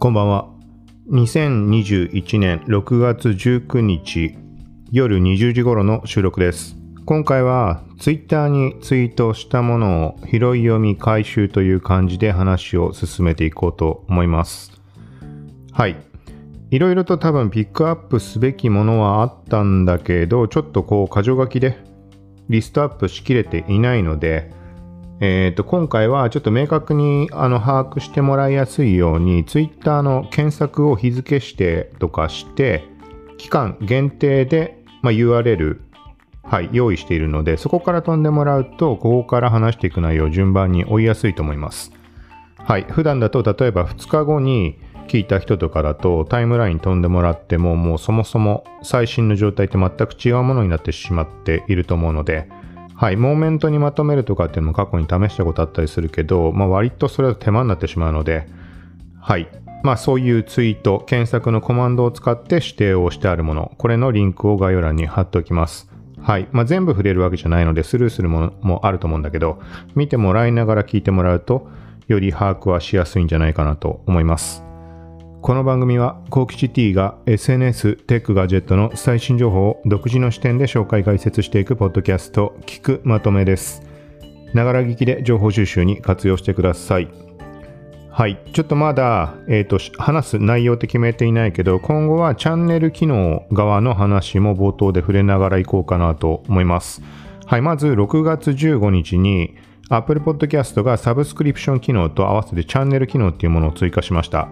こんばんは。2021年6月19日夜20時頃の収録です。今回は Twitter にツイートしたものを拾い読み回収という感じで話を進めていこうと思います。はい。いろいろと多分ピックアップすべきものはあったんだけど、ちょっとこう箇条書きでリストアップしきれていないので、えー、と今回はちょっと明確にあの把握してもらいやすいように Twitter の検索を日付してとかして期間限定で、まあ、URL、はい、用意しているのでそこから飛んでもらうとここから話していく内容を順番に追いやすいと思います。はい、普段だと例えば2日後に聞いた人とかだとタイムライン飛んでもらってももうそもそも最新の状態って全く違うものになってしまっていると思うのではい、モーメントにまとめるとかっていうのも過去に試したことあったりするけど、まあ、割とそれは手間になってしまうので、はい、まあ、そういうツイート、検索のコマンドを使って指定をしてあるもの、これのリンクを概要欄に貼っておきます。はい。まあ、全部触れるわけじゃないので、スルーするものもあると思うんだけど、見てもらいながら聞いてもらうと、より把握はしやすいんじゃないかなと思います。この番組は、コーキチ T が SNS、テック、ガジェットの最新情報を独自の視点で紹介解説していくポッドキャスト、聞くまとめです。ながら聞きで情報収集に活用してください。はい。ちょっとまだ、え、ー、と、話す内容って決めていないけど、今後はチャンネル機能側の話も冒頭で触れながらいこうかなと思います。はい。まず、6月15日に、Apple Podcast がサブスクリプション機能と合わせてチャンネル機能っていうものを追加しました。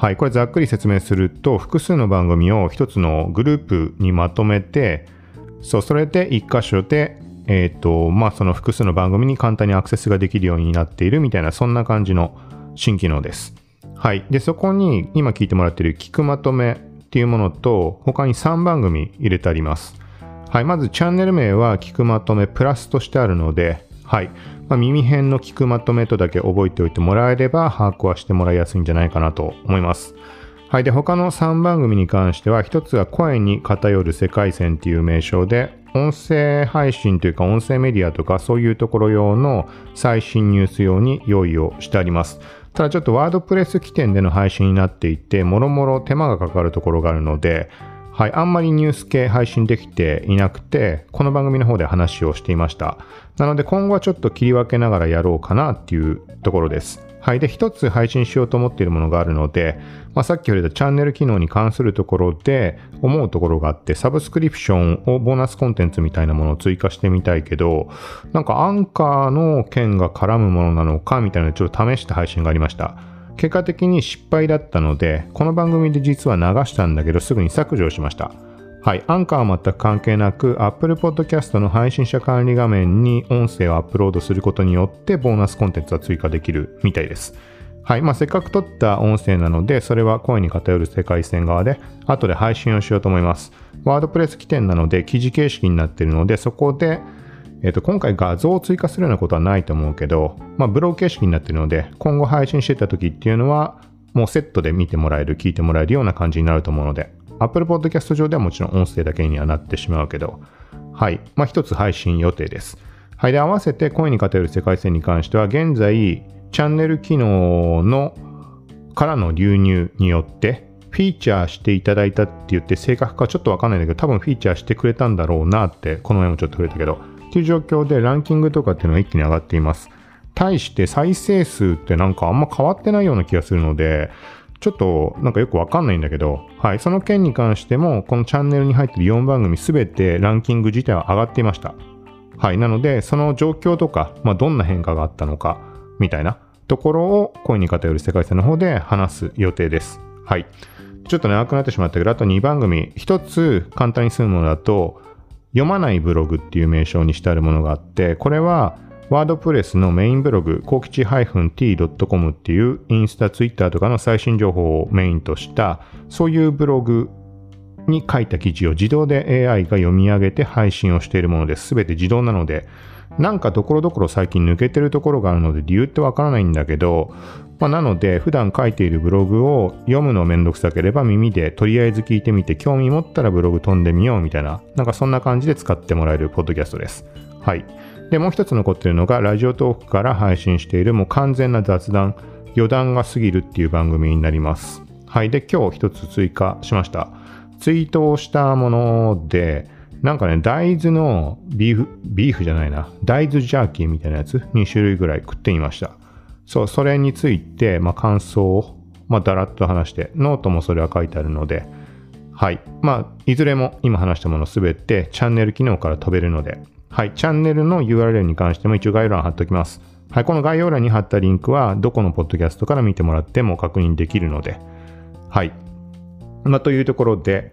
はい、これざっくり説明すると、複数の番組を一つのグループにまとめて、そう、それで一箇所で、え、ー、と、まあ、その複数の番組に簡単にアクセスができるようになっているみたいな、そんな感じの新機能です。はい。で、そこに今聞いてもらっている聞くまとめっていうものと、他に3番組入れてあります。はい。まずチャンネル名は聞くまとめプラスとしてあるので、はい。まあ、耳辺の聞くまとめとだけ覚えておいてもらえれば把握はしてもらいやすいんじゃないかなと思います。はい。で、他の3番組に関しては、一つは声に偏る世界線っていう名称で、音声配信というか音声メディアとかそういうところ用の最新ニュース用に用意をしてあります。ただちょっとワードプレス起点での配信になっていて、もろもろ手間がかかるところがあるので、はい、あんまりニュース系配信できていなくて、この番組の方で話をしていました。なので今後はちょっと切り分けながらやろうかなっていうところです。はい。で、一つ配信しようと思っているものがあるので、まあ、さっき言われたチャンネル機能に関するところで思うところがあって、サブスクリプションをボーナスコンテンツみたいなものを追加してみたいけど、なんかアンカーの件が絡むものなのかみたいなのをちょっと試した配信がありました。結果的に失敗だったので、この番組で実は流したんだけど、すぐに削除しました。はい。アンカーは全く関係なく、Apple Podcast の配信者管理画面に音声をアップロードすることによって、ボーナスコンテンツは追加できるみたいです。はい。まあ、せっかく撮った音声なので、それは声に偏る世界線側で、後で配信をしようと思います。ワードプレス起点なので、記事形式になっているので、そこで、えっ、と、今回画像を追加するようなことはないと思うけど、まあ、ブログ形式になっているので、今後配信してた時っていうのは、もうセットで見てもらえる、聞いてもらえるような感じになると思うので、Apple Podcast 上ではもちろん音声だけにはなってしまうけど、はい。まあ、一つ配信予定です。はい。で、合わせて声に偏る世界線に関しては、現在、チャンネル機能のからの流入によって、フィーチャーしていただいたって言って正確かちょっとわかんないんだけど、多分フィーチャーしてくれたんだろうなって、この前もちょっと触れたけど、っていう状況でランキングとかっていうのが一気に上がっています。対して再生数ってなんかあんま変わってないような気がするので、ちょっとなんかよくわかんないんだけど、はい、その件に関しても、このチャンネルに入っている4番組すべてランキング自体は上がっていました。はい、なので、その状況とか、まあ、どんな変化があったのか、みたいなところを声に偏る世界線の方で話す予定です。はい。ちょっと長くなってしまったけど、あと2番組、1つ簡単に済むものだと、読まないブログっていう名称にしてあるものがあって、これはワードプレスのメインブログ、コキチ -t.com っていうインスタ、ツイッターとかの最新情報をメインとした、そういうブログに書いた記事を自動で AI が読み上げて配信をしているものです。すべて自動なので、なんかところどころ最近抜けてるところがあるので理由ってわからないんだけど、まあ、なので普段書いているブログを読むのめんどくさければ耳でとりあえず聞いてみて興味持ったらブログ飛んでみようみたいな、なんかそんな感じで使ってもらえるポッドキャストです。はい。で、もう一つ残ってるのがラジオトークから配信しているもう完全な雑談余談が過ぎるっていう番組になります。はい。で、今日一つ追加しました。ツイートをしたもので、なんかね、大豆のビーフ、ビーフじゃないな、大豆ジャーキーみたいなやつ？2種類ぐらい食ってみました。そう、それについて、まあ、感想を、まあ、だらっと話して、ノートもそれは書いてあるので、はい。まあ、いずれも今話したものすべてチャンネル機能から飛べるので、はい。チャンネルの URL に関しても一応概要欄貼っておきます。はい。この概要欄に貼ったリンクは、どこのポッドキャストから見てもらっても確認できるので、はい。まあ、というところで、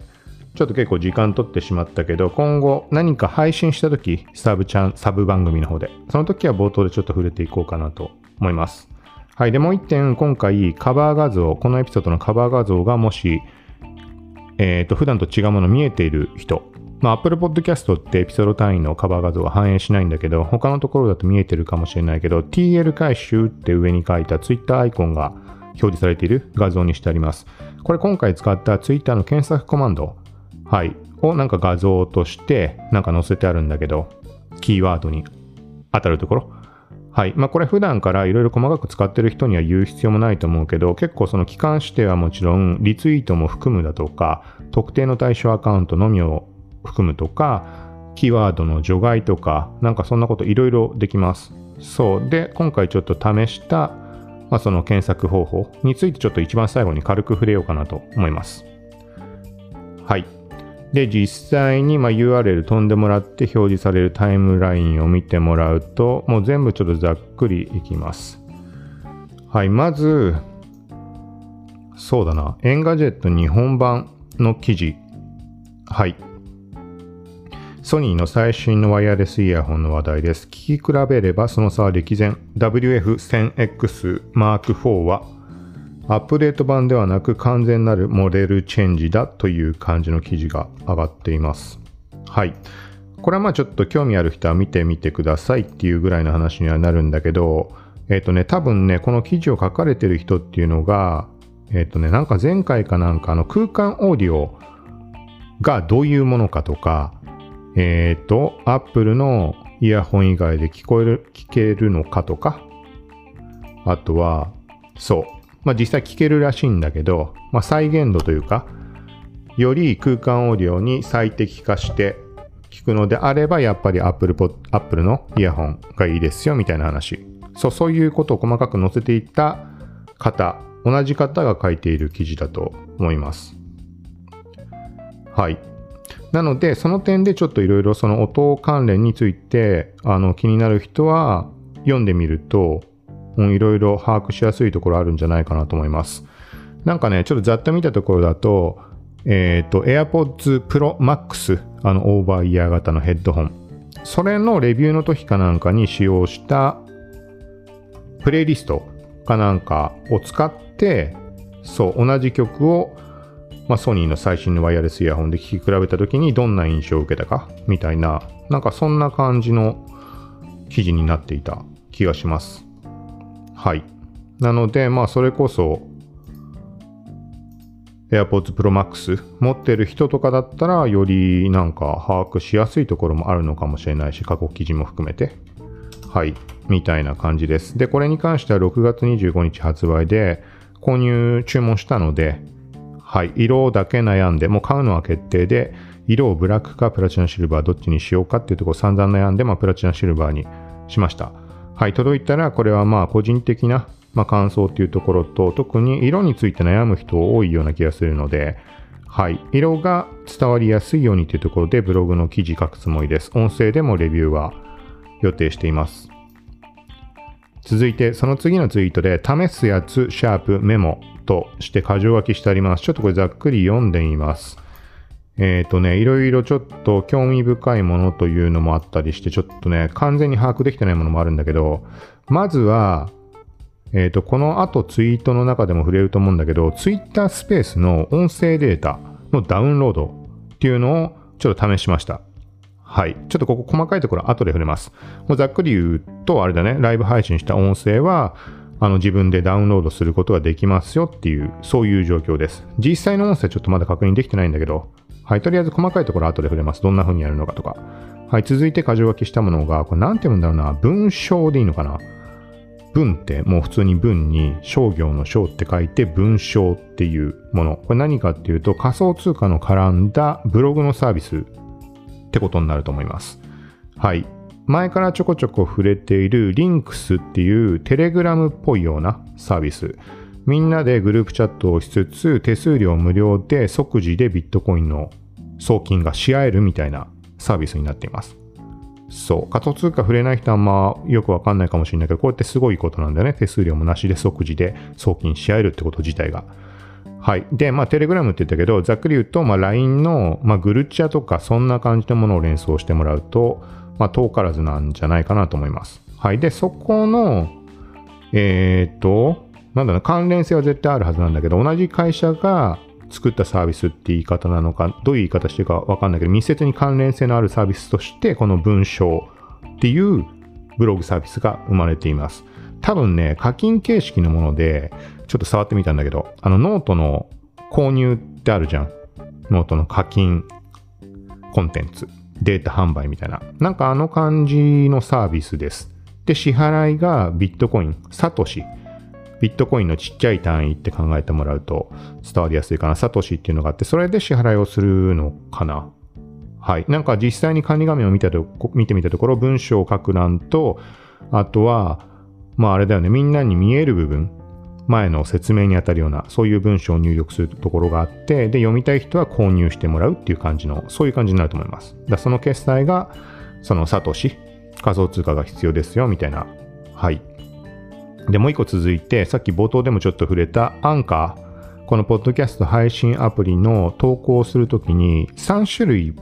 ちょっと結構時間取ってしまったけど、今後何か配信した時、サブチャン、サブ番組の方で、その時は冒頭でちょっと触れていこうかなと思います。はい。で、もう一点、今回カバー画像、このエピソードのカバー画像がもし、えっ、ー、と、普段と違うもの見えている人、まあ、Apple Podcast ってエピソード単位のカバー画像は反映しないんだけど、他のところだと見えてるかもしれないけど、TL 回収って上に書いた Twitter アイコンが表示されている画像にしてあります。これ今回使った Twitter の検索コマンド、はい、をなんか画像としてなんか載せてあるんだけど、キーワードに当たるところ。はい。まあこれ普段からいろいろ細かく使ってる人には言う必要もないと思うけど、結構その機関指定はもちろん、リツイートも含むだとか、特定の対象アカウントのみを含むとか、キーワードの除外とか、なんかそんなこといろいろできます。そう。で、今回ちょっと試した、まあ、その検索方法についてちょっと一番最後に軽く触れようかなと思います。はい。で、実際にま URL 飛んでもらって表示されるタイムラインを見てもらうと、もう全部ちょっとざっくりいきます。はい、まず、そうだな、 Engadget 日本版の記事。はい。ソニーの最新のワイヤレスイヤホンの話題です。聞き比べればその差は歴然。WF1000X Mark IV はアップデート版ではなく完全なるモデルチェンジだという感じの記事が上がっています。はい。これはまあちょっと興味ある人は見てみてくださいっていうぐらいの話にはなるんだけど、えっ、ー、とね、多分ね、この記事を書かれてる人っていうのが、えっ、ー、とね、なんか前回かなんかあの空間オーディオがどういうものかとか、えっ、ー、と、Apple のイヤホン以外で聞こえる、聞けるのかとか、あとは、そう、まあ実際聞けるらしいんだけど、まあ再現度というか、より空間オーディオに最適化して聞くのであれば、やっぱり Apple, Apple のイヤホンがいいですよみたいな話。そう、そういうことを細かく載せていった方、同じ方が書いている記事だと思います。はい。なので、その点でちょっといろいろその音関連についてあの気になる人は読んでみると、いろいろ把握しやすいところあるんじゃないかなと思います。なんかね、ちょっとざっと見たところだと、えっ、ー、と、AirPods Pro Max、あのオーバーイヤー型のヘッドホン。それのレビューの時かなんかに使用したプレイリストかなんかを使って、そう、同じ曲をまあ、ソニーの最新のワイヤレスイヤホンで聴き比べた時にどんな印象を受けたかみたいな、なんかそんな感じの記事になっていた気がします。はい。なので、まあそれこそ AirPods Pro Max 持ってる人とかだったらよりなんか把握しやすいところもあるのかもしれないし、過去記事も含めて。はい。みたいな感じです。で、これに関しては6月25日発売で購入注文したので、はい、色だけ悩んで、もう買うのは決定で、色をブラックかプラチナシルバーどっちにしようかっていうところ散々悩んで、まあ、プラチナシルバーにしました。はい、届いたらこれはまあ個人的な、まあ、感想っていうところと、特に色について悩む人多いような気がするので、はい、色が伝わりやすいようにというところでブログの記事書くつもりです。音声でもレビューは予定しています。続いて、その次のツイートで、試すやつ、シャープ、メモとして箇条書きしてあります。ちょっとこれざっくり読んでみます。えっ、ー、とね、いろいろちょっと興味深いものというのもあったりして、ちょっとね、完全に把握できてないものもあるんだけど、まずは、えっ、ー、と、この後ツイートの中でも触れると思うんだけど、ツイッタースペースの音声データのダウンロードっていうのをちょっと試しました。はい。ちょっとここ細かいところ後で触れます。もうざっくり言うと、あれだね、ライブ配信した音声は、あの自分でダウンロードすることができますよっていう、そういう状況です。実際の音声ちょっとまだ確認できてないんだけど、はい、とりあえず細かいところ後で触れます。どんな風にやるのかとか。はい、続いて箇条書きしたものが、これなんて言うんだろうな、文章でいいのかな文ってもう普通に文に商業の商って書いて文章っていうもの。これ何かっていうと仮想通貨の絡んだブログのサービスってことになると思います。はい。前からちょこちょこ触れているリンクスっていうテレグラムっぽいようなサービス。みんなでグループチャットをしつつ手数料無料で即時でビットコインの送金がし合えるみたいなサービスになっています。そう。仮想通貨触れない人はあんまよくわかんないかもしれないけど、こうやってすごいことなんだよね。手数料もなしで即時で送金し合えるってこと自体が。はい。で、まあ、テレグラムって言ったけど、ざっくり言うと、まあ、LINE の、まあ、グルチャとか、そんな感じのものを連想してもらうと、まあ、遠からずなんじゃないかなと思います。はい。で、そこの、えっ、と、なんだろう、関連性は絶対あるはずなんだけど、同じ会社が作ったサービスって言い方なのか、どういう言い方してるかわかんないけど、密接に関連性のあるサービスとして、この文章っていうブログサービスが生まれています。多分ね、課金形式のもので、ちょっと触ってみたんだけど、あのノートの購入ってあるじゃん。ノートの課金コンテンツ、データ販売みたいな。なんかあの感じのサービスです。で、支払いがビットコイン、サトシビットコインのちっちゃい単位って考えてもらうと伝わりやすいかな。サトシっていうのがあって、それで支払いをするのかな？はい。なんか実際に管理画面を見たと見てみたところ、文章を書く欄と、あとは、まああれだよね、みんなに見える部分、前の説明にあたるような、そういう文章を入力するところがあって、で、読みたい人は購入してもらうっていう感じの、そういう感じになると思います。だその決済が、そのサトシ、仮想通貨が必要ですよ、みたいな、はい、で、もう一個続いて、さっき冒頭でもちょっと触れたアンカー。このポッドキャスト配信アプリの投稿をするときに3種類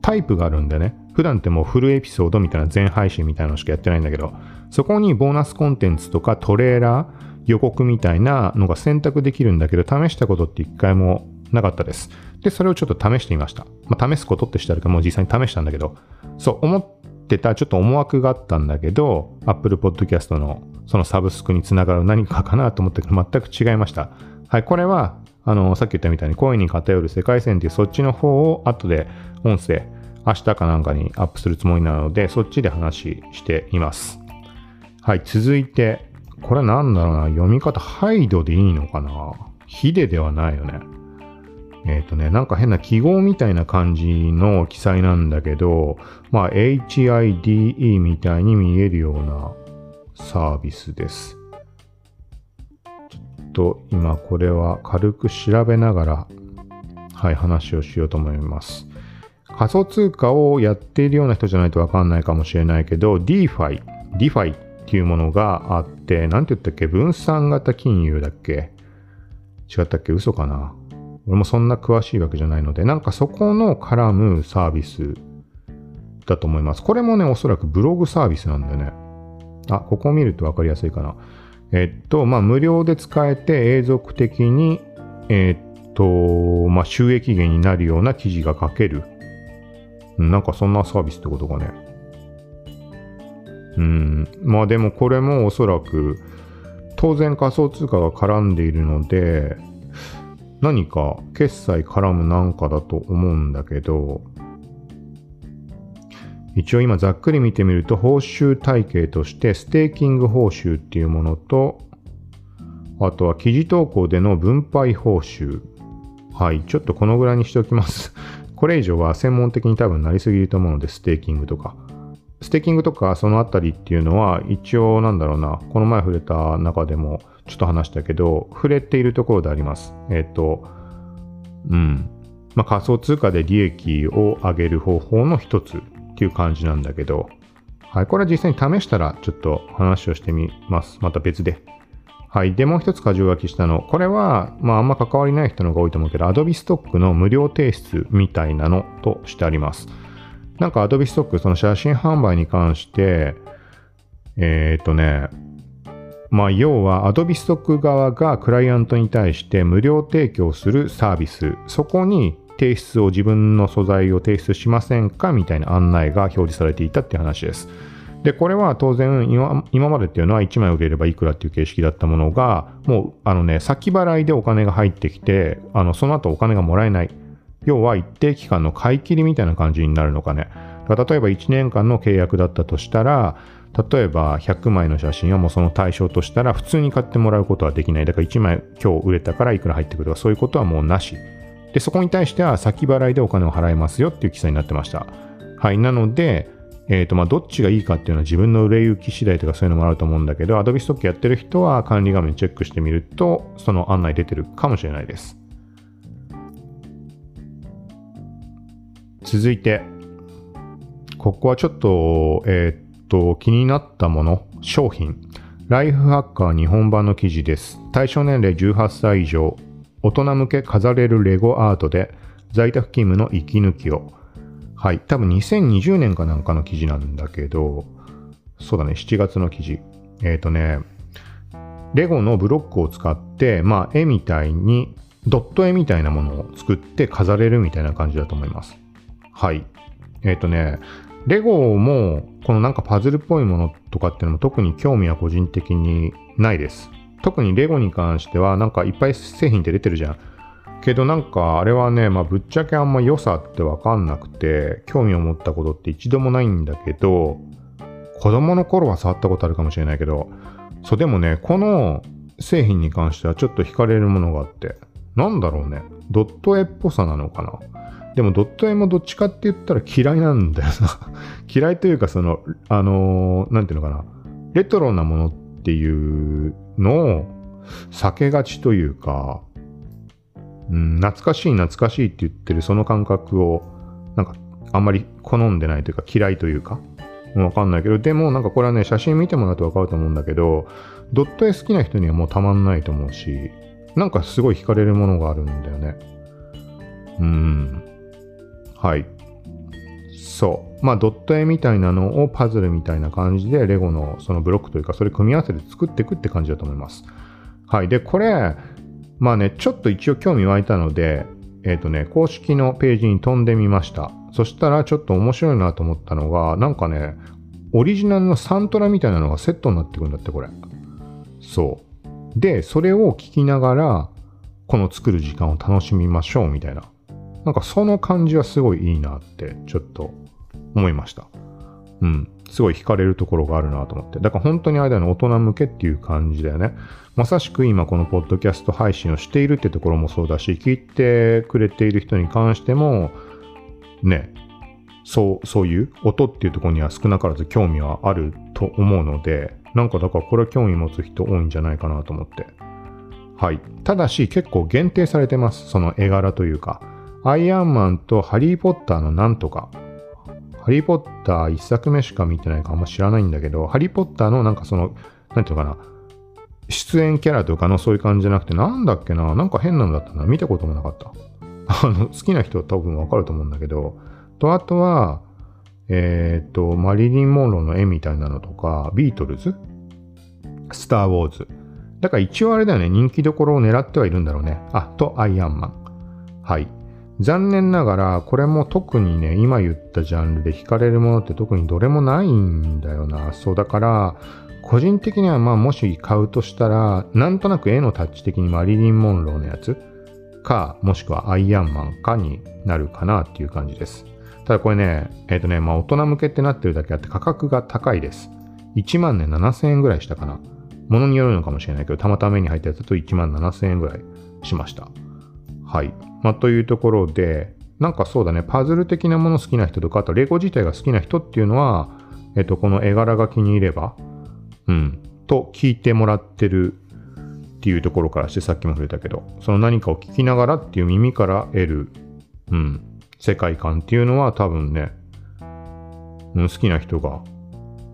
タイプがあるんでね。普段ってもうフルエピソードみたいな全配信みたいなのしかやってないんだけど、そこにボーナスコンテンツとかトレーラー、予告みたいなのが選択できるんだけど、試したことって一回もなかったです。で、それをちょっと試してみました。まあ、試すことってしたらもう実際に試したんだけど、そう思ってたちょっと思惑があったんだけど、Apple Podcast のそのサブスクにつながる何かかなと思ったけど、全く違いました。はい、これは、あの、さっき言ったみたいに声に偏る世界線っていうそっちの方を後で音声、明日かなんかにアップするつもりなので、そっちで話しています。はい、続いて、これなんだろうな、読み方、ハイドでいいのかな？ヒデではないよね。えっ、ー、とね、なんか変な記号みたいな感じの記載なんだけど、まあ、HIDE みたいに見えるようなサービスです。ちょっと今これは軽く調べながら、はい、話をしようと思います。仮想通貨をやっているような人じゃないとわかんないかもしれないけど、DeFi、DeFi っていうものがあって、なんて言ったっけ？分散型金融だっけ？違ったっけ？嘘かな？俺もそんな詳しいわけじゃないので、なんかそこの絡むサービスだと思います。これもね、おそらくブログサービスなんでね。あ、ここを見ると分かりやすいかな。えっと、まあ、無料で使えて永続的に、えっと、まあ、収益源になるような記事が書ける。なんかそんなサービスってことかね。うん。まあでもこれもおそらく、当然仮想通貨が絡んでいるので、何か決済絡むなんかだと思うんだけど、一応今ざっくり見てみると報酬体系としてステーキング報酬っていうものとあとは記事投稿での分配報酬。はいちょっとこのぐらいにしておきます。これ以上は専門的に多分なりすぎると思うのでステーキングとか。ステーキングとかそのあたりっていうのは一応なんだろうなこの前触れた中でもちょっと話したけど触れているところであります。えっ、とうん。まあ、仮想通貨で利益を上げる方法の一つ。っていう感じなんだけど、はい、これは実際に試したらちょっと話をしてみます。また別で。はい。で、もう一つ箇条書きしたの。これは、まあ、あんま関わりない人の方が多いと思うけど、Adobe Stock の無料提出みたいなのとしてあります。なんか Adobe Stock、その写真販売に関して、えっ、とね、まあ、要は Adobe Stock 側がクライアントに対して無料提供するサービス、そこに提出を自分の素材を提出しませんかみたいな案内が表示されていたっていう話です。で、これは当然今、今までっていうのは1枚売れればいくらっていう形式だったものが、もう、あのね、先払いでお金が入ってきて、あの、その後お金がもらえない。要は一定期間の買い切りみたいな感じになるのかね。例えば1年間の契約だったとしたら、例えば100枚の写真をもうその対象としたら普通に買ってもらうことはできない。だから1枚今日売れたからいくら入ってくるとかそういうことはもうなし。で、そこに対しては先払いでお金を払いますよっていう記載になってました。はい。なので、えっ、ー、と、まあ、どっちがいいかっていうのは自分の売れ行き次第とかそういうのもあると思うんだけど、Adobe Stock やってる人は管理画面チェックしてみると、その案内出てるかもしれないです。続いて、ここはちょっと、えー、っと、気になったもの、商品。ライフハッカー日本版の記事です。対象年齢18歳以上、大人向け飾れるレゴアートで在宅勤務の息抜きを。はい。多分2020年かなんかの記事なんだけど、そうだね、7月の記事。えっ、ー、とね、レゴのブロックを使って、まあ、絵みたいに、ドット絵みたいなものを作って飾れるみたいな感じだと思います。はい。えっ、ー、とね、レゴも、このなんかパズルっぽいものとかっていうのも特に興味は個人的にないです。特にレゴに関しては、なんかいっぱい製品って出てるじゃん。けどなんかあれはね、まあぶっちゃけあんま良さってわかんなくて、興味を持ったことって一度もないんだけど、子供の頃は触ったことあるかもしれないけど、そうでもね、この製品に関してはちょっと惹かれるものがあって、なんだろうね、ドット絵っぽさなのかな。でもドット絵もどっちかって言ったら嫌いなんだよな 嫌いというかその、あのー、なんていうのかな、レトロなものっていうの避けがちというか、うん、懐かしい懐かしいって言ってるその感覚を、なんかあんまり好んでないというか嫌いというか、わかんないけど、でもなんかこれはね、写真見てもらうとわかると思うんだけど、ドット絵好きな人にはもうたまんないと思うし、なんかすごい惹かれるものがあるんだよね。うん。はい。そう。まあ、ドット絵みたいなのをパズルみたいな感じで、レゴのそのブロックというか、それ組み合わせて作っていくって感じだと思います。はい。で、これ、まあね、ちょっと一応興味湧いたので、えっ、ー、とね、公式のページに飛んでみました。そしたらちょっと面白いなと思ったのが、なんかね、オリジナルのサントラみたいなのがセットになってくるんだって、これ。そう。で、それを聞きながら、この作る時間を楽しみましょうみたいな。なんかその感じはすごいいいなって、ちょっと思いました。うん。すごい惹かれるところがあるなと思って。だから本当にあれだよね、大人向けっていう感じだよね。まさしく今このポッドキャスト配信をしているってところもそうだし、聞いてくれている人に関しても、ね、そう、そういう音っていうところには少なからず興味はあると思うので、なんかだからこれは興味持つ人多いんじゃないかなと思って。はい。ただし結構限定されてます。その絵柄というか。アイアンマンとハリー・ポッターのなんとか。ハリー・ポッター一作目しか見てないかあんま知らないんだけど、ハリー・ポッターのなんかその、なんていうのかな、出演キャラとかのそういう感じじゃなくて、なんだっけな、なんか変なんだったな。見たこともなかった。あの、好きな人は多分わかると思うんだけど、と、あとは、えっ、と、マリリン・モンローの絵みたいなのとか、ビートルズ？スター・ウォーズ。だから一応あれだよね、人気どころを狙ってはいるんだろうね。あ、と、アイアンマン。はい。残念ながら、これも特にね、今言ったジャンルで惹かれるものって特にどれもないんだよな。そう、だから、個人的にはまあもし買うとしたら、なんとなく絵のタッチ的にマリリン・モンローのやつか、もしくはアイアンマンかになるかなっていう感じです。ただこれね、えっ、ー、とね、まあ大人向けってなってるだけあって価格が高いです。1万ね、7000円ぐらいしたかな。ものによるのかもしれないけど、たまたま目に入ったやつだと1万7000円ぐらいしました。はい。まあというところで、なんかそうだね、パズル的なもの好きな人とか、あとレゴ自体が好きな人っていうのは、えっ、と、この絵柄が気に入れば、うん、と聞いてもらってるっていうところからしてさっきも触れたけど、その何かを聞きながらっていう耳から得る、うん、世界観っていうのは多分ね、うん、好きな人が、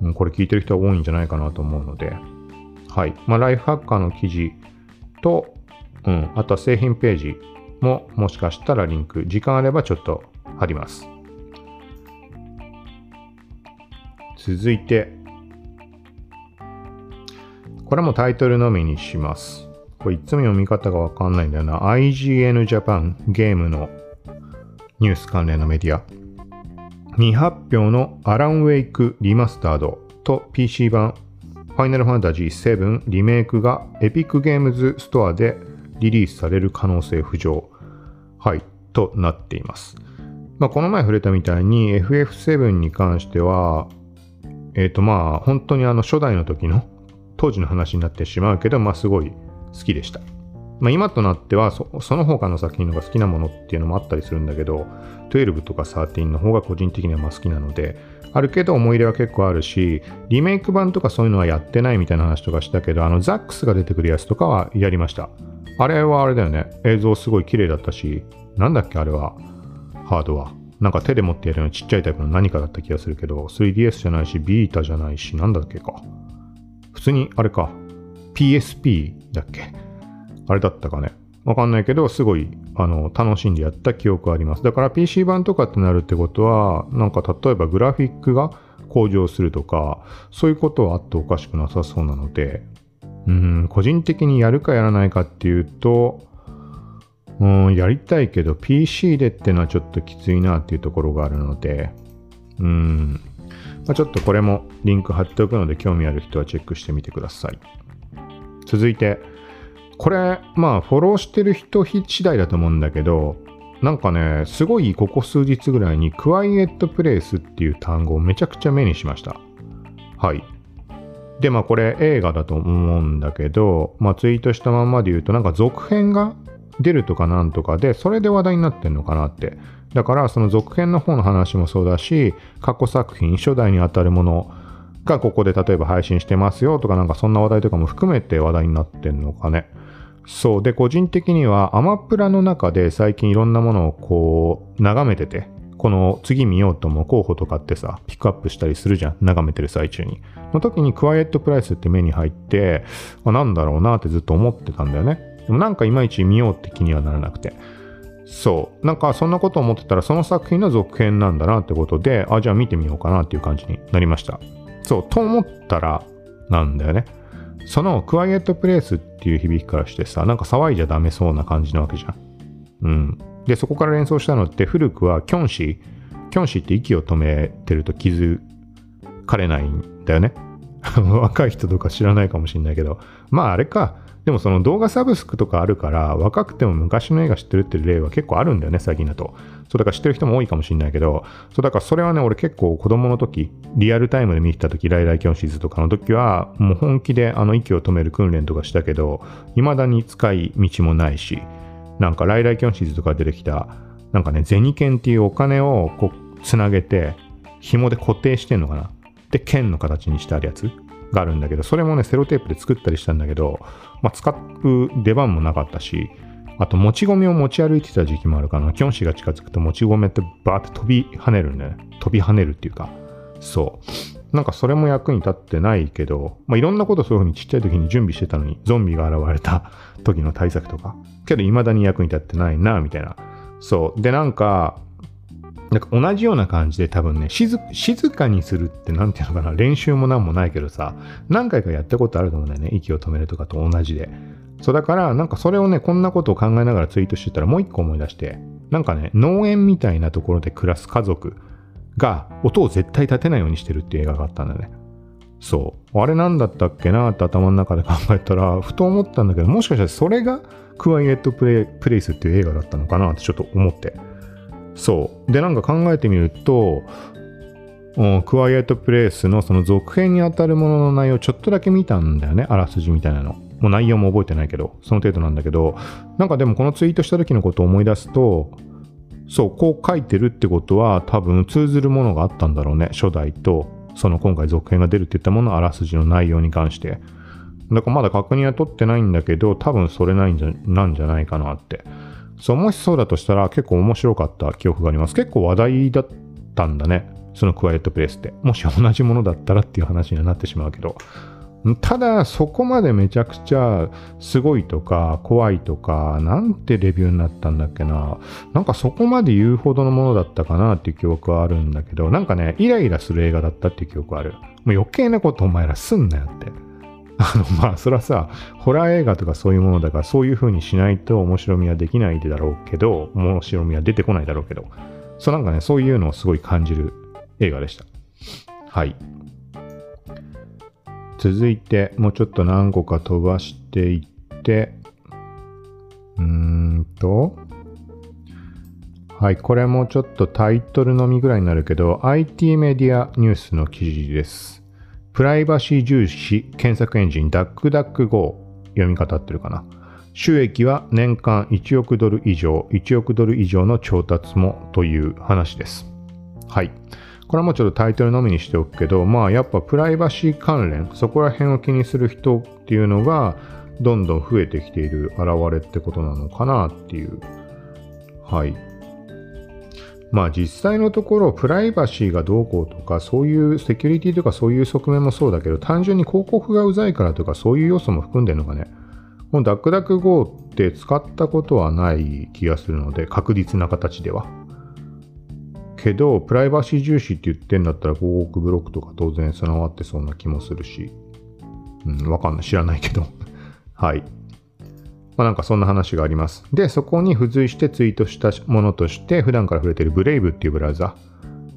うん、これ聞いてる人は多いんじゃないかなと思うので、はい。まあ、ライフハッカーの記事と、うん、あとは製品ページももしかしたらリンク、時間あればちょっと貼ります。続いて、これもタイトルのみにします。これいつも読み方がわかんないんだよな。IGN Japan ゲームのニュース関連のメディア。未発表のアランウェイクリマスタードと PC 版ファイナルファンタジー7リメイクがエピックゲームズストアでリリースされる可能性浮上。はい、となっています。まあ、この前触れたみたいに FF7 に関しては、えっ、ー、とまあ、本当にあの初代の時の当時の話になってしまうけど、まあすごい好きでした。まあ、今となってはその他の作品のが好きなものっていうのもあったりするんだけど、12とか13の方が個人的にはまあ好きなので、あるけど思い入れは結構あるし、リメイク版とかそういうのはやってないみたいな話とかしたけど、あのザックスが出てくるやつとかはやりました。あれはあれだよね。映像すごい綺麗だったし、なんだっけあれは？ハードは。なんか手で持ってやるようなちっちゃいタイプの何かだった気がするけど、3DS じゃないし、ビータじゃないし、なんだっけか。普通に、あれか。PSP だっけ？あれだったかね。わかんないけど、すごい、あの、楽しんでやった記憶あります。だから PC 版とかってなるってことは、なんか例えばグラフィックが向上するとか、そういうことはあっておかしくなさそうなので、うん、個人的にやるかやらないかっていうと、うん、やりたいけど PC でってのはちょっときついなっていうところがあるので、うん、まあ、ちょっとこれもリンク貼っておくので興味ある人はチェックしてみてください。続いて、これ、まあ、フォローしてる人次第だと思うんだけど、なんかね、すごいここ数日ぐらいに、クワイエットプレイスっていう単語をめちゃくちゃ目にしました。はい。で、まあこれ映画だと思うんだけど、まあツイートしたまんまで言うと、なんか続編が出るとかなんとかで、それで話題になってんのかなって。だからその続編の方の話もそうだし、過去作品、初代にあたるものがここで例えば配信してますよとかなんかそんな話題とかも含めて話題になってんのかね。そう。で、個人的にはアマプラの中で最近いろんなものをこう、眺めてて、この次見ようと思う候補とかってさ、ピックアップしたりするじゃん。眺めてる最中に。の時にクワイエットプライスって目に入って、あ、なんだろうなってずっと思ってたんだよね。でもなんかいまいち見ようって気にはならなくて。そう。なんかそんなこと思ってたらその作品の続編なんだなってことで、あ、じゃあ見てみようかなっていう感じになりました。そう。と思ったら、なんだよね。そのクワイエットプレイスっていう響きからしてさ、なんか騒いじゃダメそうな感じなわけじゃん。うん。で、そこから連想したのって古くはキョンシー、キョンシーって息を止めてると気づかれないんだよね。若い人とか知らないかもしんないけど。まああれか。でもその動画サブスクとかあるから若くても昔の映画知ってるっていう例は結構あるんだよね、最近だと。そうだから知ってる人も多いかもしれないけど、そうだからそれはね、俺結構子供の時、リアルタイムで見てた時、ライライキョンシーズとかの時は、もう本気であの息を止める訓練とかしたけど、未だに使い道もないし、なんかライライキョンシーズとか出てきた、なんかね、銭券っていうお金をこう、つなげて、紐で固定してんのかな。で、剣の形にしてあるやつがあるんだけど、それもね、セロテープで作ったりしたんだけど、まあ、使う出番もなかったし、あと、もち米を持ち歩いてた時期もあるかな。キョンシーが近づくと、もち米ってバーって飛び跳ねるんだよね。飛び跳ねるっていうか、そう。なんかそれも役に立ってないけど、まあ、いろんなことそういうふうにちっちゃい時に準備してたのに、ゾンビが現れた時の対策とか。けど、未だに役に立ってないな、みたいな。そう。で、なんか、なんか同じような感じで多分ね、静かにするって何ていうのかな、練習も何もないけどさ、何回かやったことあると思うんだよね。息を止めるとかと同じで。そうだから、なんかそれをね、こんなことを考えながらツイートしてたらもう一個思い出して、なんかね、農園みたいなところで暮らす家族が音を絶対立てないようにしてるっていう映画があったんだね。そう。あれなんだったっけな？って頭の中で考えたら、ふと思ったんだけど、もしかしたらそれがクワイエットプレイプレイスっていう映画だったのかなってちょっと思って。そう。で、なんか考えてみると、クワイエットプレイスのその続編にあたるものの内容ちょっとだけ見たんだよね。あらすじみたいなの。もう内容も覚えてないけど、その程度なんだけど、なんかでもこのツイートした時のことを思い出すと、そう、こう書いてるってことは多分通ずるものがあったんだろうね。初代と、その今回続編が出るって言ったものあらすじの内容に関して。だからまだ確認は取ってないんだけど、多分それないんじゃなんじゃないかなって。そう、もしそうだとしたら結構面白かった記憶があります。結構話題だったんだね。そのクワイエットプレイスって。もし同じものだったらっていう話にはなってしまうけど。ただ、そこまでめちゃくちゃすごいとか怖いとか、なんてレビューになったんだっけな。なんかそこまで言うほどのものだったかなっていう記憶はあるんだけど、なんかね、イライラする映画だったっていう記憶はある。もう余計なことお前らすんなよって。あの、まあ、それはさ、ホラー映画とかそういうものだから、そういう風にしないと面白みはできないだろうけど、面白みは出てこないだろうけど、そうなんかね、そういうのをすごい感じる映画でした。はい。続いて、もうちょっと何個か飛ばしていって、うーんと、はい、これもちょっとタイトルのみぐらいになるけど、IT メディアニュースの記事です。プライバシー重視検索エンジン DuckDuckGo 読み方ってるかな。収益は年間1億ドル以上、1億ドル以上の調達もという話です。はい。これはもうちょっとタイトルのみにしておくけど、まあやっぱプライバシー関連、そこら辺を気にする人っていうのがどんどん増えてきている現れってことなのかなっていう。はい。まあ実際のところプライバシーがどうこうとかそういうセキュリティとかそういう側面もそうだけど単純に広告がうざいからとかそういう要素も含んでるのがねもうダックダック GO って使ったことはない気がするので確実な形ではけどプライバシー重視って言ってんだったら広告ブロックとか当然備わってそうな気もするしうんわかんない知らないけど はいまあ、なんかそんな話があります。で、そこに付随してツイートしたものとして、普段から触れているブレイブっていうブラウザ。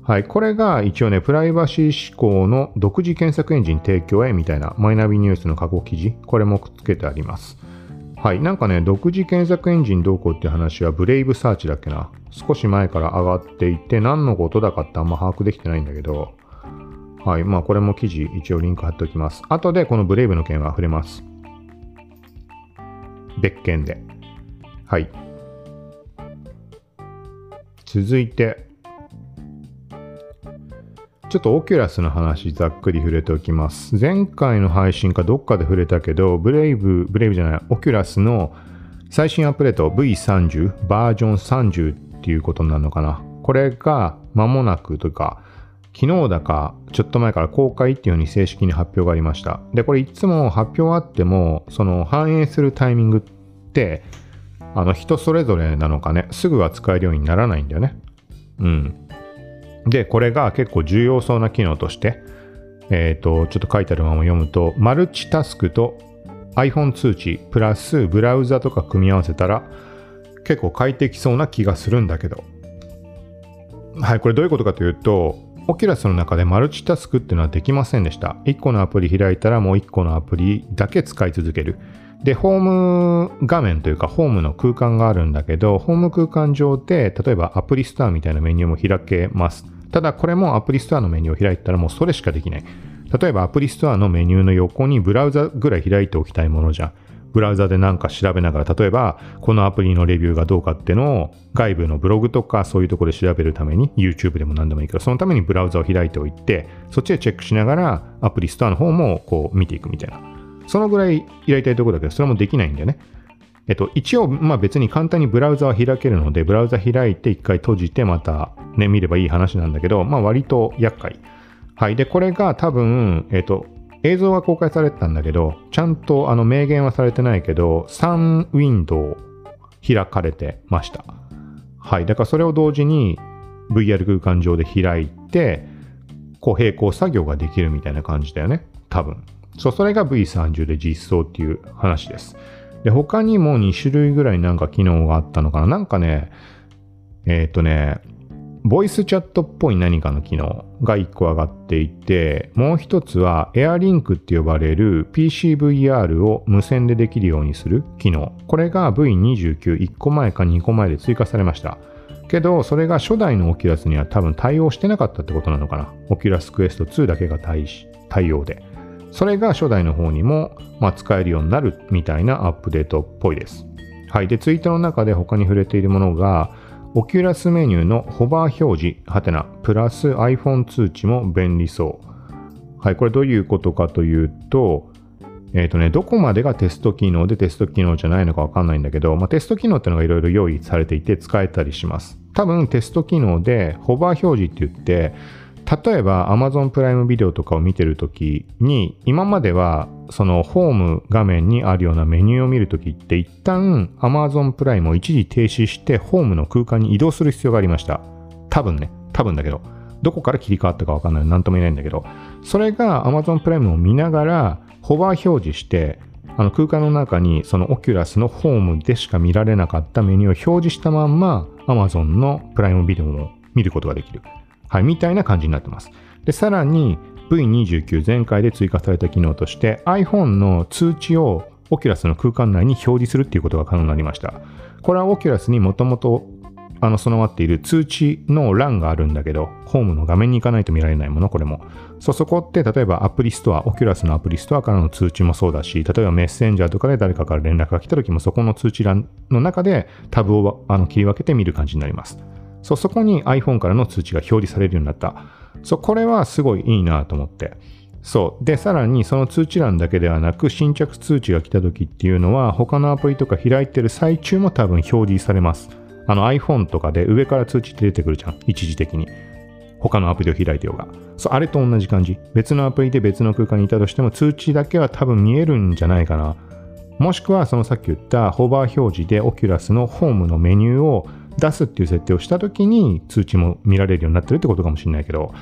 はい、これが一応ね、プライバシー志向の独自検索エンジン提供へみたいなマイナビニュースの過去記事、これもくっつけてあります。はい、なんかね、独自検索エンジンどうこうって話は Brave Search だっけな。少し前から上がっていて、何のことだかってあんま把握できてないんだけど、はい、まあこれも記事一応リンク貼っておきます。後でこの Brave の件は触れます。別件で。はい。続いて、ちょっと Oculus の話ざっくり触れておきます。前回の配信かどっかで触れたけど、 Brave、Brave じゃない、 Oculus の最新アップデート V30、バージョン30っていうことになるのかな。これが間もなくというか、昨日だかちょっと前から公開っていうふうに正式に発表がありました。で、これいつも発表あっても、その反映するタイミングって、あの人それぞれなのかね、すぐは使えるようにならないんだよね。うん。で、これが結構重要そうな機能として、えっ、ー、と、ちょっと書いてあるまま読むと、マルチタスクと iPhone 通知プラスブラウザとか組み合わせたら結構快適そうな気がするんだけど。はい、これどういうことかというと、オキュラスの中でマルチタスクっていうのはできませんでした。1個のアプリ開いたらもう1個のアプリだけ使い続ける。で、ホーム画面というかホームの空間があるんだけど、ホーム空間上で例えばアプリストアみたいなメニューも開けます。ただこれもアプリストアのメニューを開いたらもうそれしかできない。例えばアプリストアのメニューの横にブラウザぐらい開いておきたいものじゃん。ブラウザでなんか調べながら、例えば、このアプリのレビューがどうかっていうのを、外部のブログとかそういうところで調べるために、YouTube でも何でもいいけど、そのためにブラウザを開いておいて、そっちでチェックしながら、アプリストアの方もこう見ていくみたいな。そのぐらいやりたいところだけど、それもできないんだよね。えっと、一応、まあ別に簡単にブラウザは開けるので、ブラウザ開いて一回閉じてまたね、見ればいい話なんだけど、まあ割と厄介。はい。で、これが多分、えっと、映像は公開されてたんだけど、ちゃんとあの明言はされてないけど、3ウィンドウ開かれてました。はい。だからそれを同時に VR 空間上で開いて、こう並行作業ができるみたいな感じだよね。多分。そう、それが V30 で実装っていう話です。で、他にも2種類ぐらいなんか機能があったのかな。なんかね、えっ、ー、とね、ボイスチャットっぽい何かの機能が1個上がっていて、もう1つは AirLink って呼ばれる PCVR を無線でできるようにする機能。これが V29、1個前か2個前で追加されました。けど、それが初代の Oculus には多分対応してなかったってことなのかな。 Oculus Quest 2だけが対応で。それが初代の方にも、まあ、使えるようになるみたいなアップデートっぽいです。はい。で、ツイートの中で他に触れているものが、オキュラスメニューのホバー表示、はてな、プラス iPhone 通知も便利そう。はい、これどういうことかというと、えっ、ー、とね、どこまでがテスト機能でテスト機能じゃないのかわかんないんだけど、まあ、テスト機能っていうのがいろいろ用意されていて使えたりします。多分テスト機能でホバー表示って言って、例えば Amazon プライムビデオとかを見てるときに、今まではそのホーム画面にあるようなメニューを見るときって一旦 Amazon プライムを一時停止してホームの空間に移動する必要がありました。多分ね、多分だけど、どこから切り替わったかわかんない。なんとも言えないんだけど、それが Amazon プライムを見ながらホバー表示して、あの空間の中にその Oculus のホームでしか見られなかったメニューを表示したまんま Amazon のプライムビデオを見ることができる。はい、みたいな感じになってます。で、さらに V29 前回で追加された機能として iPhone の通知を Oculus の空間内に表示するっていうことが可能になりました。これは Oculus にもともとあの備わっている通知の欄があるんだけど、ホームの画面に行かないと見られないもの、これも。そう、そこって例えばアプリストア、 Oculus のアプリストアからの通知もそうだし、例えばメッセンジャーとかで誰かから連絡が来た時もそこの通知欄の中でタブをあの切り分けて見る感じになります。そ、そこに iPhone からの通知が表示されるようになった。そ、これはすごいいいなと思って。そう。で、さらにその通知欄だけではなく、新着通知が来た時っていうのは、他のアプリとか開いてる最中も多分表示されます。あの iPhone とかで上から通知って出てくるじゃん。一時的に。他のアプリを開いてようが。そう、あれと同じ感じ。別のアプリで別の空間にいたとしても、通知だけは多分見えるんじゃないかな。もしくは、そのさっき言ったホバー表示で Oculus のホームのメニューを出すっていう設定をしたときに通知も見られるようになってるってことかもしれないけど、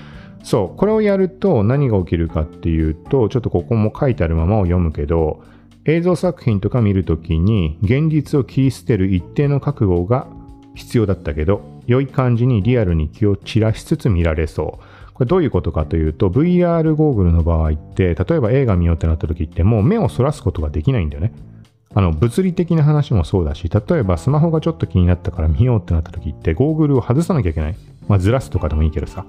そう、これをやると何が起きるかっていうと、ちょっとここも書いてあるままを読むけど、映像作品とか見るときに現実を切り捨てる一定の覚悟が必要だったけど、良い感じにリアルに気を散らしつつ見られそう。これどういうことかというと、VR ゴーグルの場合って、例えば映画見ようってなった時ってもう目をそらすことができないんだよね。あの、物理的な話もそうだし、例えばスマホがちょっと気になったから見ようってなった時って、ゴーグルを外さなきゃいけない。まあ、ずらすとかでもいいけどさ。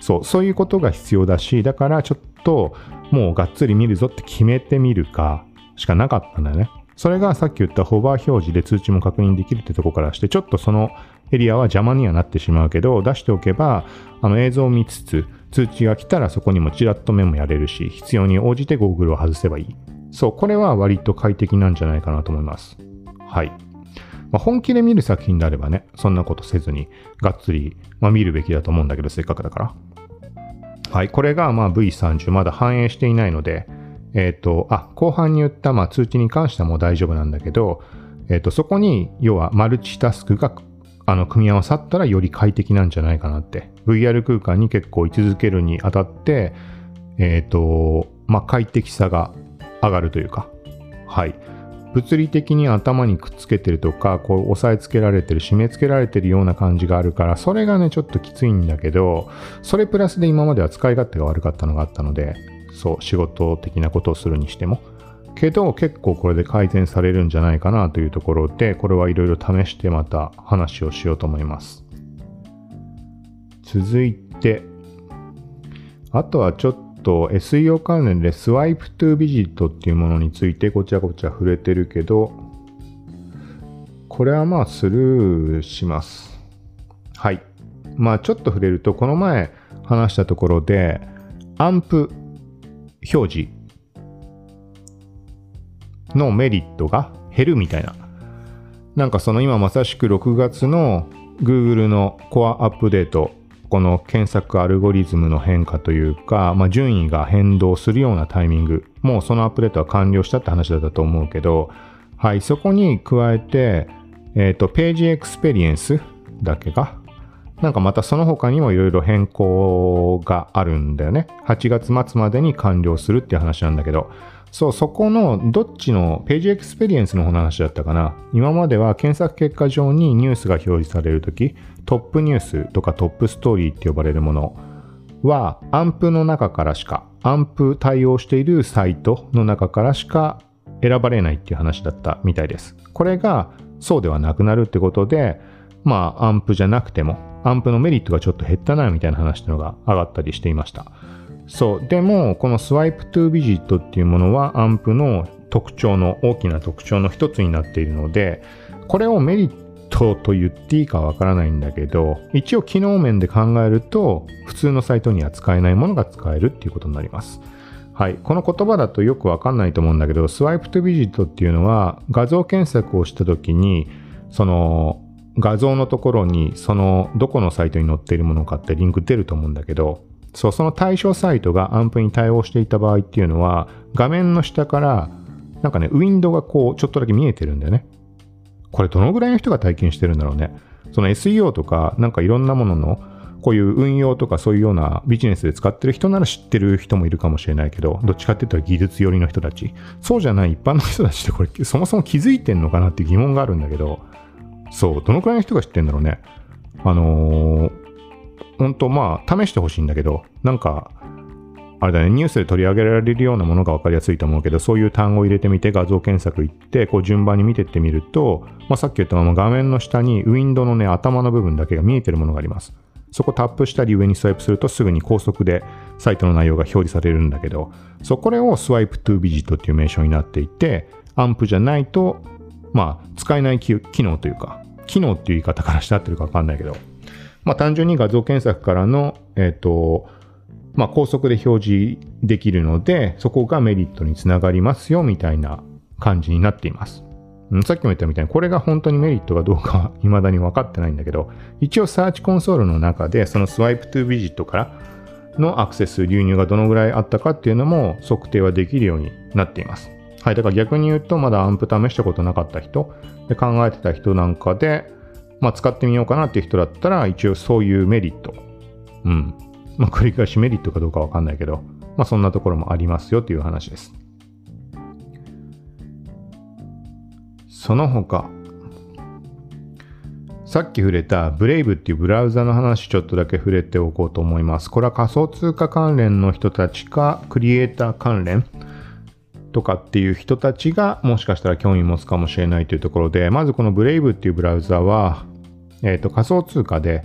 そう、そういうことが必要だし、だからちょっともうがっつり見るぞって決めてみるかしかなかったんだよね。それがさっき言ったホバー表示で通知も確認できるってとこからして、ちょっとそのエリアは邪魔にはなってしまうけど、出しておけば、あの映像を見つつ、通知が来たらそこにもちらっと目もやれるし、必要に応じてゴーグルを外せばいい。そう、これは割と快適なんじゃないかなと思います。はい。まあ、本気で見る作品であればね、そんなことせずに、がっつり、まあ、見るべきだと思うんだけど、せっかくだから。はい。これがまあ V30 まだ反映していないので、えっ、ー、と、あ、後半に言ったまあ通知に関してはもう大丈夫なんだけど、えっ、ー、と、そこに、要はマルチタスクが、あの、組み合わさったらより快適なんじゃないかなって。VR 空間に結構居続けるにあたって、えっ、ー、と、まあ、快適さが上がるというか、はい。物理的に頭にくっつけてるとか、こう押さえつけられてる、締め付けられてるような感じがあるから、それがね、ちょっときついんだけど、それプラスで今までは使い勝手が悪かったのがあったので、そう、仕事的なことをするにしても。けど、結構これで改善されるんじゃないかなというところで、これはいろいろ試してまた話をしようと思います。続いて、あとはちょっとと SEO 関連でスワイプトゥビジットっていうものについてこちらこちら触れてるけど、これはまあスルーします。はい。まあちょっと触れると、この前話したところで、アンプ表示のメリットが減るみたいな。なんかその今まさしく6月の Google のコアアップデート、この検索アルゴリズムの変化というか、まあ、順位が変動するようなタイミング、もうそのアップデートは完了したって話だったと思うけど、はい、そこに加えて、え、ー、と、ページエクスペリエンスだけがなんかまたその他にもいろいろ変更があるんだよね。8月末までに完了するっていう話なんだけど、そう、そこのどっちのページエクスペリエンスの話だったかな。今までは検索結果上にニュースが表示されるとき、トップニュースとかトップストーリーって呼ばれるものは、 AMP の中からしか、 AMP 対応しているサイトの中からしか選ばれないっていう話だったみたいです。これがそうではなくなるってことで、まあ、アンプじゃなくても、アンプのメリットがちょっと減ったなみたいな話っていうのが上がったりしていました。そう。でも、このスワイプトゥービジットっていうものはアンプの特徴の大きな特徴の一つになっているので、これをメリットと言っていいかわからないんだけど、一応機能面で考えると、普通のサイトには使えないものが使えるっていうことになります。はい。この言葉だとよくわかんないと思うんだけど、スワイプトゥビジットっていうのは画像検索をしたときに、その画像のところにそのどこのサイトに載っているものかってリンク出ると思うんだけどそうその対象サイトがアンプに対応していた場合っていうのは画面の下からなんかねウィンドウがこうちょっとだけ見えてるんだよねこれどのぐらいの人が体験してるんだろうねその SEO とかなんかいろんなもののこういう運用とかそういうようなビジネスで使ってる人なら知ってる人もいるかもしれないけど、どっちかって言ったら技術寄りの人たち。そうじゃない一般の人たちってこれそもそも気づいてんのかなって疑問があるんだけど、そう、どのくらいの人が知ってんだろうね。あのー、本当まあ、試してほしいんだけど、なんか、あれだね、ニュースで取り上げられるようなものが分かりやすいと思うけど、そういう単語を入れてみて画像検索行って、こう順番に見てってみると、まあ、さっき言ったまま画面の下にウィンドウのね、頭の部分だけが見えてるものがあります。そこタップしたり上にスワイプするとすぐに高速でサイトの内容が表示されるんだけど、そこれをスワイプトゥービジットっていう名称になっていて、アンプじゃないと、まあ、使えない機能というか、機能っていう言い方からして合ってるかわかんないけど、まあ、単純に画像検索からの、えっ、ー、と、まあ、高速で表示できるので、そこがメリットにつながりますよみたいな感じになっています。さっきも言ったみたいに、これが本当にメリットかどうかは 未だに分かってないんだけど、一応サーチコンソールの中で、そのスワイプトゥービジットからのアクセス、流入がどのぐらいあったかっていうのも測定はできるようになっています。はい、だから逆に言うと、まだアンプ試したことなかった人、で考えてた人なんかで、まあ、使ってみようかなっていう人だったら、一応そういうメリット、うん、まあ、繰り返しメリットかどうかわかんないけど、まあ、そんなところもありますよという話です。その他、さっき触れたブレイブっていうブラウザの話ちょっとだけ触れておこうと思います。これは仮想通貨関連の人たちか、クリエイター関連とかっていう人たちがもしかしたら興味持つかもしれないというところで、まずこのブレイブっていうブラウザは、えっ、ー、と仮想通貨で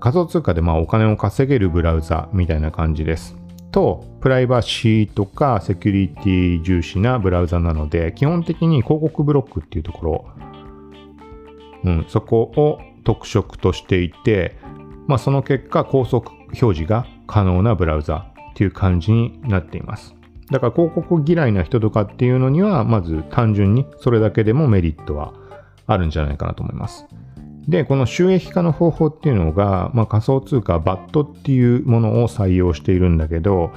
仮想通貨でまあお金を稼げるブラウザみたいな感じです。と、プライバシーとかセキュリティ重視なブラウザなので、基本的に広告ブロックっていうところ、うん、そこを特色としていて、まあ、その結果、高速表示が可能なブラウザっていう感じになっています。だから広告嫌いな人とかっていうのには、まず単純にそれだけでもメリットはあるんじゃないかなと思います。で、この収益化の方法っていうのが、まあ、仮想通貨バットっていうものを採用しているんだけど、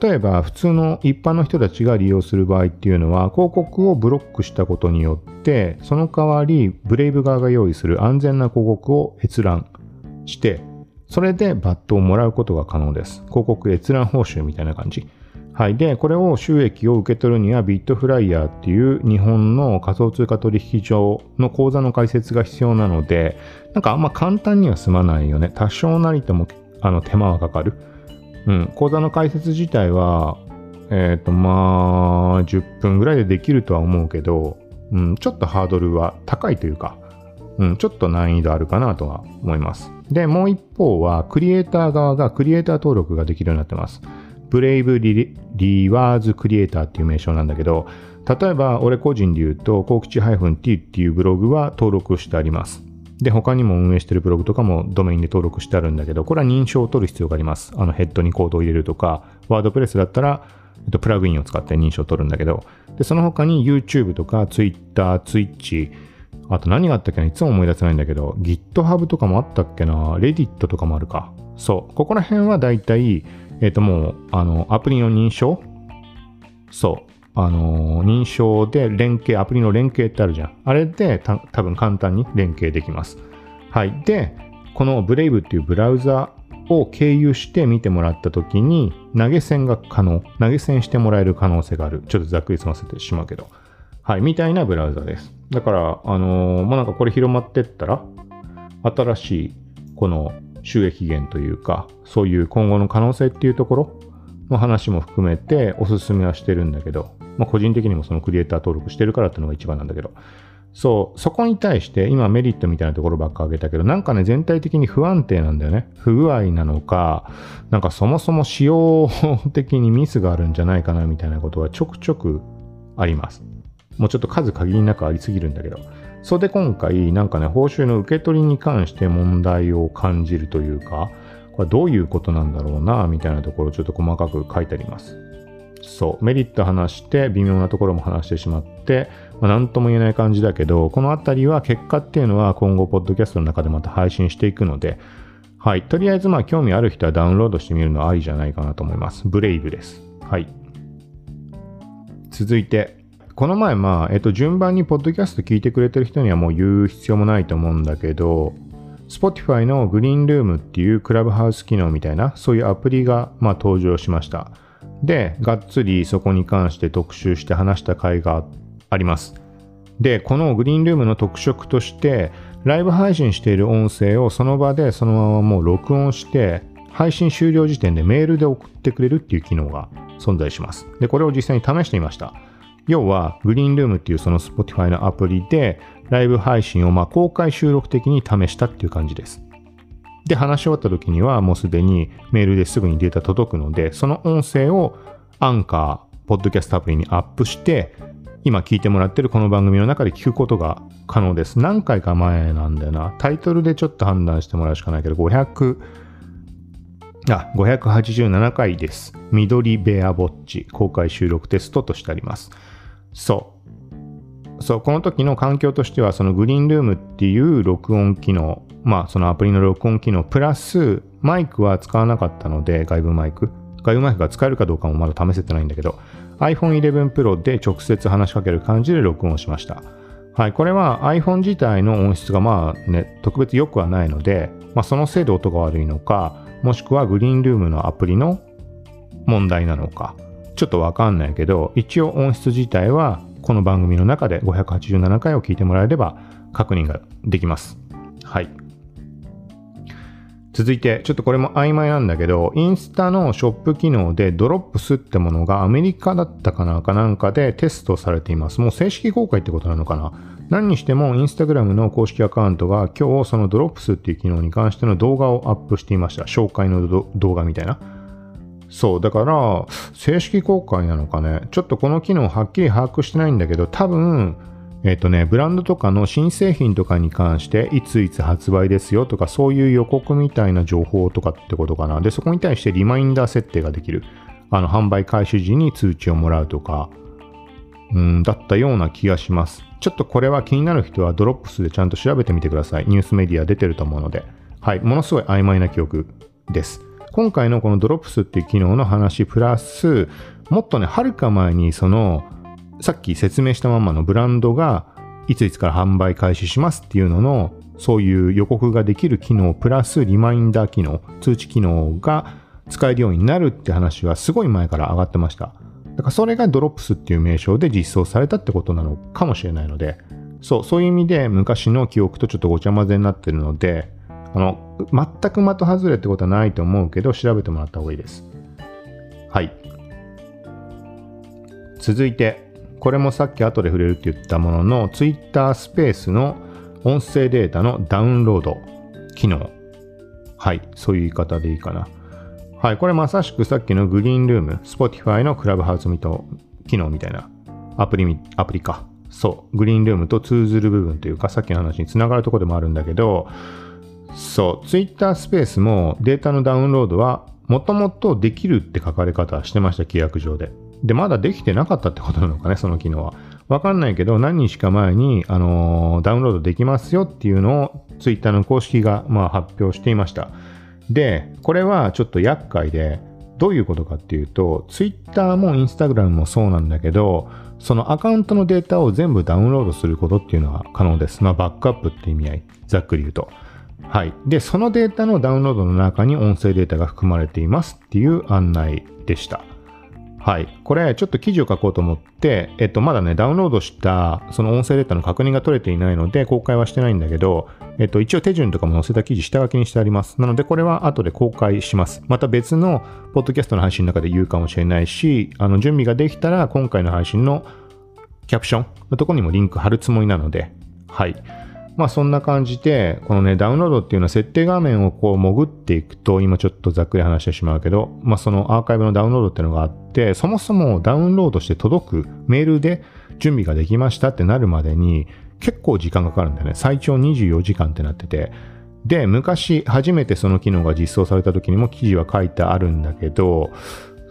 例えば普通の一般の人たちが利用する場合っていうのは広告をブロックしたことによってその代わりブレイブ側が用意する安全な広告を閲覧してそれでバットをもらうことが可能です。広告閲覧報酬みたいな感じ。はい。で、これを収益を受け取るにはビットフライヤーっていう日本の仮想通貨取引所の口座の開設が必要なので、なんかあんま簡単には済まないよね。多少なりともあの手間はかかる。うん。口座の開設自体は、えっ、ー、と、まあ、10分ぐらいでできるとは思うけど、うん、ちょっとハードルは高いというか、うん、ちょっと難易度あるかなとは思います。で、もう一方は、クリエイター側がクリエイター登録ができるようになってます。ブレイブリリワーズクリエイターっていう名称なんだけど、例えば俺個人で言うと、幸吉 -t っていうブログは登録してあります。で、他にも運営してるブログとかもドメインで登録してあるんだけど、これは認証を取る必要があります。あのヘッドにコードを入れるとか、ワードプレスだったら、えっと、プラグインを使って認証を取るんだけど、で、その他に YouTube とか Twitter、Twitch、あと何があったっけないつも思い出せないんだけど、GitHub とかもあったっけな ?Reddit とかもあるか。そう。ここら辺はだいたいえっ、ー、ともう、あの、アプリの認証？そう。あの認証で連携、アプリの連携ってあるじゃん。あれでた多分簡単に連携できます。はい。で、この Brave っていうブラウザを経由して見てもらったときに投げ銭が可能。投げ銭してもらえる可能性がある。ちょっとざっくり済ませてしまうけど。はい。みたいなブラウザです。だから、あのー、まあ、なんかこれ広まってったら、新しいこの収益源というか、そういう今後の可能性っていうところの話も含めておすすめはしてるんだけど、まあ、個人的にもそのクリエイター登録してるからっていうのが一番なんだけど、そう、そこに対して今メリットみたいなところばっか挙げたけど、なんかね、全体的に不安定なんだよね。不具合なのか、なんかそもそも仕様的にミスがあるんじゃないかなみたいなことはちょくちょくあります。もうちょっと数限りなくありすぎるんだけど。それで今回、なんかね、報酬の受け取りに関して問題を感じるというか、これどういうことなんだろうな、みたいなところをちょっと細かく書いてあります。そう、メリット話して、微妙なところも話してしまって、まあ、なんとも言えない感じだけど、このあたりは結果っていうのは今後、ポッドキャストの中でまた配信していくので、はい。とりあえず、まあ、興味ある人はダウンロードしてみるのはありじゃないかなと思います。ブレイブです。はい。続いて、この前、まあ、えっと、順番にポッドキャスト聞いてくれてる人にはもう言う必要もないと思うんだけど、Spotify のグリーンルームっていうクラブハウス機能みたいな、そういうアプリが、まあ、登場しました。で、がっつりそこに関して特集して話した回があります。で、このグリーンルームの特色として、ライブ配信している音声をその場でそのままもう録音して配信終了時点でメールで送ってくれるっていう機能が存在します。で、これを実際に試してみました。要は、グリーンルームっていうその Spotify のアプリで、ライブ配信をま公開収録的に試したっていう感じです。で、話し終わった時にはもうすでにメールですぐにデータ届くので、その音声をアンカー、ポッドキャストアプリにアップして、今聞いてもらってるこの番組の中で聞くことが可能です。何回か前なんだよな。タイトルでちょっと判断してもらうしかないけど、500、あ、587回です。緑ベアボッチ公開収録テストとしてあります。そう。そう、この時の環境としては、そのグリーンルームっていう録音機能、まあそのアプリの録音機能、プラスマイクは使わなかったので、外部マイク。外部マイクが使えるかどうかもまだ試せてないんだけど、iPhone 11 Pro で直接話しかける感じで録音しました。はい、これは iPhone 自体の音質がまあね、特別良くはないので、まあ、そのせいで音が悪いのか、もしくはグリーンルームのアプリの問題なのか、ちょっとわかんないけど、一応音質自体はこの番組の中で587回を聞いてもらえれば確認ができます。はい。続いて、ちょっとこれも曖昧なんだけど、インスタのショップ機能でドロップスってものがアメリカだったかなかなんかでテストされています。もう正式公開ってことなのかな？何にしてもインスタグラムの公式アカウントが今日そのドロップスっていう機能に関しての動画をアップしていました。紹介の動画みたいな。そう、だから、正式公開なのかね。ちょっとこの機能はっきり把握してないんだけど、多分、えっ、とね、ブランドとかの新製品とかに関して、いついつ発売ですよとか、そういう予告みたいな情報とかってことかな。で、そこに対してリマインダー設定ができる。あの、販売開始時に通知をもらうとか、うん、だったような気がします。ちょっとこれは気になる人はドロップスでちゃんと調べてみてください。ニュースメディア出てると思うので。はい、ものすごい曖昧な記憶です。今回のこのドロップスっていう機能の話プラス、もっとね、はるか前にその、さっき説明したままのブランドがいついつから販売開始しますっていうののそういう予告ができる機能プラスリマインダー機能通知機能が使えるようになるって話はすごい前から上がってました。だからそれがドロップスっていう名称で実装されたってことなのかもしれないのでそうそういう意味で昔の記憶とちょっとごちゃ混ぜになってるのであの全く的外れってことはないと思うけど調べてもらった方がいいですはい続いてこれもさっき後で触れるって言ったものの Twitter スペースの音声データのダウンロード機能。はい、そういう言い方でいいかな。はい、これまさしくさっきのグリーンルーム、Spotify のクラブハウスミト機能みたいなアプリ、アプリか。そう、グリーンルームと通ずる部分というか、さっきの話につながるところでもあるんだけど、そう、Twitter スペースもデータのダウンロードはもともとできるって書かれ方してました、規約上で。で、まだできてなかったってことなのかね、その機能は。わかんないけど、何日か前に、あのー、ダウンロードできますよっていうのを、ツイッターの公式が、まあ、発表していました。で、これはちょっと厄介で、どういうことかっていうと、ツイッターもインスタグラムもそうなんだけど、そのアカウントのデータを全部ダウンロードすることっていうのは可能です。まあ、バックアップって意味合い、ざっくり言うと。はい。で、そのデータのダウンロードの中に音声データが含まれていますっていう案内でした。はい。これ、ちょっと記事を書こうと思って、えっと、まだね、ダウンロードしたその音声データの確認が取れていないので、公開はしてないんだけど、えっと、一応手順とかも載せた記事下書きにしてあります。なので、これは後で公開します。また別のポッドキャストの配信の中で言うかもしれないし、あの、準備ができたら、今回の配信のキャプションのところにもリンク貼るつもりなので、はい。まあそんな感じで、このね、ダウンロードっていうのは設定画面をこう潜っていくと、今ちょっとざっくり話してしまうけど、まあそのアーカイブのダウンロードっていうのがあって、そもそもダウンロードして届くメールで準備ができましたってなるまでに結構時間がかかるんだよね。最長24時間ってなってて。で、昔初めてその機能が実装された時にも記事は書いてあるんだけど、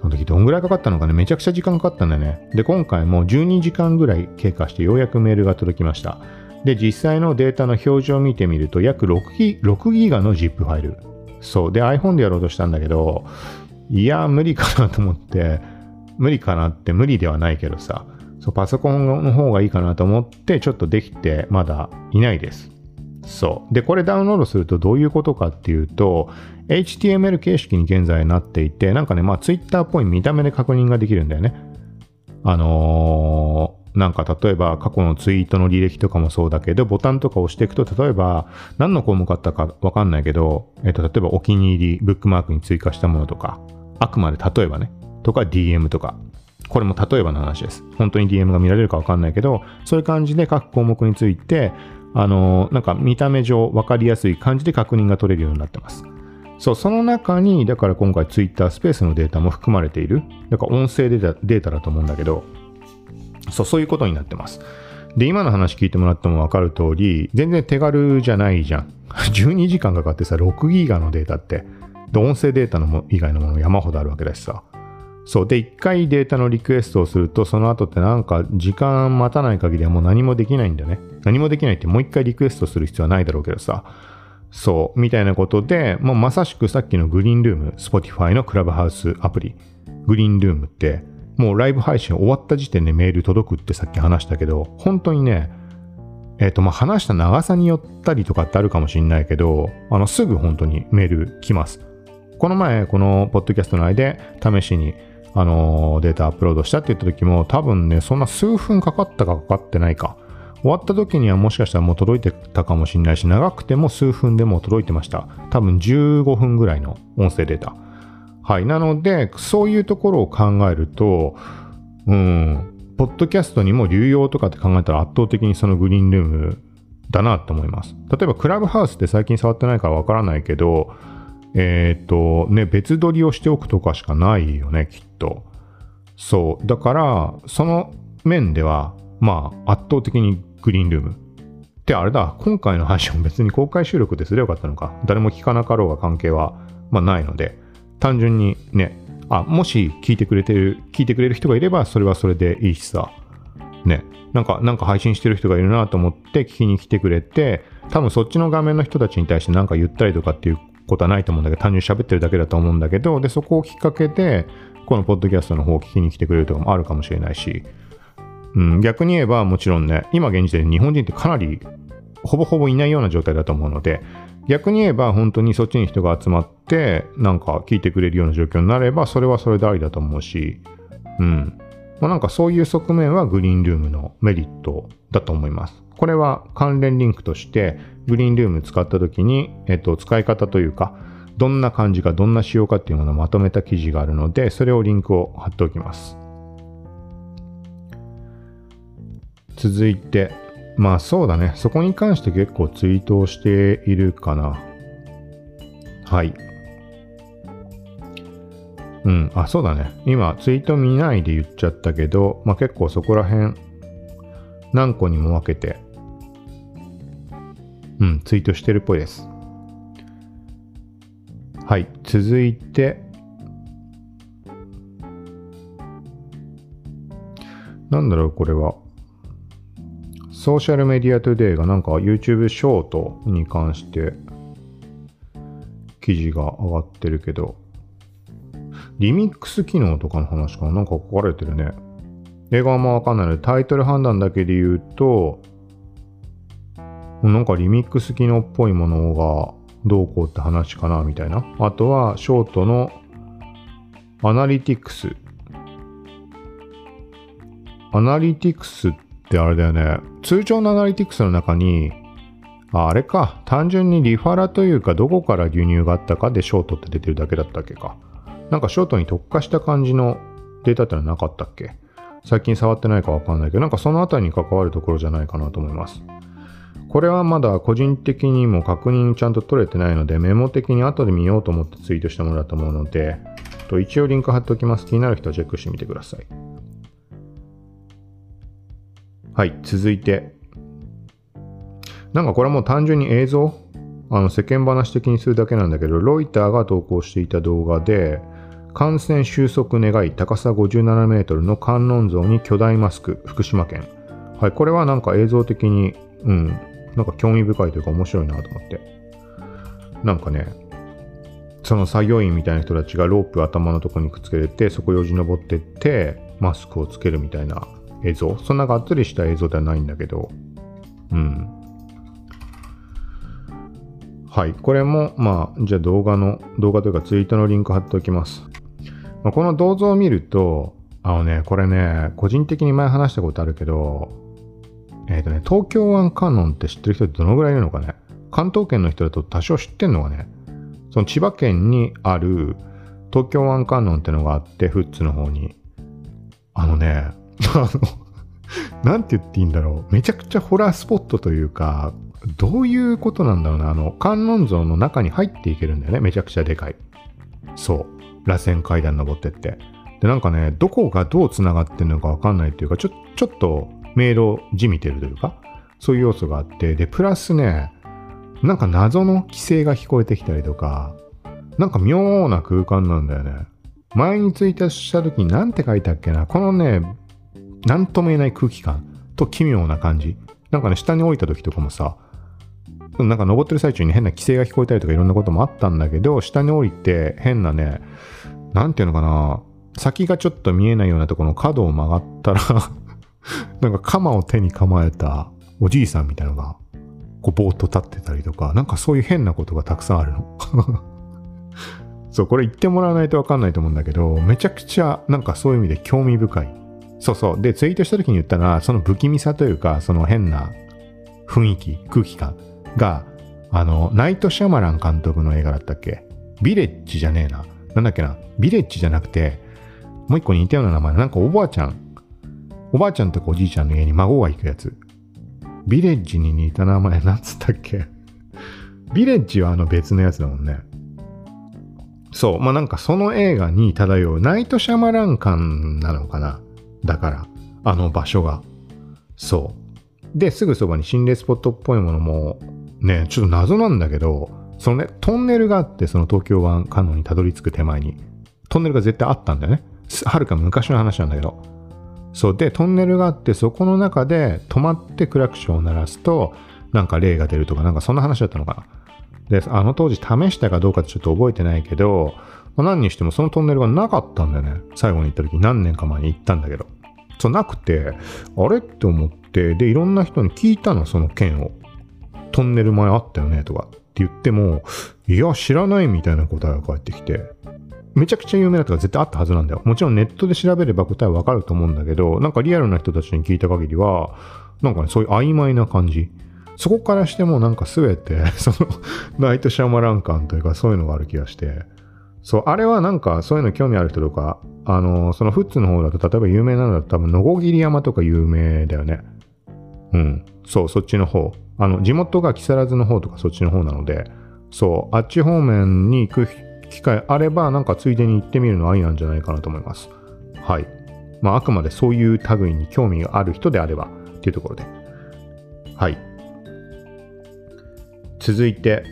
その時どんぐらいかかったのかね？めちゃくちゃ時間かかったんだよね。で、今回も12時間ぐらい経過してようやくメールが届きました。で、実際のデータの表示を見てみると、約6ギ ,6 ギガの ZIP ファイル。そう。で、iPhone でやろうとしたんだけど、いや、無理かなと思って、無理かなって無理ではないけどさ、そうパソコンの方がいいかなと思って、ちょっとできてまだいないです。そう。で、これダウンロードするとどういうことかっていうと、HTML 形式に現在なっていて、なんかね、まあ Twitter っぽい見た目で確認ができるんだよね。あのーなんか例えば過去のツイートの履歴とかもそうだけど、ボタンとか押していくと、例えば何の項目あったかわかんないけど、えっ、と、例えばお気に入り、ブックマークに追加したものとか、あくまで例えばね、とか DM とか、これも例えばの話です。本当に DM が見られるかわかんないけど、そういう感じで各項目について、あの、なんか見た目上分かりやすい感じで確認が取れるようになってます。そう、その中に、だから今回 Twitter スペースのデータも含まれている。だから音声データデータだと思うんだけど、そう、そういうことになってます。で、今の話聞いてもらっても分かる通り、全然手軽じゃないじゃん。12時間かかってさ、6ギガのデータって、で音声データのも以外のもの山ほどあるわけだしさ。そう。で、1回データのリクエストをすると、その後ってなんか時間待たない限りはもう何もできないんだよね。何もできないってもう1回リクエストする必要はないだろうけどさ。そう。みたいなことで、もうまさしくさっきのグリーンルーム、Spotify のクラブハウスアプリ、グリーンルームって、もうライブ配信終わった時点でメール届くってさっき話したけど、本当にね、えっ、ー、と、まあ、話した長さによったりとかってあるかもしんないけど、あの、すぐ本当にメール来ます。この前、このポッドキャスト内で試しに、あの、データアップロードしたって言った時も、多分ね、そんな数分かかったかかかってないか。終わった時にはもしかしたらもう届いてたかもしれないし、長くても数分でも届いてました。多分15分ぐらいの音声データ。はい。なので、そういうところを考えると、うん、ポッドキャストにも流用とかって考えたら圧倒的にそのグリーンルームだなと思います。例えば、クラブハウスって最近触ってないからわからないけど、えっ、ー、と、ね、別撮りをしておくとかしかないよね、きっと。そう。だから、その面では、まあ、圧倒的にグリーンルーム。で、あれだ、今回の配信も別に公開収録ですればよかったのか。誰も聞かなかろうが関係は、まあ、ないので、単純にね、あ、もし聞いてくれてる、聞いてくれる人がいれば、それはそれでいいしさ。ね。なんか、なんか配信してる人がいるなと思って聞きに来てくれて、多分そっちの画面の人たちに対して何か言ったりとかっていうことはないと思うんだけど、単純に喋ってるだけだと思うんだけど、で、そこをきっかけで、このポッドキャストの方を聞きに来てくれるとかもあるかもしれないし、うん、逆に言えばもちろんね、今現時点で日本人ってかなりほぼほぼいないような状態だと思うので、逆に言えば本当にそっちに人が集まってなんか聞いてくれるような状況になればそれはそれでありだと思うし、うん。まあ、なんかそういう側面はグリーンルームのメリットだと思います。これは関連リンクとしてグリーンルーム使った時に、えっと、使い方というか、どんな感じかどんな仕様かっていうものをまとめた記事があるので、それをリンクを貼っておきます。続いて、まあそうだね。そこに関して結構ツイートをしているかな。はい。うん、あ、そうだね。今、ツイート見ないで言っちゃったけど、まあ結構そこら辺、何個にも分けて、うん、ツイートしてるっぽいです。はい、続いて、なんだろう、これは。ソーシャルメディアトゥデイがなんか YouTube ショートに関して記事が上がってるけど、リミックス機能とかの話かな？なんか書かれてるね。映画はあんまわかんないので、タイトル判断だけで言うと、なんかリミックス機能っぽいものがどうこうって話かなみたいな。あとは、ショートのアナリティクス。アナリティクスっってあれだよね。通常のアナリティクスの中に、ああれか、単純にリファラというか、どこから流入があったかでショートって出てるだけだったっけか。なんかショートに特化した感じのデータってのはなかったっけ？最近触ってないかわかんないけど、なんかそのあたりに関わるところじゃないかなと思います。これはまだ個人的にも確認ちゃんと取れてないので、メモ的に後で見ようと思ってツイートしたものだと思うので、と一応リンク貼っておきます。気になる人はチェックしてみてください。はい、続いて。なんかこれはもう単純に映像？あの世間話的にするだけなんだけど、ロイターが投稿していた動画で、感染収束願い高さ57メートルの観音像に巨大マスク、福島県。はい、これはなんか映像的に、うん、なんか興味深いというか面白いなと思って。なんかね、その作業員みたいな人たちがロープ頭のとこにくっつけて、そこよじ登ってって、マスクをつけるみたいな映像。そんながっつりした映像ではないんだけど、うん。はい。これも、まあ、じゃあ動画の、動画というかツイートのリンク貼っておきます。まあ、この銅像を見ると、あのね、これね、個人的に前話したことあるけど、えっ、ー、とね、東京湾カノンって知ってる人ってどのぐらいいるのかね？関東圏の人だと多少知ってんのがね、その千葉県にある東京湾カノンってのがあって、富津の方に。あのね、あの、なんて言っていいんだろう。めちゃくちゃホラースポットというか、どういうことなんだろうな。あの、観音像の中に入っていけるんだよね。めちゃくちゃでかい。そう。螺旋階段登ってって。で、なんかね、どこがどう繋がってんのかわかんないっていうか、ちょ、ちょっと迷路じみてるというか、そういう要素があって、で、プラスね、なんか謎の規制が聞こえてきたりとか、なんか妙な空間なんだよね。前にツイートした時に何て書いたっけな、このね、なんとも言えない空気感と奇妙な感じ。なんかね、下に降りた時とかもさ、なんか登ってる最中に変な規制が聞こえたりとかいろんなこともあったんだけど、下に降りて変なね、なんていうのかな、先がちょっと見えないようなところの角を曲がったら なんか鎌を手に構えたおじいさんみたいなのが、こうぼーっと立ってたりとか、なんかそういう変なことがたくさんあるの そう、これ言ってもらわないとわかんないと思うんだけど、めちゃくちゃなんかそういう意味で興味深い。そうそう。で、ツイートした時に言ったのは、その不気味さというか、その変な雰囲気、空気感が、あの、ナイト・シャマラン監督の映画だったっけ？ビレッジじゃねえな。なんだっけな？ビレッジじゃなくて、もう一個似たような名前。なんかおばあちゃん。おばあちゃんとかおじいちゃんの家に孫が行くやつ。ビレッジに似た名前、なんつったっけ？ビレッジはあの別のやつだもんね。そう。まあなんかその映画に漂うナイトシャマラン感なのかな。だから、あの場所が。そう。で、すぐそばに心霊スポットっぽいものも、ね、ちょっと謎なんだけど、そのね、トンネルがあって、その東京湾カノンにたどり着く手前に、トンネルが絶対あったんだよね。はるか昔の話なんだけど。そう。で、トンネルがあって、そこの中で止まってクラクションを鳴らすと、なんか霊が出るとか、なんかそんな話だったのかな。で、あの当時試したかどうかちょっと覚えてないけど、ま、何にしてもそのトンネルがなかったんだよね。最後に行った時何年か前に行ったんだけど。そうなくて、あれって思って、で、いろんな人に聞いたの、その件を。トンネル前あったよねとかって言っても、いや、知らないみたいな答えが返ってきて、めちゃくちゃ有名なとか絶対あったはずなんだよ。もちろんネットで調べれば答えわかると思うんだけど、なんかリアルな人たちに聞いた限りは、なんかね、そういう曖昧な感じ。そこからしてもなんか全て、その、ナイトシャマラン感というかそういうのがある気がして、そう、あれはなんかそういうの興味ある人とか、あの、そのフッツの方だと例えば有名なのだと多分、のこぎり山とか有名だよね。うん。そう、そっちの方。あの、地元が木更津の方とかそっちの方なので、そう、あっち方面に行く機会あれば、なんかついでに行ってみるのありなんじゃないかなと思います。はい。まあ、あくまでそういう類に興味がある人であればっていうところで。はい。続いて、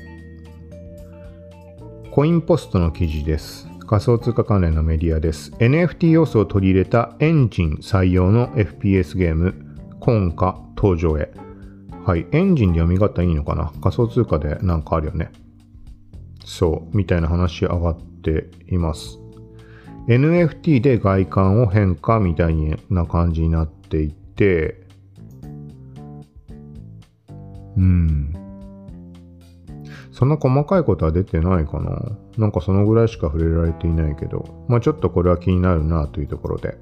コインポストの記事です。仮想通貨関連のメディアです。NFT 要素を取り入れたエンジン採用の FPS ゲーム、コンカ登場へ。はい。エンジンで読み方いいのかな？仮想通貨でなんかあるよね。そう、みたいな話上がっています。NFT で外観を変化みたいな感じになっていて、うん。そんな細かいことは出てないかな。なんかそのぐらいしか触れられていないけど、まあちょっとこれは気になるなというところで。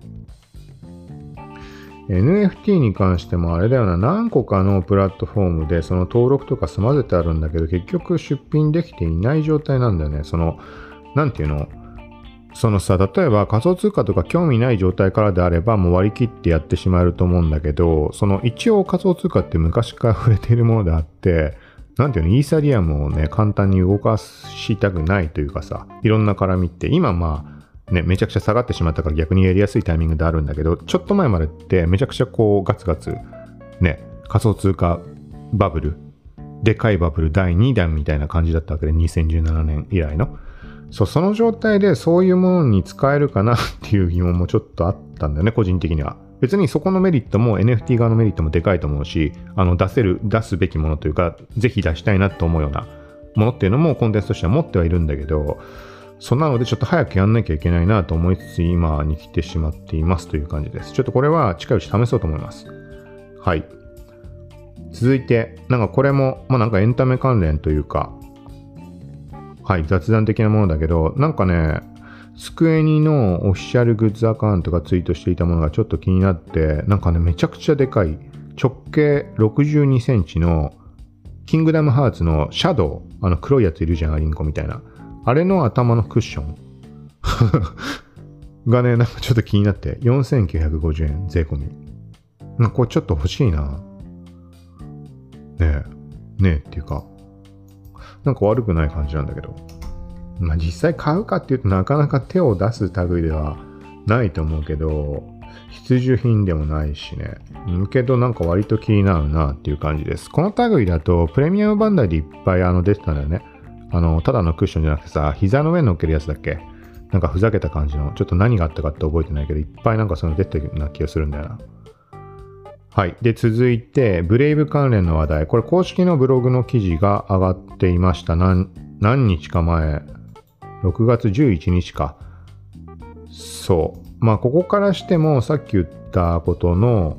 NFT に関してもあれだよな、何個かのプラットフォームでその登録とか済ませてあるんだけど、結局出品できていない状態なんだよね。その、なんていうの？そのさ、例えば仮想通貨とか興味ない状態からであればもう割り切ってやってしまえると思うんだけど、その一応仮想通貨って昔から触れているものであって、なんていうの、イーサリアムをね、簡単に動かしたくないというかさ、いろんな絡みって、今まあ、ね、めちゃくちゃ下がってしまったから逆にやりやすいタイミングであるんだけど、ちょっと前までってめちゃくちゃこうガツガツ、ね、仮想通貨バブル、でかいバブル第2弾みたいな感じだったわけで、2017年以来の。そう、その状態でそういうものに使えるかなっていう疑問もちょっとあったんだよね、個人的には。別にそこのメリットも NFT 側のメリットもでかいと思うし、あの出せる、出すべきものというか、ぜひ出したいなと思うようなものっていうのもコンテンツとしては持ってはいるんだけど、そんなのでちょっと早くやんなきゃいけないなと思いつつ今に来てしまっていますという感じです。ちょっとこれは近いうち試そうと思います。はい。続いて、なんかこれも、まあなんかエンタメ関連というか、はい、雑談的なものだけど、なんかね、机にのオフィシャルグッズアカウントがツイートしていたものがちょっと気になって、なんかね、めちゃくちゃでかい、直径62センチの、キングダムハーツのシャドウ、あの黒いやついるじゃん、アリンコみたいな。あれの頭のクッション がね、なんかちょっと気になって、4950円税込み。なんかこれちょっと欲しいな。ねえ。ねえっていうか、なんか悪くない感じなんだけど。まあ実際買うかっていうとなかなか手を出す類ではないと思うけど、必需品でもないしね。けどなんか割と気になるなっていう感じです。この類だとプレミアムバンダイでいっぱいあの出てたんだよね。あの、ただのクッションじゃなくてさ、膝の上に乗っけるやつだっけ？なんかふざけた感じの、ちょっと何があったかって覚えてないけど、いっぱいなんかその出てるような気がするんだよな。はい。で、続いて、ブレイブ関連の話題。これ公式のブログの記事が上がっていました。何、何日か前。6月11日か。そう。まあ、ここからしても、さっき言ったことの、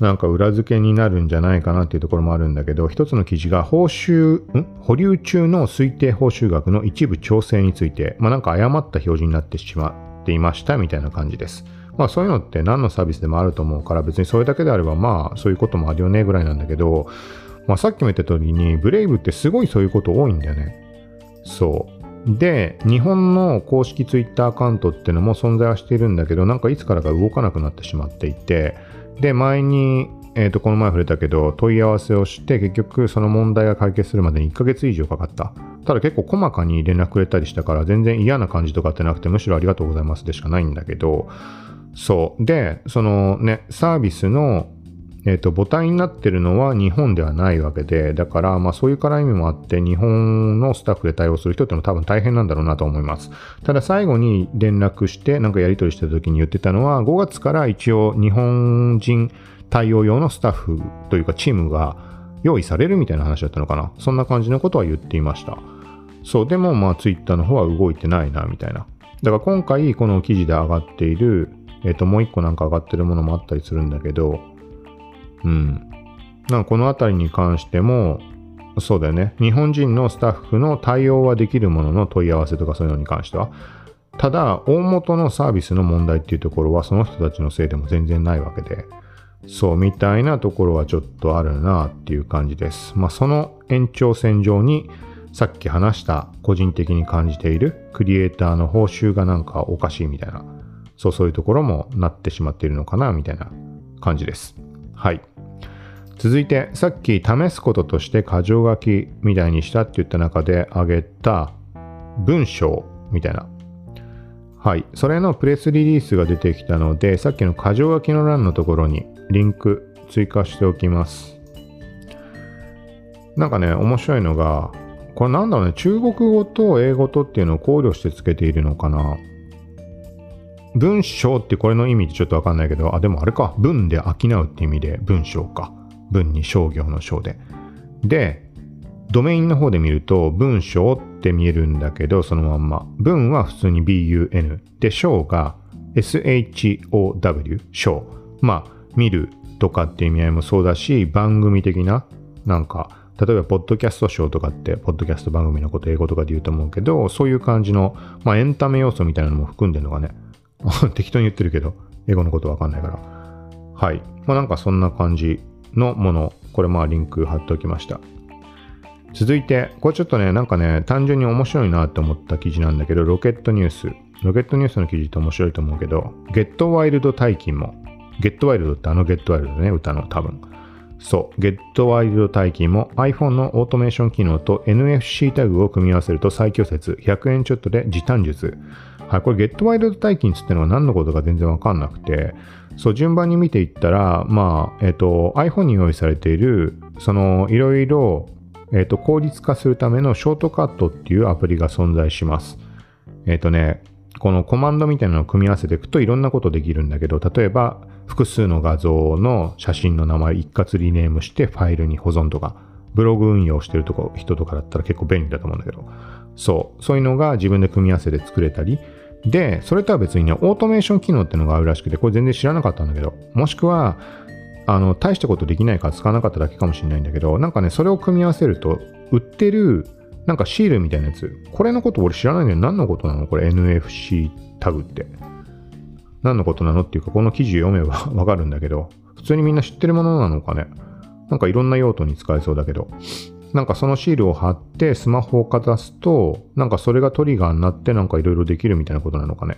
なんか裏付けになるんじゃないかなっていうところもあるんだけど、一つの記事が報酬、ん？保留中の推定報酬額の一部調整について、まあなんか誤った表示になってしまっていましたみたいな感じです。まあそういうのって何のサービスでもあると思うから別にそれだけであればまあそういうこともあるよねぐらいなんだけど、まあさっきも言った通りにブレイブってすごいそういうこと多いんだよね。そう。で、日本の公式ツイッターアカウントっていうのも存在はしているんだけど、なんかいつからか動かなくなってしまっていて、で、前に、えっ、ー、と、この前触れたけど、問い合わせをして、結局その問題が解決するまでに1ヶ月以上かかった。ただ結構細かに連絡くれたりしたから、全然嫌な感じとかってなくて、むしろありがとうございますでしかないんだけど、そう。で、そのね、サービスのえ、ー、と、母体になってるのは日本ではないわけで、だから、まあそういう絡みもあって、日本のスタッフで対応する人ってのは多分大変なんだろうなと思います。ただ最後に連絡して、なんかやり取りした時に言ってたのは、5月から一応日本人対応用のスタッフというかチームが用意されるみたいな話だったのかな。そんな感じのことは言っていました。そう、でもまあツイッターの方は動いてないな、みたいな。だから今回この記事で上がっている、えっ、ー、と、もう一個なんか上がってるものもあったりするんだけど、うん。なんこの辺りに関しても、そうだよね。日本人のスタッフの対応はできるものの問い合わせとかそういうのに関しては。ただ、大元のサービスの問題っていうところはその人たちのせいでも全然ないわけで、そうみたいなところはちょっとあるなっていう感じです。まあ、その延長線上に、さっき話した個人的に感じているクリエイターの報酬がなんかおかしいみたいな、そうそういうところもなってしまっているのかなみたいな感じです。はい。続いて、さっき試すこととして箇条書きみたいにしたって言った中で挙げた文章みたいな。はい。それのプレスリリースが出てきたので、さっきの箇条書きの欄のところにリンク追加しておきます。なんかね、面白いのが、これなんだろうね、中国語と英語とっていうのを考慮してつけているのかな。文章ってこれの意味ってちょっとわかんないけど、あ、でもあれか。文で商うって意味で文章か。文に商業の章で。で、ドメインの方で見ると文章って見えるんだけど、そのまんま。文は普通に bun。で、章が show、章。まあ、見るとかって意味合いもそうだし、番組的な、なんか、例えば、ポッドキャストショーとかって、ポッドキャスト番組のこと英語とかで言うと思うけど、そういう感じの、まあ、エンタメ要素みたいなのも含んでるのがね、適当に言ってるけど、英語のことわかんないから。はい。まあなんかそんな感じのもの。これまあリンク貼っておきました。続いて、これちょっとね、なんかね、単純に面白いなって思った記事なんだけど、ロケットニュース。ロケットニュースの記事って面白いと思うけど、ゲットワイルド大金も、ゲットワイルドってあのゲットワイルドね、歌の多分。そう、ゲットワイルド大金も iPhone のオートメーション機能と NFC タグを組み合わせると最強説、100円ちょっとで時短術。はい、これゲットワイルド大金つってのは何のことか全然わかんなくて、そう、順番に見ていったら、まあ、えっ、ー、と、iPhone に用意されている、その、いろいろ、えっ、ー、と、効率化するためのショートカットっていうアプリが存在します。えっ、ー、とね、このコマンドみたいなのを組み合わせていくといろんなことできるんだけど、例えば、複数の画像の写真の名前一括リネームしてファイルに保存とか、ブログ運用してるとこ人とかだったら結構便利だと思うんだけど、そう、そういうのが自分で組み合わせて作れたり、で、それとは別にね、オートメーション機能っていうのがあるらしくて、これ全然知らなかったんだけど、もしくは、あの、大したことできないから使わなかっただけかもしれないんだけど、なんかね、それを組み合わせると、売ってる、なんかシールみたいなやつ。これのこと俺知らないんだよ。何のことなの？これ NFC タグって。何のことなのっていうか、この記事読めば わかるんだけど、普通にみんな知ってるものなのかね？なんかいろんな用途に使えそうだけど。なんかそのシールを貼ってスマホをかざすと、なんかそれがトリガーになってなんかいろいろできるみたいなことなのかね。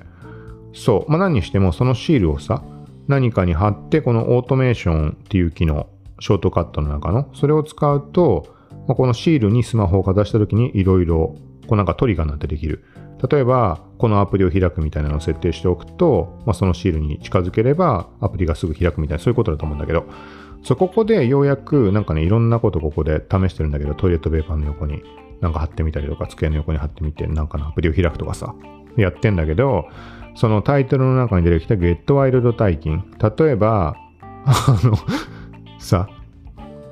そう。まあ何にしてもそのシールをさ、何かに貼ってこのオートメーションっていう機能、ショートカットの中の、それを使うと、まあ、このシールにスマホをかざした時にいろいろ、こうなんかトリガーになんてできる。例えば、このアプリを開くみたいなのを設定しておくと、まあ、そのシールに近づければアプリがすぐ開くみたいな、そういうことだと思うんだけど、そここでようやくなんかね、いろんなことここで試してるんだけど、トイレットペーパーの横になんか貼ってみたりとか、机の横に貼ってみて、なんかのアプリを開くとかさ、やってんだけど、そのタイトルの中に出てきたゲットワイルド大金。例えば、あの、さ、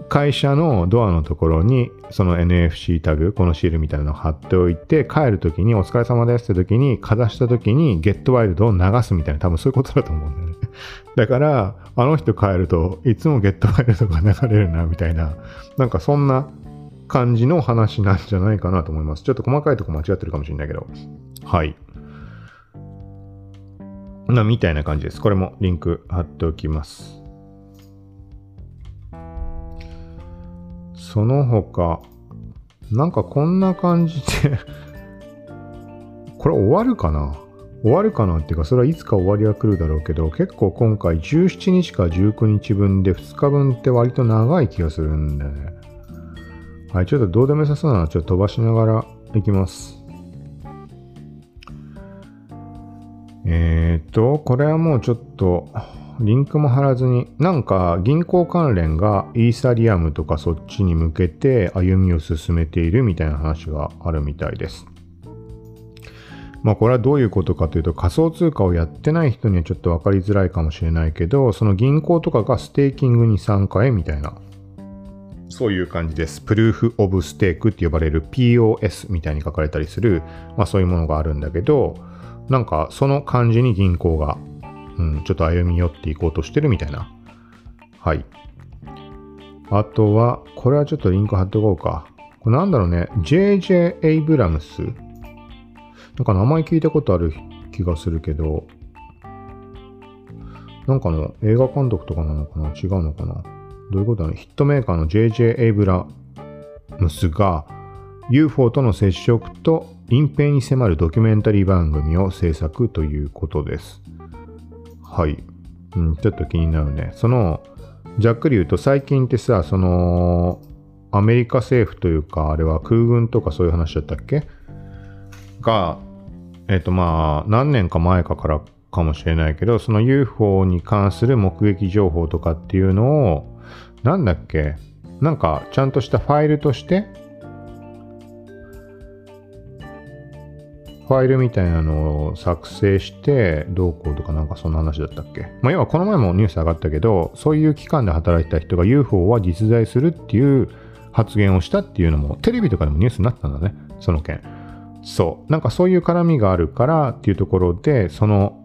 会社のドアのところにその NFC タグ、このシールみたいなのを貼っておいて、帰るときにお疲れ様ですって時に、かざしたときにゲットワイルドを流すみたいな、多分そういうことだと思うんだよね。だから、あの人帰るといつもゲットワイルドが流れるな、みたいな、なんかそんな感じの話なんじゃないかなと思います。ちょっと細かいとこ間違ってるかもしれないけど。はい。な、みたいな感じです。これもリンク貼っておきます。その他、なんかこんな感じで これ終わるかな？終わるかなっていうか、それはいつか終わりは来るだろうけど、結構今回17日か19日分で2日分って割と長い気がするんだよね。はい、ちょっとどうでもよさそうなのちょっと飛ばしながらいきます。えー、っと、これはもうちょっと、リンクも貼らずに、なんか銀行関連がイーサリアムとかそっちに向けて歩みを進めているみたいな話があるみたいです。まあこれはどういうことかというと仮想通貨をやってない人にはちょっと分かりづらいかもしれないけど、その銀行とかがステーキングに参加へみたいな、そういう感じです。プルーフ・オブ・ステークって呼ばれる POS みたいに書かれたりする、まあそういうものがあるんだけど、なんかその感じに銀行がうん、ちょっと歩み寄っていこうとしてるみたいな。はい。あとは、これはちょっとリンク貼っておこうか。これなんだろうね。JJ エイブラムスなんか名前聞いたことある気がするけど、なんかの映画監督とかなのかな？違うのかな？どういうことだろう？ヒットメーカーの JJ エイブラムスが UFO との接触と隠蔽に迫るドキュメンタリー番組を制作ということです。はい。うん、ちょっと気になるね。その、ざっくり言うと最近ってさ、その、アメリカ政府というか、あれは空軍とかそういう話だったっけ？が、えっ、ー、とまあ、何年か前かからかもしれないけど、その UFO に関する目撃情報とかっていうのを、なんだっけ？なんかちゃんとしたファイルとしてファイルみたいなのを作成してどうこうとかなんかそんな話だったっけ？まあ要はこの前もニュース上がったけどそういう機関で働いた人が UFO は実在するっていう発言をしたっていうのもテレビとかでもニュースになったんだねその件。そう。なんかそういう絡みがあるからっていうところでその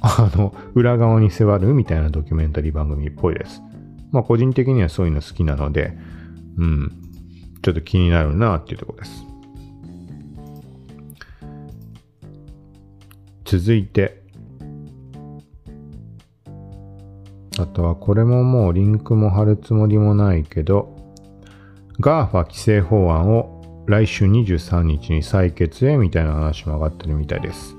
あの 裏側に迫るみたいなドキュメンタリー番組っぽいです。まあ個人的にはそういうの好きなのでうん。ちょっと気になるなっていうところです。続いて、あとはこれももうリンクも貼るつもりもないけど、GAFA 規制法案を来週23日に採決へみたいな話も上がってるみたいです。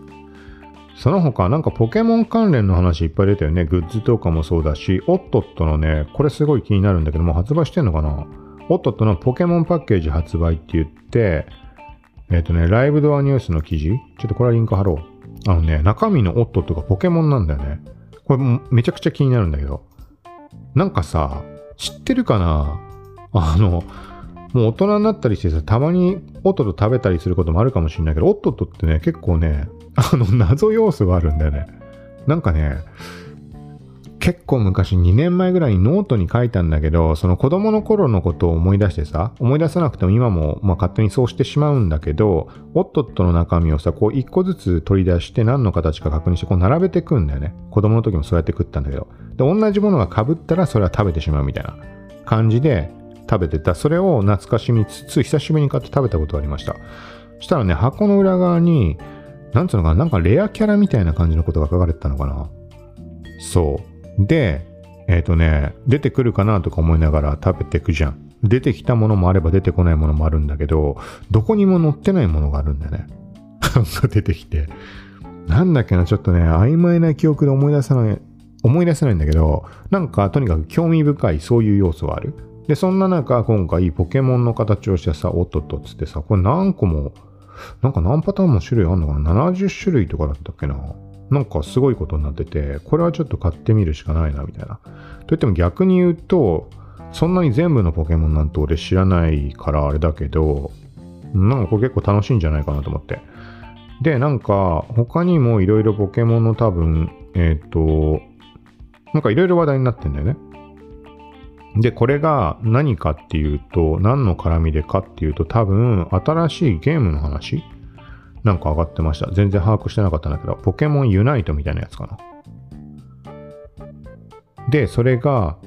その他なんかポケモン関連の話いっぱい出たよね。グッズとかもそうだし、オットットのね、これすごい気になるんだけども、発売してんのかな？オットットのポケモンパッケージ発売って言って、えっ、ー、とね、ライブドアニュースの記事？ちょっとこれはリンク貼ろう。あのね、中身のオットットかポケモンなんだよね。これめちゃくちゃ気になるんだけど。なんかさ、知ってるかな？あの、もう大人になったりしてさ、たまにオットット食べたりすることもあるかもしれないけど、オットットってね、結構ね、あの、謎要素があるんだよね。なんかね、結構昔2年前ぐらいにノートに書いたんだけど、その子供の頃のことを思い出してさ、思い出さなくても今もまあ勝手にそうしてしまうんだけど、オットットの中身をさ、こう一個ずつ取り出して何の形か確認してこう並べていくんだよね。子供の時もそうやって食ったんだけど。で、同じものが被ったらそれは食べてしまうみたいな感じで食べてた。それを懐かしみつつ、久しぶりに買って食べたことがありました。そしたらね、箱の裏側に、なんつうのかな、なんかレアキャラみたいな感じのことが書かれてたのかな。そう。で、えっ、ー、とね、出てくるかなとか思いながら食べてくじゃん。出てきたものもあれば出てこないものもあるんだけど、どこにも載ってないものがあるんだよね。出てきて。なんだっけな、ちょっとね、曖昧な記憶で思い出さない、思い出せないんだけど、なんかとにかく興味深いそういう要素はある。で、そんな中、今回ポケモンの形をしてさ、おっとっとっつってさ、これ何個も、なんか何パターンも種類あんのかな ?70 種類とかだったっけな？なんかすごいことになってて、これはちょっと買ってみるしかないな、みたいな。といっても逆に言うと、そんなに全部のポケモンなんて俺知らないからあれだけど、なんかこれ結構楽しいんじゃないかなと思って。で、なんか他にもいろいろポケモンの多分、えっ、ー、と、なんかいろいろ話題になってんだよね。で、これが何かっていうと、何の絡みでかっていうと、多分新しいゲームの話なんか上がってました。全然把握してなかったんだけど、ポケモンユナイトみたいなやつかな。で、それが、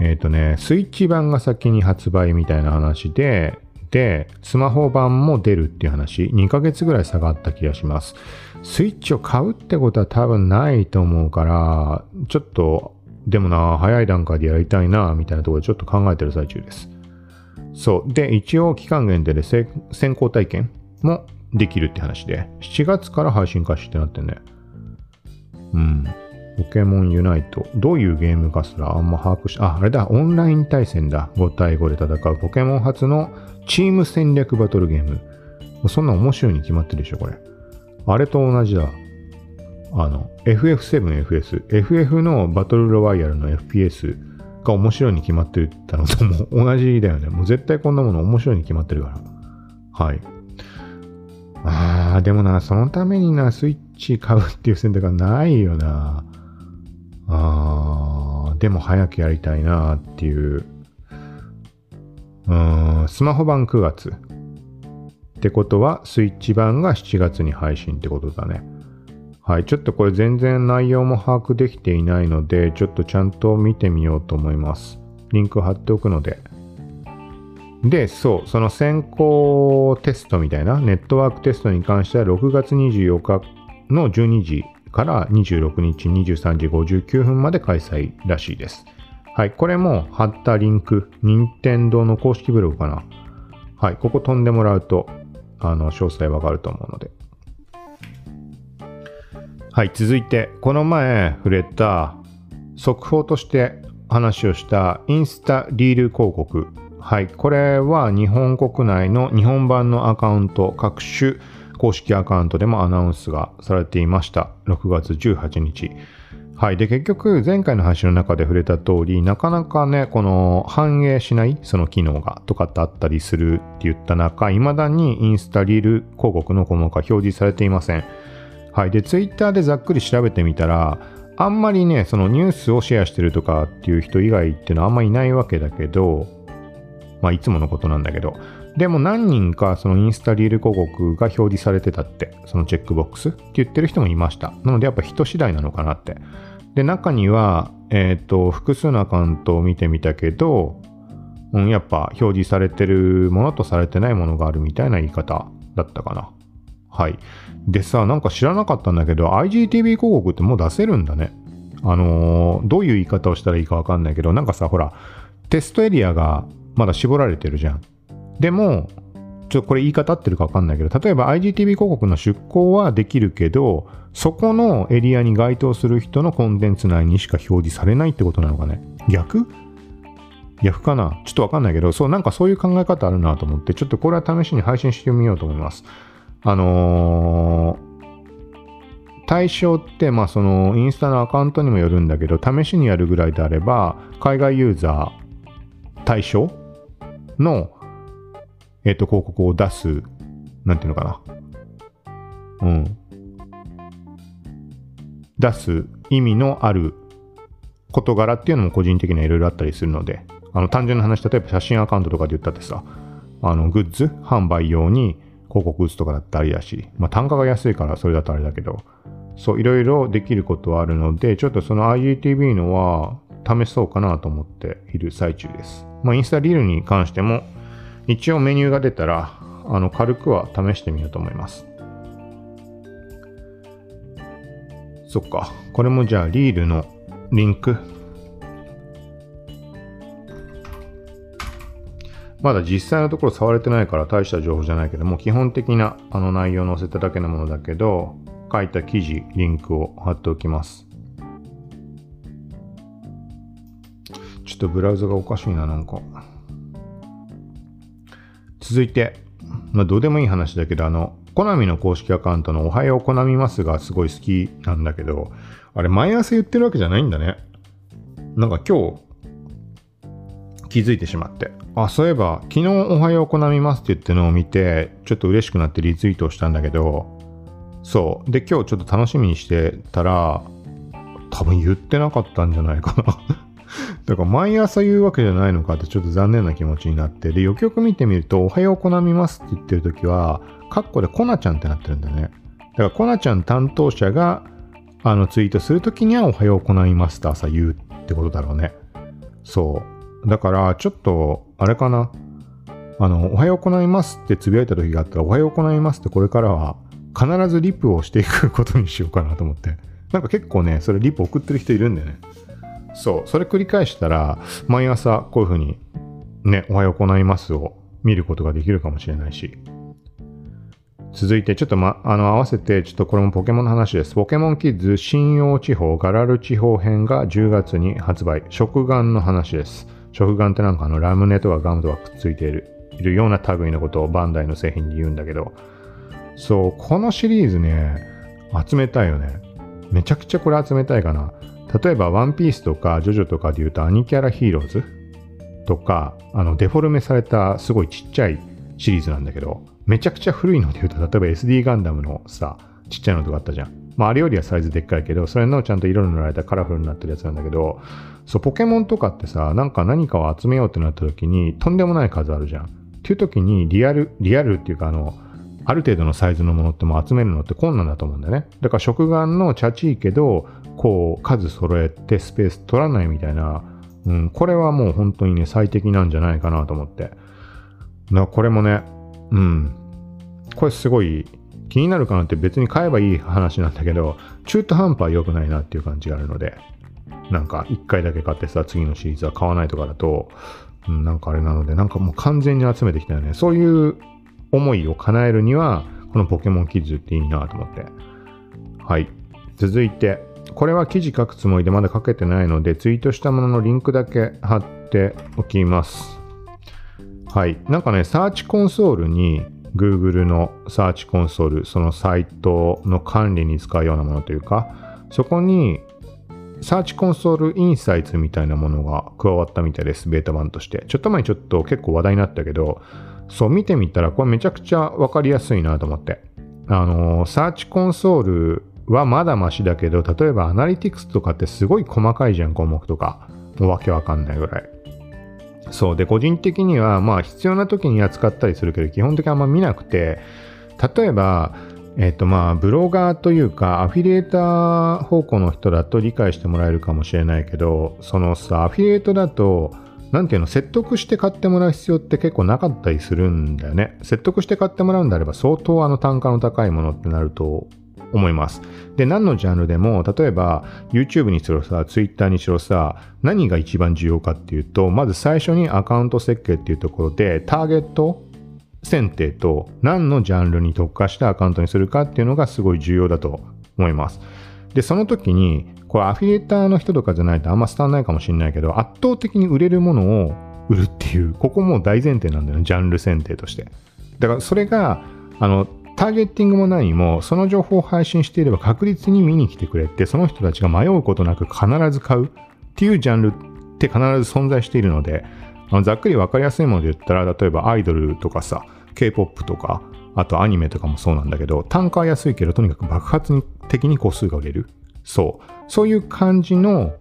えっ、ー、とね、スイッチ版が先に発売みたいな話で、で、スマホ版も出るっていう話、2ヶ月ぐらい差がった気がします。スイッチを買うってことは多分ないと思うから、ちょっと、でもな、早い段階でやりたいな、みたいなところでちょっと考えてる最中です。そう。で、一応期間限定で先行体験もできるって話で、7月から配信開始ってなってね。うん。ポケモンユナイト。どういうゲームかすらあんま把握し、あ、あれだ、オンライン対戦だ。5対5で戦うポケモン初のチーム戦略バトルゲーム。そんな面白いに決まってるでしょ、これ。あれと同じだ。あの、FF7FS。FF のバトルロワイヤルの FPS が面白いに決まってたのとも 同じだよね。もう絶対こんなもの面白いに決まってるから。はい。ああ、でもな、そのためにな、スイッチ買うっていう選択はないよな。ああ、でも早くやりたいなっていう。うん、スマホ版9月。ってことは、スイッチ版が7月に配信ってことだね。はい。ちょっとこれ全然内容も把握できていないので、ちょっとちゃんと見てみようと思います。リンク貼っておくので、で、そう、その先行テストみたいな、ネットワークテストに関しては6月24日の12時から26日23時59分まで開催らしいです。はい、これも貼ったリンク、任天堂の公式ブログかな。はい、ここ飛んでもらうと、あの、詳細わかると思うので。はい、続いて、この前触れた、速報として話をしたインスタリール広告はい、これは日本国内の日本版のアカウント、各種公式アカウントでもアナウンスがされていました。6月18日。はい。で、結局、前回の配信の中で触れた通り、なかなかね、この反映しないその機能がとかってあったりするって言った中、未だにインスタリール広告の項目が表示されていません。はい。で、ツイッターでざっくり調べてみたら、あんまりね、そのニュースをシェアしてるとかっていう人以外っていうのはあんまりいないわけだけど、まあ、いつものことなんだけど、でも何人かそのインスタリール広告が表示されてたって、そのチェックボックスって言ってる人もいました。なのでやっぱ人次第なのかなって。で、中には、えっ、ー、と、複数のアカウントを見てみたけど、うん、やっぱ表示されてるものとされてないものがあるみたいな言い方だったかな。はい。でさ、なんか知らなかったんだけど、IGTV 広告ってもう出せるんだね。あのー、どういう言い方をしたらいいかわかんないけど、なんかさ、ほら、テストエリアがまだ絞られてるじゃん。でも、ちょっとこれ言い方合ってるか分かんないけど、例えば IGTV 広告の出稿はできるけど、そこのエリアに該当する人のコンテンツ内にしか表示されないってことなのかね。逆？逆かな？ちょっとわかんないけど、そう、なんかそういう考え方あるなと思って、ちょっとこれは試しに配信してみようと思います。あのー、対象って、まあそのインスタのアカウントにもよるんだけど、試しにやるぐらいであれば、海外ユーザー対象の、えっ、と、広告を出す、なんていうのかな。うん。出す意味のある事柄っていうのも個人的にはいろいろあったりするので、あの、単純な話、例えば写真アカウントとかで言ったってさ、あの、グッズ販売用に広告打つとかだったりだし、まあ、単価が安いからそれだとあれだけど、そう、いろいろできることはあるので、ちょっとその IGTV のは試そうかなと思っている最中です。まあ、インスタリールに関しても、一応メニューが出たら、あの、軽くは試してみようと思います。そっか。これもじゃあ、リールのリンク。まだ実際のところ触れてないから大した情報じゃないけども、基本的なあの内容を載せただけのものだけど、書いた記事、リンクを貼っておきます。ちょっとブラウザがおかしいな、なんか。続いて、まあ、どうでもいい話だけど、あの、コナミの公式アカウントのおはようコナミますがすごい好きなんだけど、あれ毎朝言ってるわけじゃないんだね。なんか今日気づいてしまって。あ、そういえば昨日おはようコナミますって言ってのを見て、ちょっと嬉しくなってリツイートをしたんだけど、そう。で、今日ちょっと楽しみにしてたら、多分言ってなかったんじゃないかな だから毎朝言うわけじゃないのかってちょっと残念な気持ちになって、で、よくよく見てみると、おはようコナミますって言ってる時は、カッコでコナちゃんってなってるんだよね。だからコナちゃん担当者が、あの、ツイートするときにはおはようコナミますって朝言うってことだろうね。そう。だから、ちょっと、あれかな。あの、おはようコナミますってつぶやいた時があったら、おはようコナミますってこれからは必ずリプをしていくことにしようかなと思って。なんか結構ね、それリプ送ってる人いるんだよね。そう。それ繰り返したら、毎朝こういうふうに、ね、おはようございますを見ることができるかもしれないし。続いて、ちょっとま、あの、合わせて、ちょっとこれもポケモンの話です。ポケモンキッズ信用地方ガラル地方編が10月に発売。食玩の話です。食玩ってなんかあの、ラムネとかガムとかくっついている、いるような類のことをバンダイの製品に言うんだけど、そう、このシリーズね、集めたいよね。めちゃくちゃこれ集めたいかな。例えば、ワンピースとか、ジョジョとかで言うと、アニキャラヒーローズ？とか、あの、デフォルメされたすごいちっちゃいシリーズなんだけど、めちゃくちゃ古いので言うと、例えば SD ガンダムのさ、ちっちゃいのとかあったじゃん。まあ、あれよりはサイズでっかいけど、それのちゃんと色の塗られたカラフルになってるやつなんだけど、そう、ポケモンとかってさ、なんか何かを集めようってなった時に、とんでもない数あるじゃん。っていう時に、リアル、リアルっていうか、あの、ある程度のサイズのものっても集めるのって困難だと思うんだよね。だから食玩のチャチいけど、こう数揃えてスペース取らないみたいな、うん、これはもう本当にね、最適なんじゃないかなと思って。だからこれもね、うん、これすごい気になるかなって別に買えばいい話なんだけど、中途半端は良くないなっていう感じがあるので、なんか1回だけ買ってさ、次のシリーズは買わないとかだと、うん、なんかあれなので、なんかもう完全に集めてきたよね。そういう思いを叶えるには、このポケモンキッズっていいなと思って。はい。続いて、これは記事書くつもりでまだ書けてないので、ツイートしたもののリンクだけ貼っておきます。はい。なんかね、サーチコンソールに Google のサーチコンソール、そのサイトの管理に使うようなものというか、そこにサーチコンソールインサイツみたいなものが加わったみたいです、ベータ版として。ちょっと前ちょっと結構話題になったけど、そう見てみたらこれめちゃくちゃわかりやすいなと思って。あの、サーチコンソールはまだマシだけど、例えばアナリティクスとかってすごい細かいじゃん、項目とか。もうわけわかんないぐらい。そう。で、個人的には、まあ必要な時に扱ったりするけど、基本的にあんま見なくて、例えば、えっ、とまあ、ブロガーというか、アフィリエーター方向の人だと理解してもらえるかもしれないけど、そのさ、アフィリエイトだと、なんていうの、説得して買ってもらう必要って結構なかったりするんだよね。説得して買ってもらうんであれば相当あの単価の高いものってなると思います。で、何のジャンルでも、例えば YouTube にしろさ、Twitter にしろさ、何が一番重要かっていうと、まず最初にアカウント設計っていうところで、ターゲット選定と何のジャンルに特化したアカウントにするかっていうのがすごい重要だと思います。で、その時に、これアフィリエーターの人とかじゃないとあんま伝わんないかもしれないけど、圧倒的に売れるものを売るっていう、ここも大前提なんだよね、ジャンル選定として。だからそれが、あの、ターゲッティングも何も、その情報を配信していれば確実に見に来てくれて、その人たちが迷うことなく必ず買うっていうジャンルって必ず存在しているので、ざっくり分かりやすいもので言ったら、例えばアイドルとかさ、K-POP とか、あとアニメとかもそうなんだけど、単価は安いけど、とにかく爆発的に個数が売れる。そう。そういう感じの、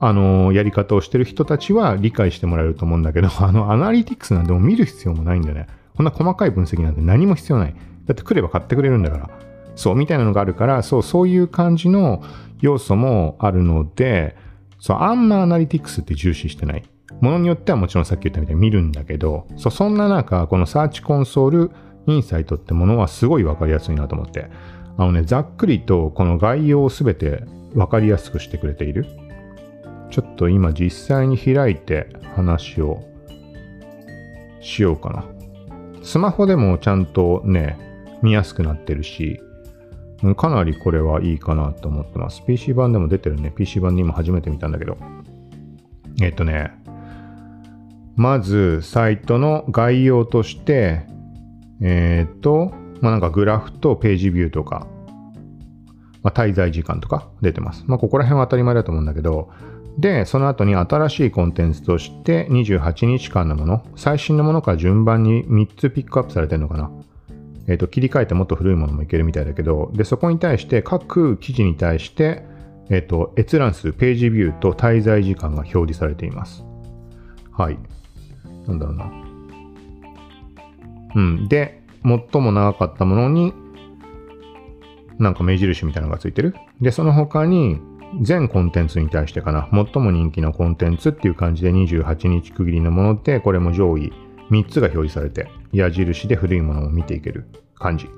あの、やり方をしてる人たちは理解してもらえると思うんだけど、あの、アナリティクスなんても見る必要もないんだよね。こんな細かい分析なんて何も必要ない。だって来れば買ってくれるんだから。そう、みたいなのがあるから、そう、そういう感じの要素もあるので、そう、あんまアナリティクスって重視してない。ものによってはもちろんさっき言ったみたいに見るんだけど、そそんな中、このサーチコンソールインサイトってものはすごいわかりやすいなと思って。あのね、ざっくりとこの概要をすべてわかりやすくしてくれている。ちょっと今実際に開いて話をしようかな。スマホでもちゃんとね、見やすくなってるし、かなりこれはいいかなと思ってます。PC 版でも出てるね。PC 版で今初めて見たんだけど。えっとね、まずサイトの概要として、えっ、と、まあ、なんかグラフとページビューとか、まあ、滞在時間とか出てます。まあ、ここら辺は当たり前だと思うんだけど、で、その後に新しいコンテンツとして28日間のもの、最新のものから順番に3つピックアップされてるのかな。えっ、ー、と、切り替えてもっと古いものもいけるみたいだけど、で、そこに対して各記事に対して、えっ、ー、と、閲覧数、ページビューと滞在時間が表示されています。はい。なんだろうな。うん。で、最も長かったものに、なんか目印みたいなのがついてる。で、その他に、全コンテンツに対してかな。最も人気のコンテンツっていう感じで28日区切りのもので、これも上位3つが表示されて、矢印で古いものを見ていける感じ。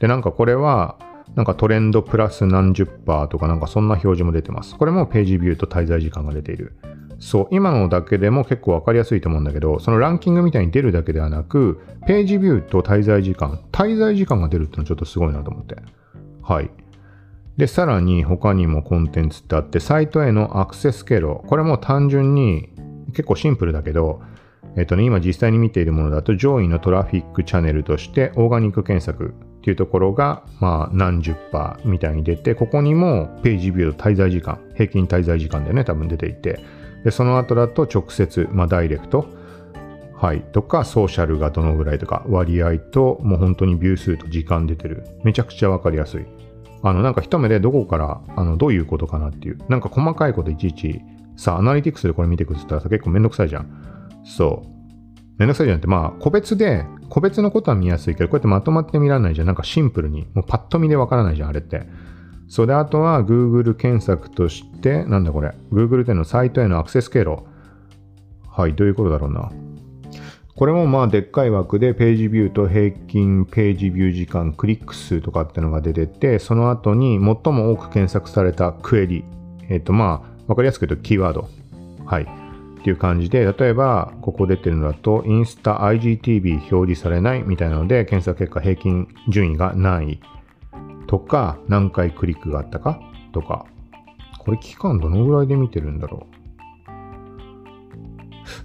で、なんかこれは、なんかトレンドプラス何十パーとかなんかそんな表示も出てます。これもページビューと滞在時間が出ている。そう、今のだけでも結構わかりやすいと思うんだけど、そのランキングみたいに出るだけではなく、ページビューと滞在時間、滞在時間が出るってのはちょっとすごいなと思って。はい。で、さらに他にもコンテンツってあって、サイトへのアクセス経路。これも単純に結構シンプルだけど、えっとね、今実際に見ているものだと上位のトラフィックチャンネルとしてオーガニック検索っていうところが、まあ何十パーみたいに出て、ここにもページビューと滞在時間、平均滞在時間でね、多分出ていて、で、その後だと直接、まあダイレクト、はい、とか、ソーシャルがどのぐらいとか、割合と、もう本当にビュー数と時間出てる。めちゃくちゃわかりやすい。あの、なんか一目でどこから、あの、どういうことかなっていう。なんか細かいこといちいち、さ、アナリティクスでこれ見てくって言ったらさ、結構めんどくさいじゃん。そう。めんどくさいじゃなくて、まあ、個別で、個別のことは見やすいけど、こうやってまとまって見られないじゃん。なんかシンプルに。もうパッと見でわからないじゃん、あれって。そうで、あとは Google 検索として、なんだこれ。Google でのサイトへのアクセス経路。はい、どういうことだろうな。これもまあでっかい枠でページビューと平均ページビュー時間、クリック数とかってのが出てて、その後に最も多く検索されたクエリ。えっ、とまあ、わかりやすく言うとキーワード。はい。っていう感じで、例えば、ここ出てるのだと、インスタ IGTV 表示されないみたいなので、検索結果平均順位が何位とか、何回クリックがあったかとか、これ期間どのぐらいで見てるんだろ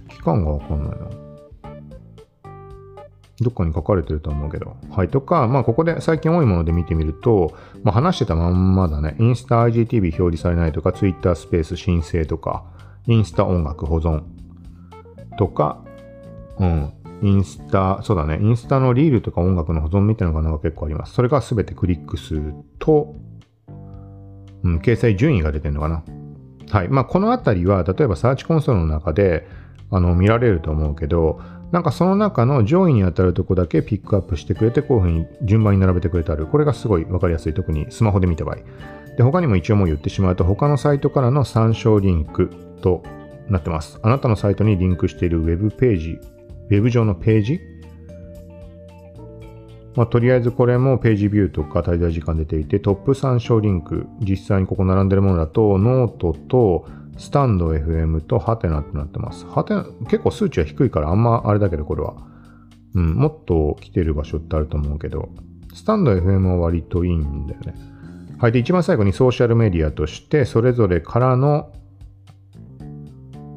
う？期間がわかんないな。どっかに書かれてると思うけど。はい。とか、まあ、ここで最近多いもので見てみると、まあ、話してたまんまだね。インスタ IGTV 表示されないとか、Twitter スペース申請とか、インスタ音楽保存とか、うん、インスタ、そうだね、インスタのリールとか音楽の保存みたいなのが結構あります。それがすべてクリック数と、うん、掲載順位が出てるのかな。はい。まあ、このあたりは、例えばサーチコンソールの中で、あの、見られると思うけど、なんかその中の上位に当たるとこだけピックアップしてくれて、こういうふうに順番に並べてくれてある。これがすごいわかりやすい。特にスマホで見た場合。で、他にも一応もう言ってしまうと、他のサイトからの参照リンクとなってます。あなたのサイトにリンクしているウェブページ、ウェブ上のページ？まあ、とりあえずこれもページビューとか滞在時間出ていて、トップ参照リンク、実際にここ並んでるものだと、ノートとスタンド FM とハテナってなってます。はてな、結構数値は低いからあんまあれだけどこれは。うん、もっと来てる場所ってあると思うけど、スタンド FM は割といいんだよね。はい。で、一番最後にソーシャルメディアとして、それぞれからの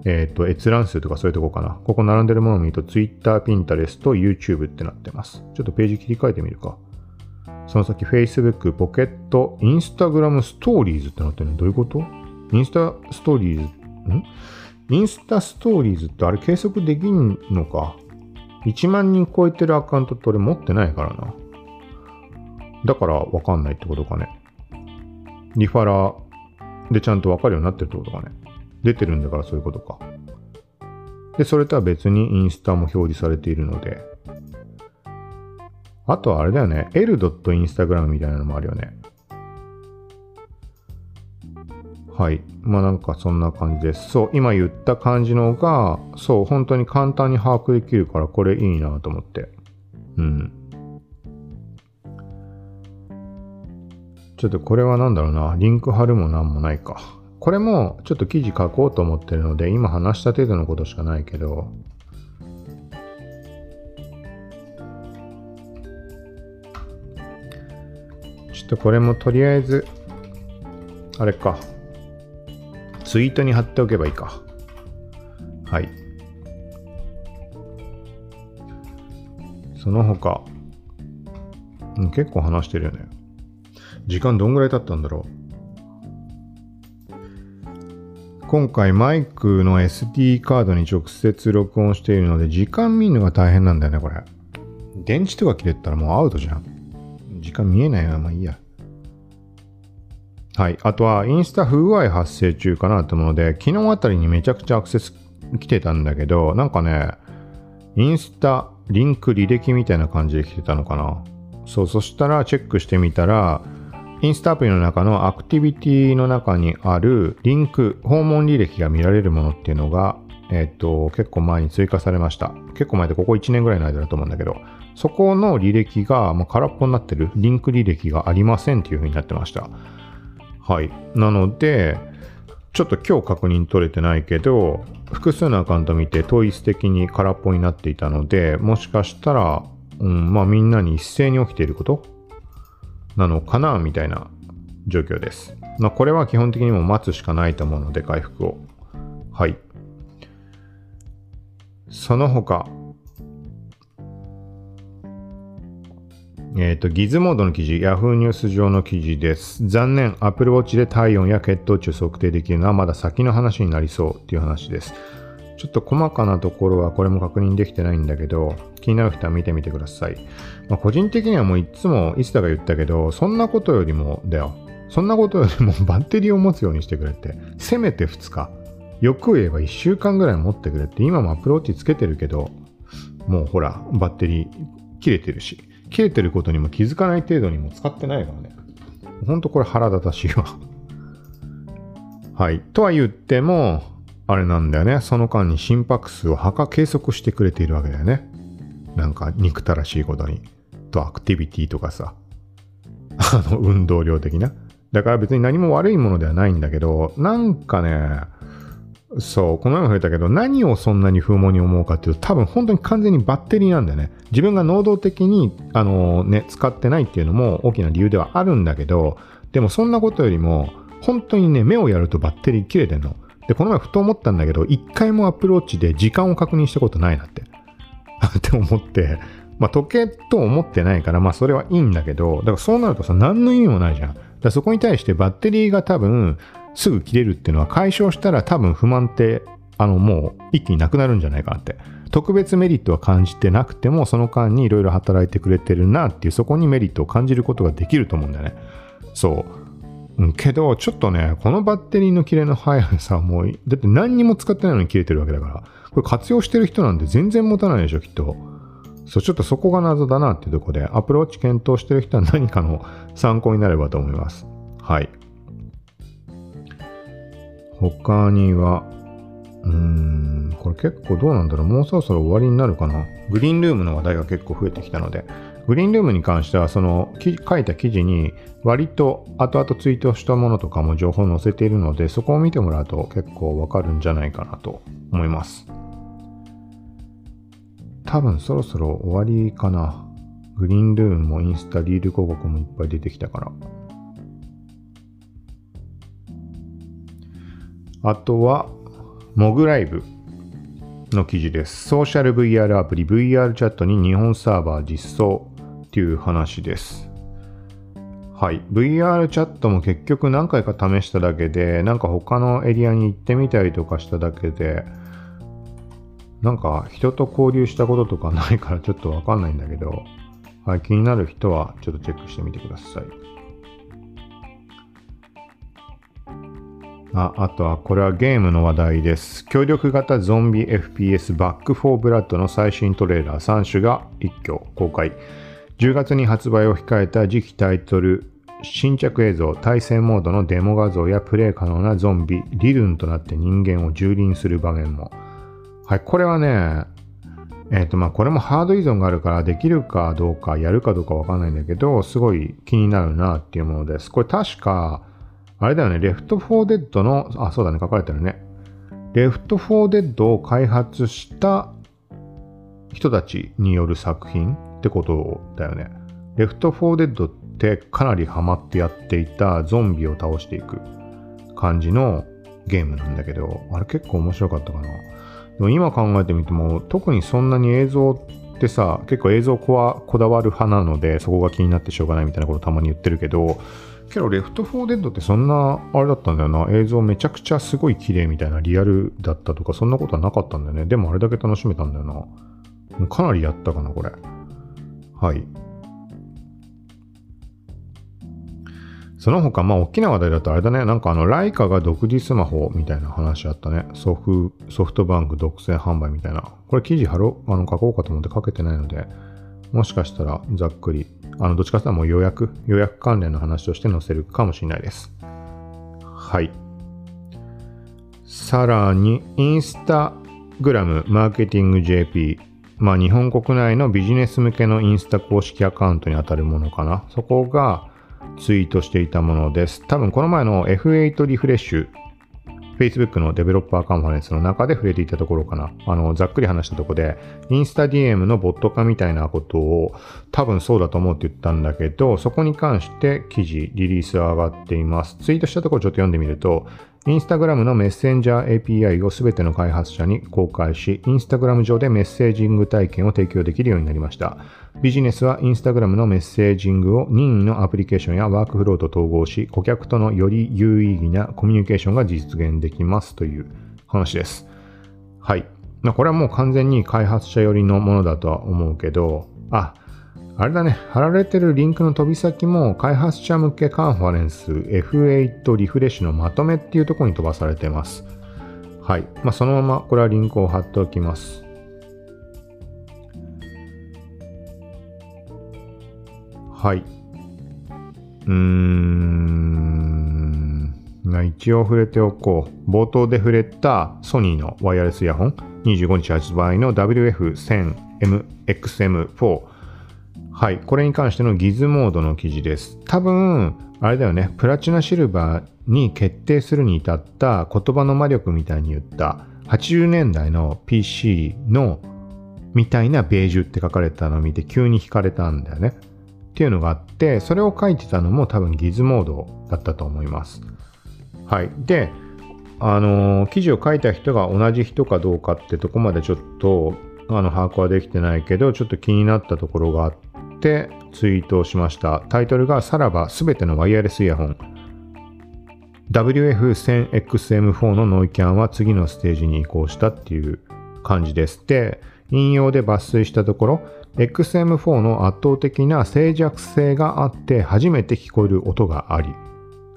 えっ、ー、と、閲覧数とかそういうとこかな。ここ並んでるものを見ると Twitter、Pinterest、YouTube ってなってます。ちょっとページ切り替えてみるか。その先 Facebook、ポケット、Instagram ストーリーズってなってるのどういうこと？インスタストーリーズ、ん？インスタストーリーズってあれ計測できんのか ?1 万人超えてるアカウントって俺持ってないからな。だからわかんないってことかね。リファラーでちゃんとわかるようになってるってことかね。出てるんだからそういうことか。で、それとは別にインスタも表示されているので、あとはあれだよね、l.instagram みたいなのもあるよね。はい。まあなんかそんな感じです。そう、今言った感じのが、そう、本当に簡単に把握できるから、これいいなと思って。うん。ちょっとこれは何だろうな。リンク貼るもなんもないか。これもちょっと記事書こうと思ってるので、今話した程度のことしかないけど、ちょっとこれもとりあえず、あれか。ツイートに貼っておけばいいか。はい。その他、結構話してるよね。時間どんぐらい経ったんだろう。今回マイクの SD カードに直接録音しているので時間見るのが大変なんだよね、これ。電池とか切れたらもうアウトじゃん。時間見えないよ。まあいいや。はい。あとは、インスタ不具合発生中かなと思うので、昨日あたりにめちゃくちゃアクセス来てたんだけど、なんかね、インスタリンク履歴みたいな感じで来てたのかな。そう、そしたらチェックしてみたら、インスタアプリの中のアクティビティの中にあるリンク、訪問履歴が見られるものっていうのが、えっ、と、結構前に追加されました。結構前でここ1年ぐらいの間だと思うんだけど、そこの履歴がもう空っぽになってる、リンク履歴がありませんっていう風になってました。はい。なので、ちょっと今日確認取れてないけど、複数のアカウント見て統一的に空っぽになっていたので、もしかしたら、うん、まあみんなに一斉に起きていることなのかなみたいな状況です。まあこれは基本的にも待つしかないと思うので、回復を。はい。その他、えっ、と、ギズモードの記事、Yahoo ニュース上の記事です。残念、Apple Watch で体温や血糖値を測定できるのはまだ先の話になりそうっていう話です。ちょっと細かなところはこれも確認できてないんだけど、気になる人は見てみてください。まあ、個人的にはもういつも、いつだか言ったけど、そんなことよりも、だよ。そんなことよりも バッテリーを持つようにしてくれって。せめて2日。よく言えば1週間ぐらい持ってくれって。今も Apple Watch つけてるけど、もうほら、バッテリー切れてるし。切れてることにも気づかない程度にも使ってないからね。ほんとこれ腹立たしいわ。はい。とは言っても、あれなんだよね。その間に心拍数を測計測してくれているわけだよね。なんか憎たらしいことに。とアクティビティとかさ。あの、運動量的な。だから別に何も悪いものではないんだけど、なんかね、そう、この前も触れたけど、何をそんなに不毛に思うかっていうと、多分本当に完全にバッテリーなんだよね。自分が能動的に、あのね、使ってないっていうのも大きな理由ではあるんだけど、でもそんなことよりも、本当にね、目をやるとバッテリー切れてんの。で、この前ふと思ったんだけど、一回もアプローチで時間を確認したことないなって。って思って、まあ時計と思ってないから、まあそれはいいんだけど、だからそうなるとさ、何の意味もないじゃん。だそこに対してバッテリーが多分、すぐ切れるっていうのは解消したら多分不満って、あのもう一気になくなるんじゃないかなって。特別メリットは感じてなくても、その間にいろいろ働いてくれてるなっていう、そこにメリットを感じることができると思うんだよね。そう。うん、けど、ちょっとね、このバッテリーの切れの速さはもう、だって何にも使ってないのに切れてるわけだから、これ活用してる人なんて全然持たないでしょ、きっと。そう、ちょっとそこが謎だなっていうとこで、アプローチ検討してる人は何かの参考になればと思います。はい。他には、うーん、これ結構どうなんだろうもうそろそろ終わりになるかなグリーンルームの話題が結構増えてきたので、グリーンルームに関しては、その書いた記事に割と後々ツイートしたものとかも情報載せているので、そこを見てもらうと結構わかるんじゃないかなと思います。多分そろそろ終わりかな。グリーンルームもインスタリール広告もいっぱい出てきたから。あとは、モグライブの記事です。ソーシャル VR アプリ VR チャットに日本サーバー実装ていう話です。はい。VR チャットも結局何回か試しただけで、なんか他のエリアに行ってみたりとかしただけで、なんか人と交流したこととかないからちょっとわかんないんだけど、はい、気になる人はちょっとチェックしてみてください。ああとはこれはゲームの話題です。協力型ゾンビ FPS バックフォーブラッドの最新トレーラー3種が一挙公開。10月に発売を控えた次期タイトル新着映像、対戦モードのデモ画像やプレイ可能なゾンビ、リルンとなって人間を蹂躙する場面も。はい、これはね、えっ、ー、とまあこれもハード依存があるからできるかどうかやるかどうかわかんないんだけど、すごい気になるなっていうものです。これ確か、あれだよね、レフト4デッドの、あ、そうだね、書かれてるね。レフト4デッドを開発した人たちによる作品ってことだよね。レフト4デッドってかなりハマってやっていたゾンビを倒していく感じのゲームなんだけど、あれ結構面白かったかな。でも今考えてみても、特にそんなに映像ってさ、結構映像ここだわる派なので、そこが気になってしょうがないみたいなことたまに言ってるけど、けど、レフト4デッドってそんな、あれだったんだよな。映像めちゃくちゃすごい綺麗みたいなリアルだったとか、そんなことはなかったんだよね。でもあれだけ楽しめたんだよな。かなりやったかな、これ。はい。その他、まあ、大きな話題だとあれだね。なんかあの、ライカが独自スマホみたいな話あったね。ソフソフトバンク独占販売みたいな。これ記事貼ろう、あの、書こうかと思って書けてないので、もしかしたらざっくり、あの、どっちかというともう予約、予約関連の話として載せるかもしれないです。はい。さらに、インスタグラムマーケティング JP。まあ、日本国内のビジネス向けのインスタ公式アカウントに当たるものかな。そこが、ツイートしていたものです。多分この前の F8 リフレッシュ、Facebook のデベロッパーカンファレンスの中で触れていたところかな。あの、ざっくり話したところで、インスタ DM のボット化みたいなことを多分そうだと思うって言ったんだけど、そこに関して記事、リリースは上がっています。ツイートしたところちょっと読んでみると、インスタグラムのメッセンジャー API をすべての開発者に公開し、インスタグラム上でメッセージング体験を提供できるようになりました。ビジネスはインスタグラムのメッセージングを任意のアプリケーションやワークフローと統合し、顧客とのより有意義なコミュニケーションが実現できますという話です。はい。これはもう完全に開発者寄りのものだとは思うけど、あ、あれだね、貼られてるリンクの飛び先も開発者向けカンファレンス F8 リフレッシュのまとめっていうところに飛ばされてます。はい。まあ、そのままこれはリンクを貼っておきます。はい。うーん。一応触れておこう。冒頭で触れたソニーのワイヤレスイヤホン25日発売の WF1000MXM4 はい。これに関してのギズモードの記事です。多分、あれだよね。プラチナシルバーに決定するに至った言葉の魔力みたいに言った80年代の PC のみたいなベージュって書かれたのを見て急に惹かれたんだよね。っていうのがあって、それを書いてたのも多分ギズモードだったと思います。はい。で、あのー、記事を書いた人が同じ人かどうかってとこまでちょっとあの把握はできてないけど、ちょっと気になったところがあってってツイートをしました。タイトルがさらばすべてのワイヤレスイヤホン。WF1000XM4 のノイキャンは次のステージに移行したっていう感じです。で、引用で抜粋したところ、XM4 の圧倒的な静寂性があって初めて聞こえる音があり、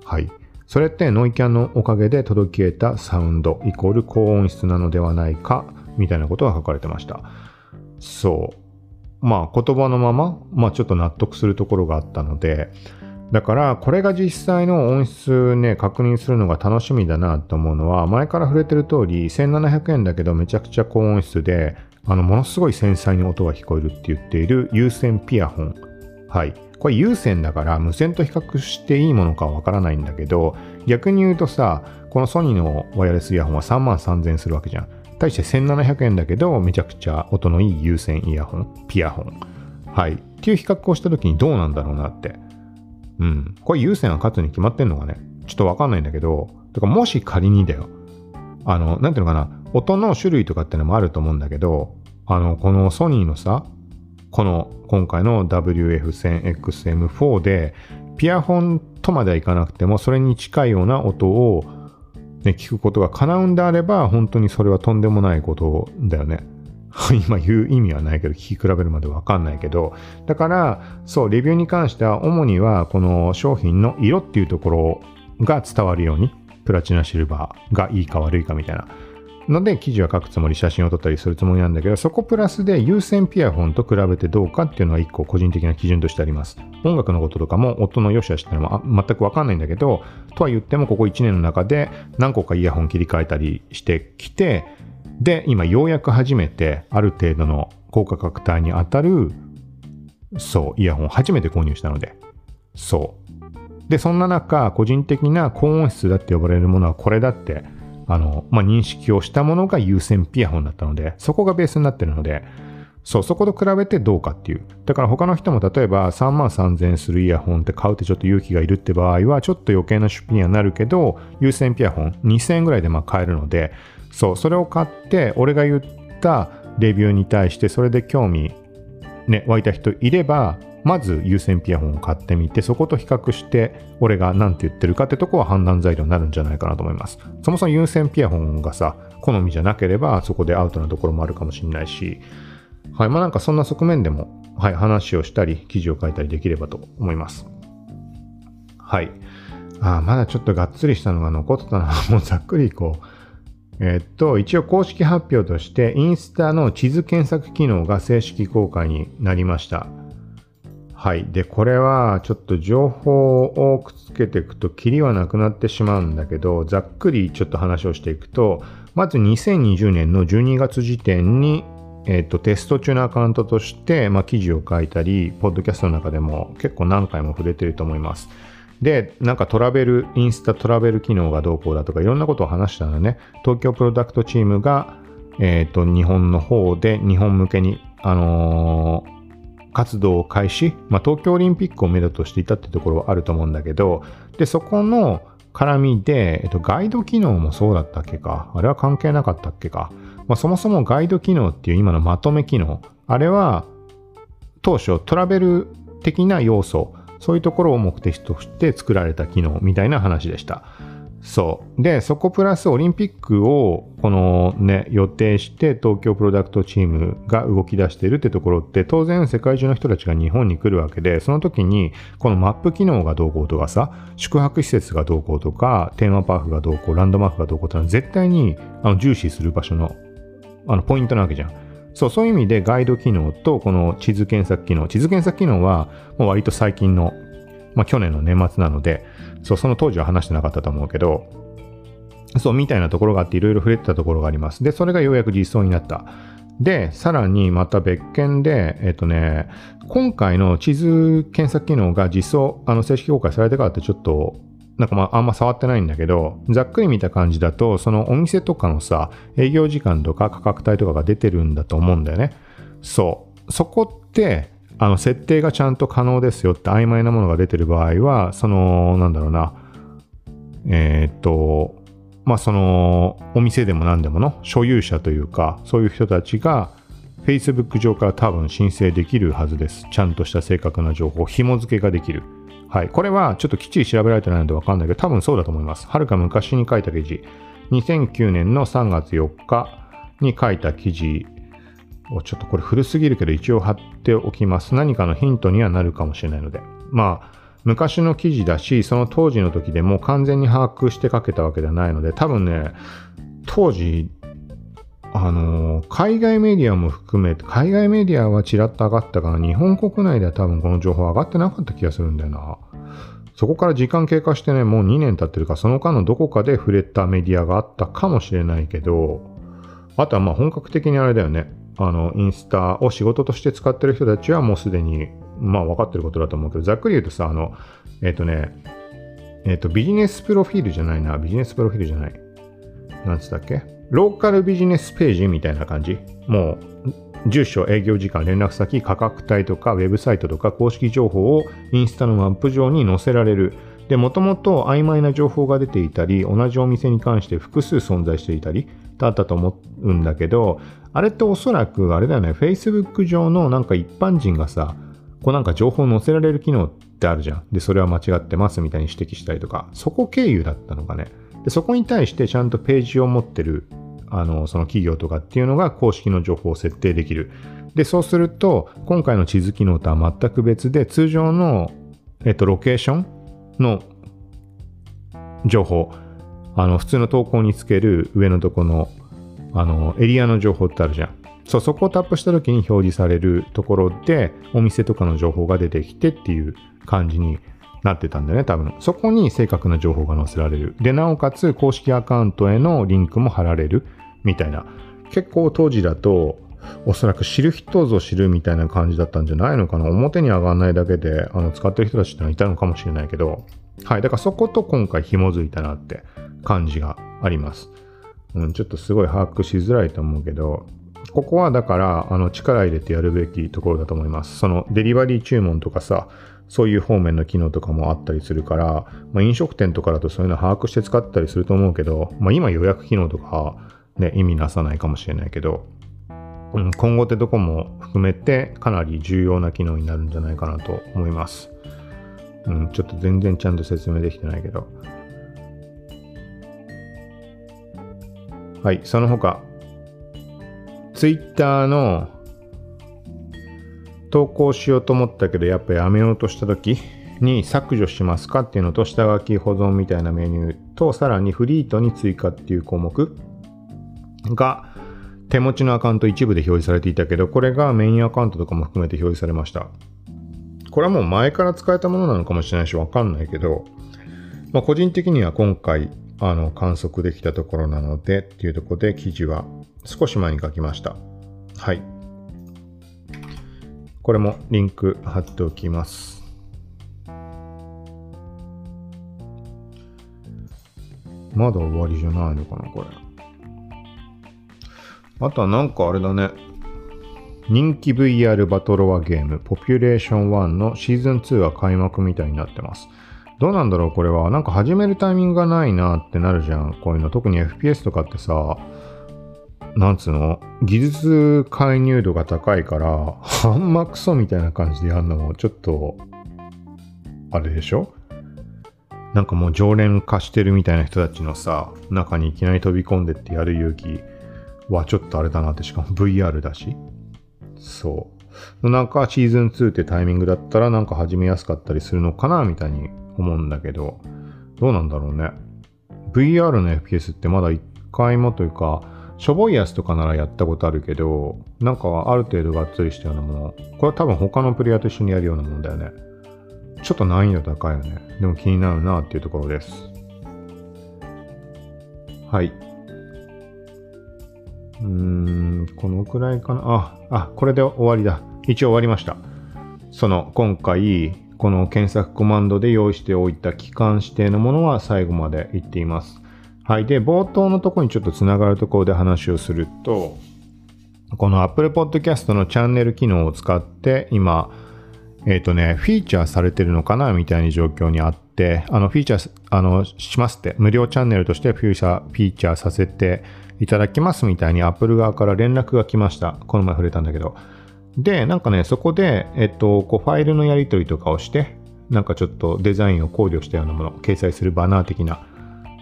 はい。それってノイキャンのおかげで届き得たサウンドイコール高音質なのではないかみたいなことが書かれてました。そう。まあ言葉のまま、まあちょっと納得するところがあったので、だからこれが実際の音質ね、確認するのが楽しみだなと思うのは、前から触れてる通り、1700円だけどめちゃくちゃ高音質で、あの、ものすごい繊細に音が聞こえるって言っている有線ピアホン。はい。これ有線だから無線と比較していいものかわからないんだけど、逆に言うとさ、このソニーのワイヤレスイヤホンは3万3000円するわけじゃん。対して1700円だけど、めちゃくちゃ音のいい有線イヤホン、ピアホン。はい。っていう比較をした時にどうなんだろうなって。うん。これ有線は勝つに決まってんのかね？ちょっとわかんないんだけど、とかもし仮にだよ。あの、なんていうのかな？音の種類とかってのもあると思うんだけど、あの、このソニーのさ、この今回の WF1000XM4 で、ピアホンとまではいかなくても、それに近いような音をね、聞くことが叶うんであれば、本当にそれはとんでもないことだよね。今言う意味はないけど、聞き比べるまでわかんないけど、だから、そう、レビューに関しては、主には、この商品の色っていうところが伝わるように、プラチナシルバーがいいか悪いかみたいな。ので記事は書くつもり、写真を撮ったりするつもりなんだけど、そこプラスで有線ピアフォンと比べてどうかっていうのは一個個人的な基準としてあります。音楽のこととかも音の良し悪しっていうのは全くわかんないんだけど、とは言ってもここ1年の中で何個かイヤホン切り替えたりしてきて、で、今ようやく初めてある程度の高価格帯に当たる、そう、イヤホン初めて購入したので、そう。で、そんな中、個人的な高音質だって呼ばれるものはこれだって、あの、まあ、認識をしたものが有線ピアホンだったので、そこがベースになってるので、そう、そこと比べてどうかっていう。だから他の人も例えば3万3000円するイヤホンって買うってちょっと勇気がいるって場合は、ちょっと余計な出費にはなるけど、有線ピアホン2000円ぐらいでまあ買えるので、そう、それを買って、俺が言ったレビューに対してそれで興味、ね、湧いた人いれば、まず有線ピアホンを買ってみて、そこと比較して、俺が何て言ってるかってとこは判断材料になるんじゃないかなと思います。そもそも有線ピアホンがさ、好みじゃなければ、そこでアウトなところもあるかもしれないし、はい、まあなんかそんな側面でも、はい、話をしたり、記事を書いたりできればと思います。はい。あまだちょっとがっつりしたのが残ってたな。もうざっくりいこう。えっと、一応公式発表として、インスタの地図検索機能が正式公開になりました。はい。で、これはちょっと情報をくっつけていくと、キリはなくなってしまうんだけど、ざっくりちょっと話をしていくと、まず2020年の12月時点に、えっと、テスト中のアカウントとして、まあ、記事を書いたり、ポッドキャストの中でも結構何回も触れてると思います。で、なんかトラベル、インスタトラベル機能がどうこうだとか、いろんなことを話したらね、東京プロダクトチームが、えっ、と、日本の方で、日本向けに、あのー活動を開始、まあ、東京オリンピックを目処としていたってところはあると思うんだけど、で、そこの絡みで、えっと、ガイド機能もそうだったっけかあれは関係なかったっけかまあ、そもそもガイド機能っていう今のまとめ機能、あれは当初トラベル的な要素、そういうところを目的として作られた機能みたいな話でした。そう。で、そこプラスオリンピックを、このね、予定して東京プロダクトチームが動き出しているってところって、当然世界中の人たちが日本に来るわけで、その時に、このマップ機能がどうこうとかさ、宿泊施設がどうこうとか、テーマパークがどうこう、ランドマークがどうこうってのは絶対にあの重視する場所の、あの、ポイントなわけじゃん。そう、そういう意味でガイド機能とこの地図検索機能、地図検索機能はもう割と最近の、まあ去年の年末なので、そう、その当時は話してなかったと思うけど、そう、みたいなところがあって、いろいろ触れてたところがあります。で、それがようやく実装になった。で、さらにまた別件で、えっとね、今回の地図検索機能が実装、あの、正式公開されてからってちょっと、なんかまあ、あんま触ってないんだけど、ざっくり見た感じだと、そのお店とかのさ、営業時間とか価格帯とかが出てるんだと思うんだよね。そう。そこって、あの、設定がちゃんと可能ですよって曖昧なものが出てる場合は、その、なんだろうな、えー、っと、まあ、その、お店でも何でもの所有者というか、そういう人たちが、Facebook 上から多分申請できるはずです。ちゃんとした正確な情報、紐付けができる。はい。これはちょっときっちり調べられてないのでわかんないけど、多分そうだと思います。はるか昔に書いた記事。2009年の3月4日に書いた記事ちょっとこれ古すぎるけど一応貼っておきます。何かのヒントにはなるかもしれないので。まあ、昔の記事だし、その当時の時でも完全に把握して書けたわけではないので、多分ね、当時、あのー、海外メディアも含めて、海外メディアはちらっと上がったかな、日本国内では多分この情報上がってなかった気がするんだよな。そこから時間経過してね、もう2年経ってるか、その間のどこかで触れたメディアがあったかもしれないけど、あとはまあ本格的にあれだよね。あの、インスタを仕事として使ってる人たちはもうすでに、まあ分かってることだと思うけど、ざっくり言うとさ、あの、えっ、ー、とね、えっ、ー、と、ビジネスプロフィールじゃないな、ビジネスプロフィールじゃない。なんつったっけ？ローカルビジネスページみたいな感じ。もう、住所、営業時間、連絡先、価格帯とか、ウェブサイトとか、公式情報をインスタのマップ上に載せられる。で、もともと曖昧な情報が出ていたり、同じお店に関して複数存在していたり、だったと思うんだけど、あれっておそらくあれだよね、Facebook 上のなんか一般人がさ、こうなんか情報載せられる機能ってあるじゃん。で、それは間違ってますみたいに指摘したりとか、そこ経由だったのかね。で、そこに対してちゃんとページを持ってる、あの、その企業とかっていうのが公式の情報を設定できる。で、そうすると、今回の地図機能とは全く別で、通常の、えっと、ロケーションの情報、あの、普通の投稿につける上のとこのあの、エリアの情報ってあるじゃん。そう、そこをタップした時に表示されるところで、お店とかの情報が出てきてっていう感じになってたんだよね、多分。そこに正確な情報が載せられる。で、なおかつ公式アカウントへのリンクも貼られるみたいな。結構当時だと、おそらく知る人ぞ知るみたいな感じだったんじゃないのかな。表に上がらないだけで、あの、使ってる人たちってのはいたのかもしれないけど、はい。だからそこと今回紐づいたなって感じがあります。うん、ちょっとすごい把握しづらいと思うけど、ここはだから、あの、力入れてやるべきところだと思います。その、デリバリー注文とかさ、そういう方面の機能とかもあったりするから、まあ、飲食店とかだとそういうの把握して使ったりすると思うけど、まあ、今予約機能とか、ね、意味なさないかもしれないけど、うん、今後ってとこも含めてかなり重要な機能になるんじゃないかなと思います。うん、ちょっと全然ちゃんと説明できてないけど。はい、その他、Twitter の投稿しようと思ったけど、やっぱやめようとした時に削除しますかっていうのと、下書き保存みたいなメニューと、さらにフリートに追加っていう項目が、手持ちのアカウント一部で表示されていたけど、これがメインアカウントとかも含めて表示されました。これはもう前から使えたものなのかもしれないし、わかんないけど、まあ、個人的には今回、あの、観測できたところなのでっていうところで記事は少し前に書きました。はい。これもリンク貼っておきます。まだ終わりじゃないのかな、これ。あとはなんかあれだね。人気 VR バトロワゲーム、ポピュレーション1のシーズン2は開幕みたいになってます。どうなんだろうこれは。なんか始めるタイミングがないなってなるじゃん。こういうの。特に FPS とかってさ、なんつうの？技術介入度が高いから、ハンマクソみたいな感じでやるのもちょっと、あれでしょ？なんかもう常連化してるみたいな人たちのさ、中にいきなり飛び込んでってやる勇気はちょっとあれだなって、しかも VR だし。そう。なんかシーズン2ってタイミングだったらなんか始めやすかったりするのかなみたいに思うんだけど、どうなんだろうね。VR の FPS ってまだ一回もというか、しょぼいやつとかならやったことあるけど、なんかある程度がっつりしたようなもの、これは多分他のプレイヤーと一緒にやるようなものだよね。ちょっと難易度高いよね。でも気になるなっていうところです。はい。うーん、このくらいかな。あ、あ、これで終わりだ。一応終わりました。その、今回、この検索コマンドで用意しておいた期間指定のものは最後まで言っています。はい。で、冒頭のところにちょっとつながるところで話をすると、この Apple Podcast のチャンネル機能を使って、今、えっ、ー、とね、フィーチャーされてるのかなみたいな状況にあって、あの、フィーチャー、あの、しますって、無料チャンネルとしてフィーチャー、フィーチャーさせていただきますみたいに Apple 側から連絡が来ました。この前触れたんだけど。で、なんかね、そこで、えっと、こう、ファイルのやり取りとかをして、なんかちょっとデザインを考慮したようなもの、掲載するバナー的な、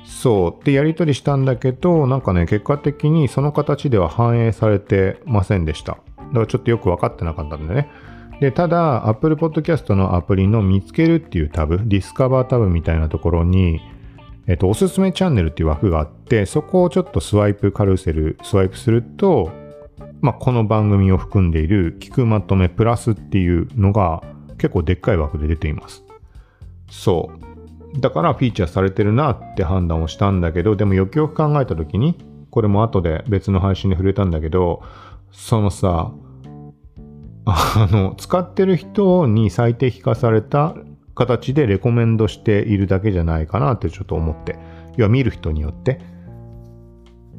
そう。で、やり取りしたんだけど、なんかね、結果的にその形では反映されてませんでした。だからちょっとよく分かってなかったんでね。で、ただ、Apple Podcast のアプリの見つけるっていうタブ、ディスカバータブみたいなところに、えっと、おすすめチャンネルっていう枠があって、そこをちょっとスワイプ、カルセル、スワイプすると、まあ、この番組を含んでいる聞くまとめプラスっていうのが結構でっかい枠で出ています。そう。だからフィーチャーされてるなって判断をしたんだけど、でもよくよく考えた時に、これも後で別の配信で触れたんだけど、そのさ、あの、使ってる人に最適化された形でレコメンドしているだけじゃないかなってちょっと思って。要は見る人によって、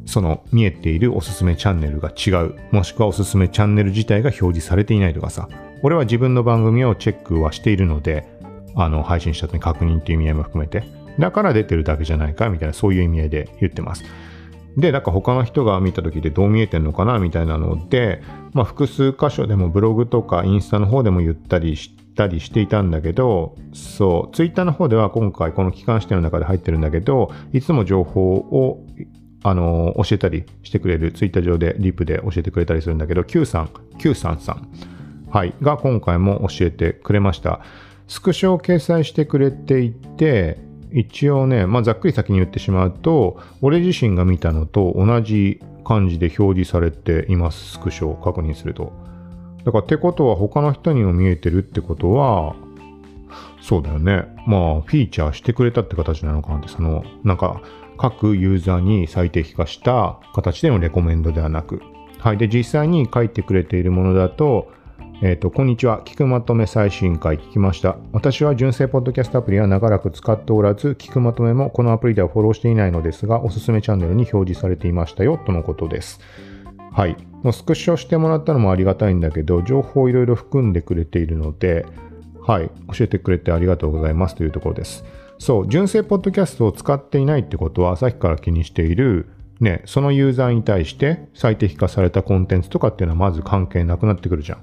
その見えているおすすめチャンネルが違う。もしくはおすすめチャンネル自体が表示されていないとかさ。俺は自分の番組をチェックはしているので、あの配信した後に確認っていう意味合いも含めて、だから出てるだけじゃないかみたいな、そういう意味合いで言ってます。で、なんか他の人が見た時でどう見えてんのかなみたいなので、まあ、複数箇所でもブログとかインスタの方でも言ったりしたりしていたんだけど、そう、ツイッターの方では今回この期間指定の中で入ってるんだけど、いつも情報をあの教えたりしてくれる、ツイッター上でリップで教えてくれたりするんだけど、Q さん、Q さんさん、はい、が今回も教えてくれました。スクショを掲載してくれていて、一応ね、まあ、ざっくり先に言ってしまうと、俺自身が見たのと同じ感じで表示されています、スクショを確認すると。だからってことは他の人にも見えてるってことは、そうだよね。まあ、フィーチャーしてくれたって形なのかなって、その、なんか、各ユーザーに最適化した形でのレコメンドではなく、はい。で、実際に書いてくれているものだと、えっ、ー、と、こんにちは。聞くまとめ最新回聞きました。私は純正ポッドキャストアプリは長らく使っておらず、聞くまとめもこのアプリではフォローしていないのですが、おすすめチャンネルに表示されていましたよ、とのことです。はい。もうスクショしてもらったのもありがたいんだけど、情報をいろいろ含んでくれているので、はい。教えてくれてありがとうございますというところです。そう、純正ポッドキャストを使っていないってことは、さっきから気にしている、ね、そのユーザーに対して最適化されたコンテンツとかっていうのはまず関係なくなってくるじゃん。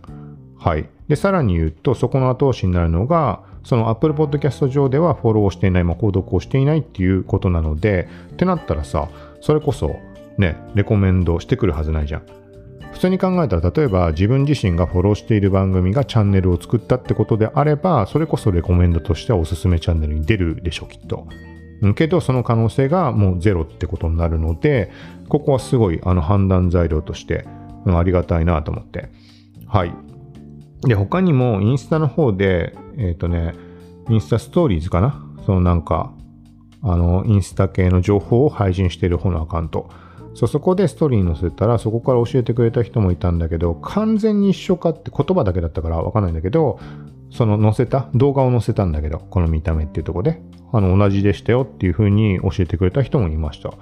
はい。で、さらに言うと、そこの後押しになるのが、その Apple Podcast 上ではフォローしていない、まあ、購読をしていないっていうことなので、ってなったらさ、それこそ、ね、レコメンドしてくるはずないじゃん。普通に考えたら、例えば自分自身がフォローしている番組がチャンネルを作ったってことであれば、それこそレコメンドとしてはおすすめチャンネルに出るでしょう、きっと。けど、その可能性がもうゼロってことになるので、ここはすごいあの判断材料として、ありがたいなと思って。はい。で、他にもインスタの方で、えっ、ー、とね、インスタストーリーズかな？そのなんか、あの、インスタ系の情報を配信している方のアカウント。そう、そこでストーリーに載せたら、そこから教えてくれた人もいたんだけど、完全に一緒かって言葉だけだったからわかんないんだけど、その載せた、動画を載せたんだけど、この見た目っていうとこで、あの、同じでしたよっていう風に教えてくれた人もいました。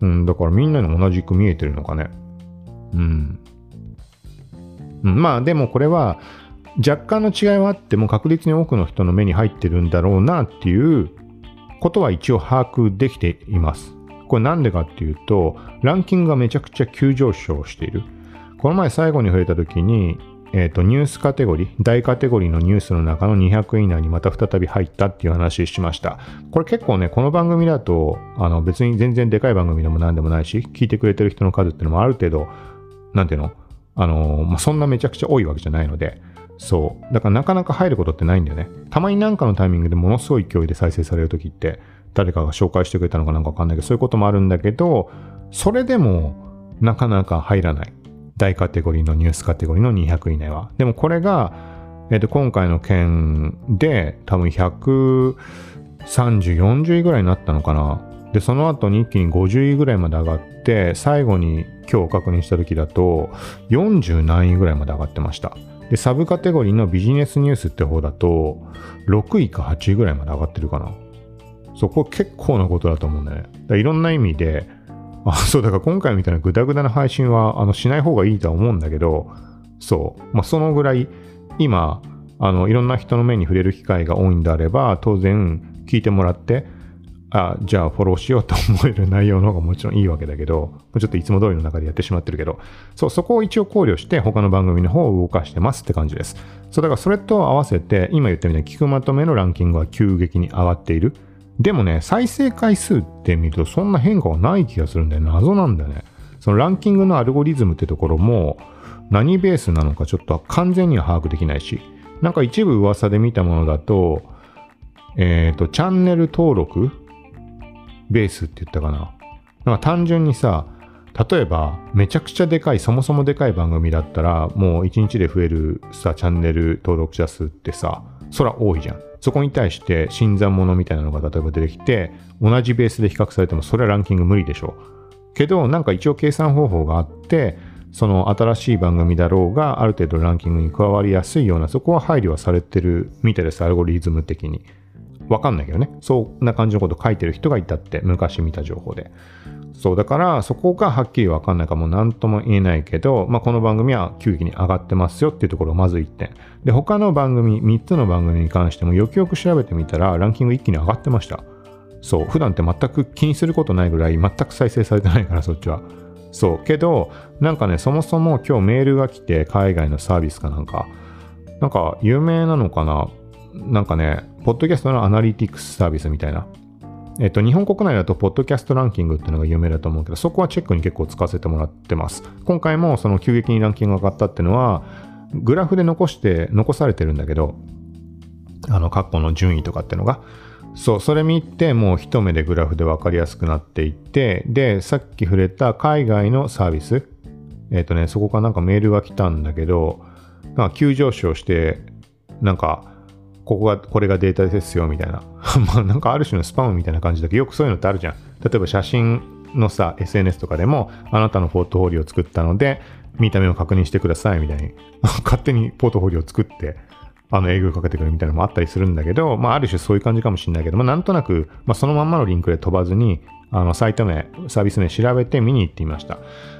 うん、だからみんなに同じく見えてるのかね。うん。うん、まあでもこれは若干の違いはあっても確実に多くの人の目に入ってるんだろうなっていうことは一応把握できています。これなんでかっていうと、ランキングがめちゃくちゃ急上昇している。この前最後に触れた時に、えっ、ー、と、ニュースカテゴリー、大カテゴリーのニュースの中の200位以内にまた再び入ったっていう話しました。これ結構ね、この番組だと、あの別に全然でかい番組でも何でもないし、聞いてくれてる人の数っていうのもある程度、なんていうの？あのまあ、そんなめちゃくちゃ多いわけじゃないので、そう。だからなかなか入ることってないんだよね。たまになんかのタイミングでものすごい勢いで再生されるときって、誰かが紹介してくれたのかなんかわかんないけど、そういうこともあるんだけど、それでもなかなか入らない。大カテゴリーのニュースカテゴリーの200以内は。でもこれが、えっ、と、今回の件で多分130、40位ぐらいになったのかな。で、その後に一気に50位ぐらいまで上がって、最後に今日確認した時だと40何位ぐらいまで上がってました。で、サブカテゴリーのビジネスニュースって方だと6位か8位ぐらいまで上がってるかな。そこ結構なことだと思うんだよね。だいろんな意味で、あ、そう、だから今回みたいなグダグダな配信はあのしない方がいいとは思うんだけど、そう、まあ、そのぐらい今、あのいろんな人の目に触れる機会が多いんであれば、当然聞いてもらって、あ、じゃあフォローしようと思える内容の方がもちろんいいわけだけど、ちょっといつも通りの中でやってしまってるけど、そう、そこを一応考慮して他の番組の方を動かしてますって感じです。そう、だからそれと合わせて、今言ったみたいに聞くまとめのランキングは急激に上がっている。でもね、再生回数って見るとそんな変化はない気がするんだよ。謎なんだよね。そのランキングのアルゴリズムってところも、何ベースなのかちょっと完全には把握できないし、なんか一部噂で見たものだと、えっ、ー、と、チャンネル登録ベースって言ったかな。なんか単純にさ、例えばめちゃくちゃでかい、そもそもでかい番組だったら、もう1日で増えるさ、チャンネル登録者数ってさ、そら多いじゃん。そこに対して新参者みたいなのが例えば出てきて、同じベースで比較されてもそれはランキング無理でしょう。けど、なんか一応計算方法があって、その新しい番組だろうが、ある程度ランキングに加わりやすいような、そこは配慮はされてるみたいです、アルゴリズム的に。わかんないけどね。そんな感じのこと書いてる人がいたって、昔見た情報で。そう、だからそこがはっきりわかんないかも何とも言えないけど、まあ、この番組は急激に上がってますよっていうところをまず1点。で、他の番組、3つの番組に関してもよくよく調べてみたら、ランキング一気に上がってました。そう、普段って全く気にすることないぐらい全く再生されてないから、そっちは。そう、けど、なんかね、そもそも今日メールが来て、海外のサービスかなんか、なんか有名なのかな？なんかね、ポッドキャストのアナリティクスサービスみたいな。えっと、日本国内だと、ポッドキャストランキングっていうのが有名だと思うけど、そこはチェックに結構使わせてもらってます。今回もその急激にランキングが上がったっていうのは、グラフで残して、残されてるんだけど、あの、過去の順位とかっていうのが、そう、それ見て、もう一目でグラフで分かりやすくなっていって、で、さっき触れた海外のサービス、えっ、とね、そこからなんかメールが来たんだけど、なんか急上昇して、なんか、ここが、これがデータですよ、みたいな。まあ、なんかある種のスパムみたいな感じだけど、よくそういうのってあるじゃん。例えば写真のさ、SNS とかでも、あなたのポートフォリオを作ったので、見た目を確認してください、みたいに。勝手にポートフォリオを作って、あの営業かけてくるみたいなのもあったりするんだけど、まあ、ある種そういう感じかもしれないけど、まあ、なんとなく、まあ、そのまんまのリンクで飛ばずに、あのサイト名、サービス名調べて見に行ってみました。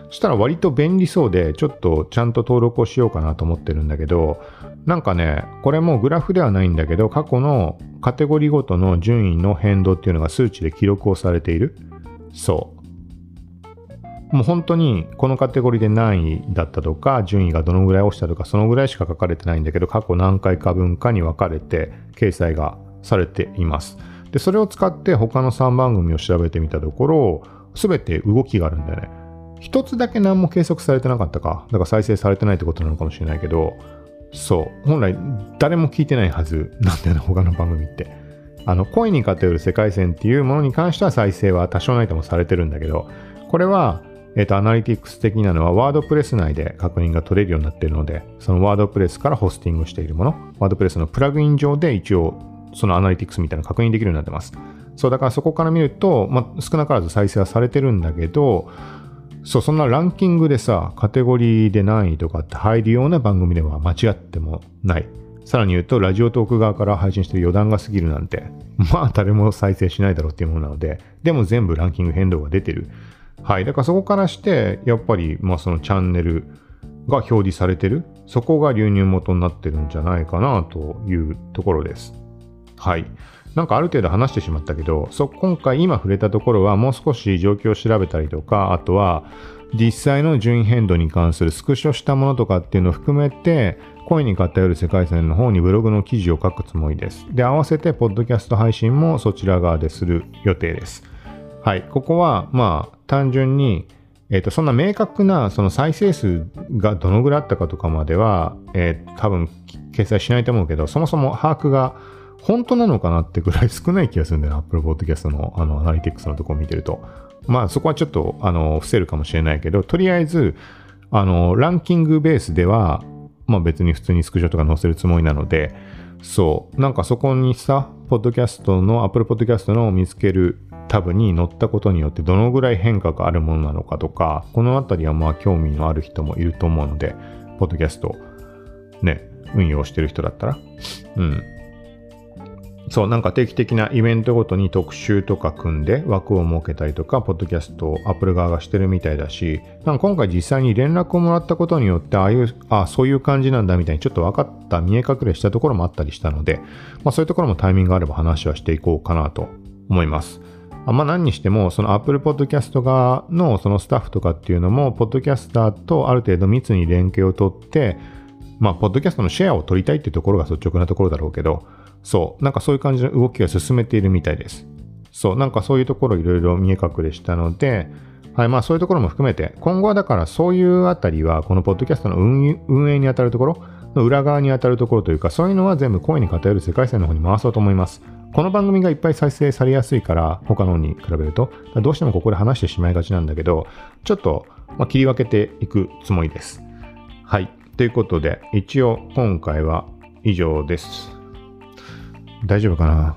そしたら割と便利そうで、ちょっとちゃんと登録をしようかなと思ってるんだけど、なんかね、これもグラフではないんだけど、過去のカテゴリーごとの順位の変動っていうのが数値で記録をされている。そう。もう本当にこのカテゴリーで何位だったとか、順位がどのぐらい落ちたとか、そのぐらいしか書かれてないんだけど、過去何回か分かに分かれて掲載がされています。で、それを使って他の3番組を調べてみたところ、すべて動きがあるんだよね。一つだけ何も計測されてなかったか。だから再生されてないってことなのかもしれないけど、そう。本来誰も聞いてないはずなんだよね、他の番組って。あの、恋に偏る世界線っていうものに関しては再生は多少ないともされてるんだけど、これはえっ、ー、と、アナリティクス的なのはワードプレス内で確認が取れるようになっているので、そのワードプレスからホスティングしているもの、ワードプレスのプラグイン上で一応そのアナリティクスみたいなの確認できるようになってます。そう、だからそこから見ると、まあ、少なからず再生はされてるんだけど、そう、そんなランキングでさ、カテゴリーで何位とかって入るような番組では間違ってもない。さらに言うと、ラジオトーク側から配信してる余談が過ぎるなんて、まあ誰も再生しないだろうっていうものなので、でも全部ランキング変動が出てる。はい。だからそこからして、やっぱり、まあそのチャンネルが表示されてる、そこが流入元になってるんじゃないかなというところです。はい。なんかある程度話してしまったけど、そ今回今触れたところはもう少し状況を調べたりとか、あとは実際の順位変動に関するスクショしたものとかっていうのを含めて、恋に偏る世界線の方にブログの記事を書くつもりです。で、合わせてポッドキャスト配信もそちら側でする予定です。はい。ここは、まあ、単純に、えっ、ー、と、そんな明確な、その再生数がどのぐらいあったかとかまでは、えー、多分、掲載しないと思うけど、そもそも把握が本当なのかなってぐらい少ない気がするんだよね。Apple Podcast の、あの、アナリティクスのとこを見てると。まあ、そこはちょっと、あの、伏せるかもしれないけど、とりあえず、あの、ランキングベースでは、まあ別に普通にスクショとか載せるつもりなので、そう、なんかそこにさ、ポッドキャストの、Apple Podcast の見つけるタブに載ったことによってどのぐらい変化があるものなのかとか、このあたりはまあ興味のある人もいると思うので、ポッドキャストね、運用してる人だったら。うん。そう、なんか定期的なイベントごとに特集とか組んで枠を設けたりとか、ポッドキャストをアップル側がしてるみたいだし、なんか今回実際に連絡をもらったことによって、ああいう、ああそういう感じなんだみたいにちょっと分かった、見え隠れしたところもあったりしたので、まあそういうところもタイミングがあれば話はしていこうかなと思います。まあ何にしても、その Apple Podcast 側のそのスタッフとかっていうのも、ポッドキャスターとある程度密に連携を取って、まあ、ポッドキャストのシェアを取りたいっていうところが率直なところだろうけど、そう、なんかそういう感じの動きが進めているみたいです。そう、なんかそういうところいろいろ見え隠れしたので、はい、まあそういうところも含めて、今後はだからそういうあたりは、このポッドキャストの運営にあたるところの裏側にあたるところというか、そういうのは全部声に偏る世界線の方に回そうと思います。この番組がいっぱい再生されやすいから、他のに比べると、どうしてもここで話してしまいがちなんだけど、ちょっと、まあ、切り分けていくつもりです。はい。ということで、一応今回は以上です。大丈夫かな？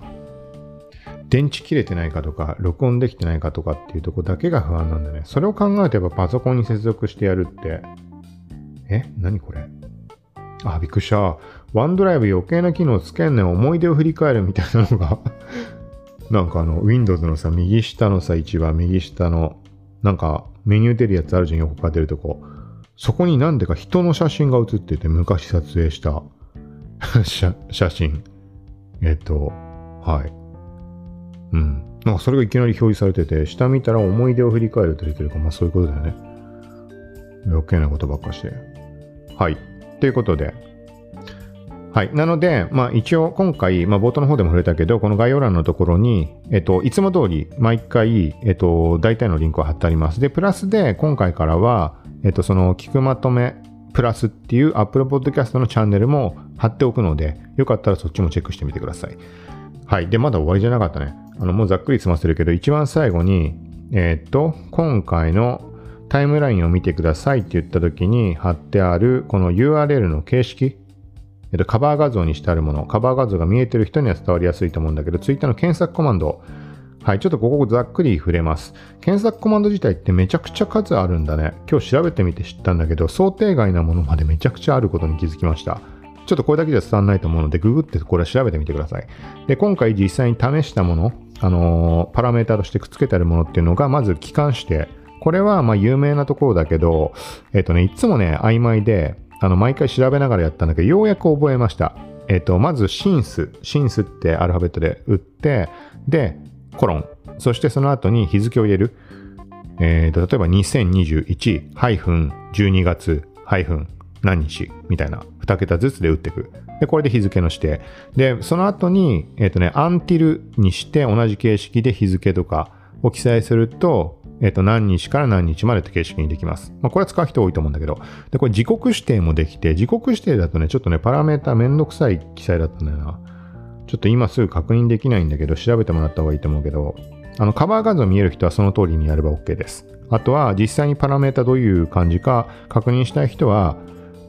電池切れてないかとか、録音できてないかとかっていうとこだけが不安なんだね。それを考えてばパソコンに接続してやるって、え？何これ？あ、びっくりした。ワンドライブ余計な機能つけんねん、思い出を振り返るみたいなのが なんかあの、Windows のさ、右下のさ、一番右下の、なんかメニュー出るやつあるじゃん、横から出るとこ。そこになんでか人の写真が写ってて、昔撮影した 写真。えっと、はい。うん。なんかそれがいきなり表示されてて、下見たら思い出を振り返ると出てるか、まあそういうことだよね。余計なことばっかして。はい。ということで、はい。なので、まあ一応今回、まあ冒頭の方でも触れたけど、この概要欄のところに、えっと、いつも通り毎回、えっと、大体のリンクを貼ってあります。で、プラスで今回からは、えっと、その聞くまとめプラスっていう Apple Podcast のチャンネルも貼っておくので、よかったらそっちもチェックしてみてください。はい。で、まだ終わりじゃなかったね。あの、もうざっくり済ませるけど、一番最後に、えー、っと、今回のタイムラインを見てくださいって言った時に貼ってあるこの URL の形式、えっと、カバー画像にしてあるもの、カバー画像が見えてる人には伝わりやすいと思うんだけど、Twitter の検索コマンド、はい、ちょっとここざっくり触れます。検索コマンド自体ってめちゃくちゃ数あるんだね。今日調べてみて知ったんだけど、想定外なものまでめちゃくちゃあることに気づきました。ちょっとこれだけじゃ伝わらないと思うので、ググってこれ調べてみてください。で、今回実際に試したもの、あのー、パラメータとしてくっつけてあるものっていうのが、まず機関して、これはまあ有名なところだけど、えっ、ー、とね、いつもね、曖昧で、あの、毎回調べながらやったんだけど、ようやく覚えました。えっ、ー、と、まずシンス、シンスってアルファベットで打って、で、コロン。そしてその後に日付を入れる。えっ、と、例えば2021-12月何日みたいな2桁ずつで打っていく。で、これで日付の指定。で、その後に、えっ、ー、とね、アンティルにして同じ形式で日付とかを記載すると、えっ、ー、と、何日から何日までって形式にできます。まあ、これは使う人多いと思うんだけど。で、これ時刻指定もできて、時刻指定だとね、ちょっとね、パラメータめんどくさい記載だったんだよな。ちょっと今すぐ確認できないんだけど、調べてもらった方がいいと思うけど、あの、カバー画像見える人はその通りにやれば OK です。あとは、実際にパラメータどういう感じか確認したい人は、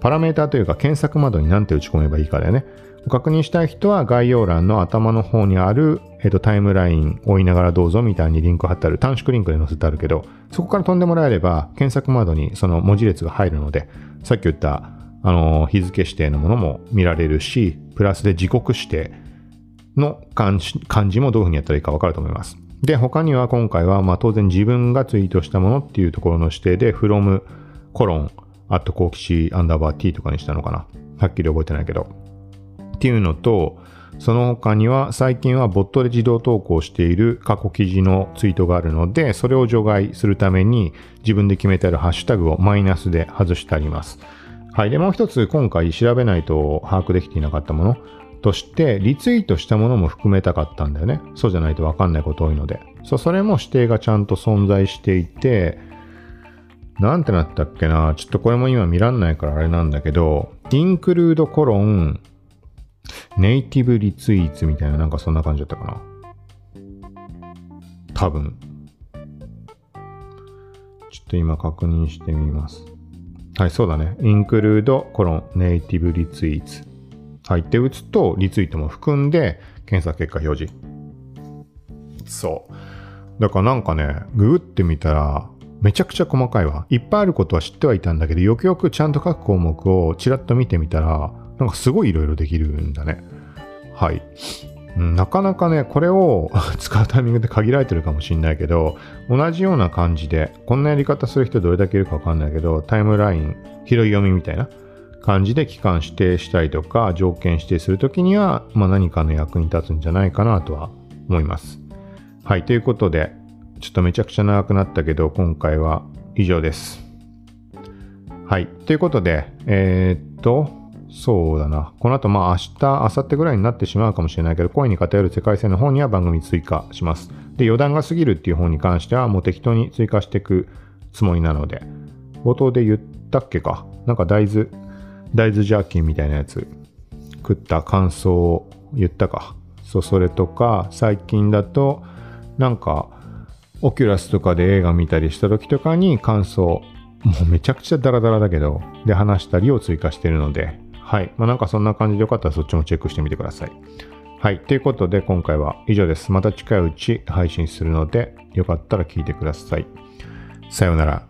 パラメータというか検索窓に何て打ち込めばいいかだよね。確認したい人は概要欄の頭の方にある、えっと、タイムライン追いながらどうぞみたいにリンク貼ってある短縮リンクで載せてあるけど、そこから飛んでもらえれば検索窓にその文字列が入るので、さっき言ったあの日付指定のものも見られるし、プラスで時刻指定の漢字もどういうふうにやったらいいかわかると思います。で、他には今回は、まあ当然自分がツイートしたものっていうところの指定で、from コロンアットコーキシアンダーバー T とかにしたのかな。はっきり覚えてないけど。っていうのと、その他には最近はボットで自動投稿している過去記事のツイートがあるので、それを除外するために自分で決めてあるハッシュタグをマイナスで外してあります。はい。で、もう一つ今回調べないと把握できていなかったものとして、リツイートしたものも含めたかったんだよね。そうじゃないとわかんないこと多いので。そう、それも指定がちゃんと存在していて、なんてなったっけなちょっとこれも今見らんないからあれなんだけど、インクルードコロン、ネイティブリツイーツみたいななんかそんな感じだったかな。多分。ちょっと今確認してみます。はい、そうだね。インクルードコロン、ネイティブリツイーツ。はい、って打つと、リツイートも含んで、検索結果表示。そう。だからなんかね、ググってみたら、めちゃくちゃ細かいわ。いっぱいあることは知ってはいたんだけど、よくよくちゃんと各項目をちらっと見てみたら、なんかすごいいろいろできるんだね。はい。なかなかね、これを 使うタイミングで限られてるかもしんないけど、同じような感じで、こんなやり方する人どれだけいるかわかんないけど、タイムライン、拾い読みみたいな感じで期間指定したりとか、条件指定するときには、まあ、何かの役に立つんじゃないかなとは思います。はい、ということで、ちょっとめちゃくちゃ長くなったけど、今回は以上です。はい。ということで、えー、っと、そうだな。この後、まあ明日、明後日ぐらいになってしまうかもしれないけど、恋に偏る世界線の方には番組追加します。で、余談が過ぎるっていう方に関しては、もう適当に追加していくつもりなので、冒頭で言ったっけか。なんか大豆、大豆ジャーキーみたいなやつ、食った感想を言ったか。そう、それとか、最近だと、なんか、オキュラスとかで映画見たりした時とかに感想、もうめちゃくちゃダラダラだけど、で話したりを追加してるので、はい。まあなんかそんな感じでよかったらそっちもチェックしてみてください。はい。ということで今回は以上です。また近いうち配信するので、よかったら聞いてください。さようなら。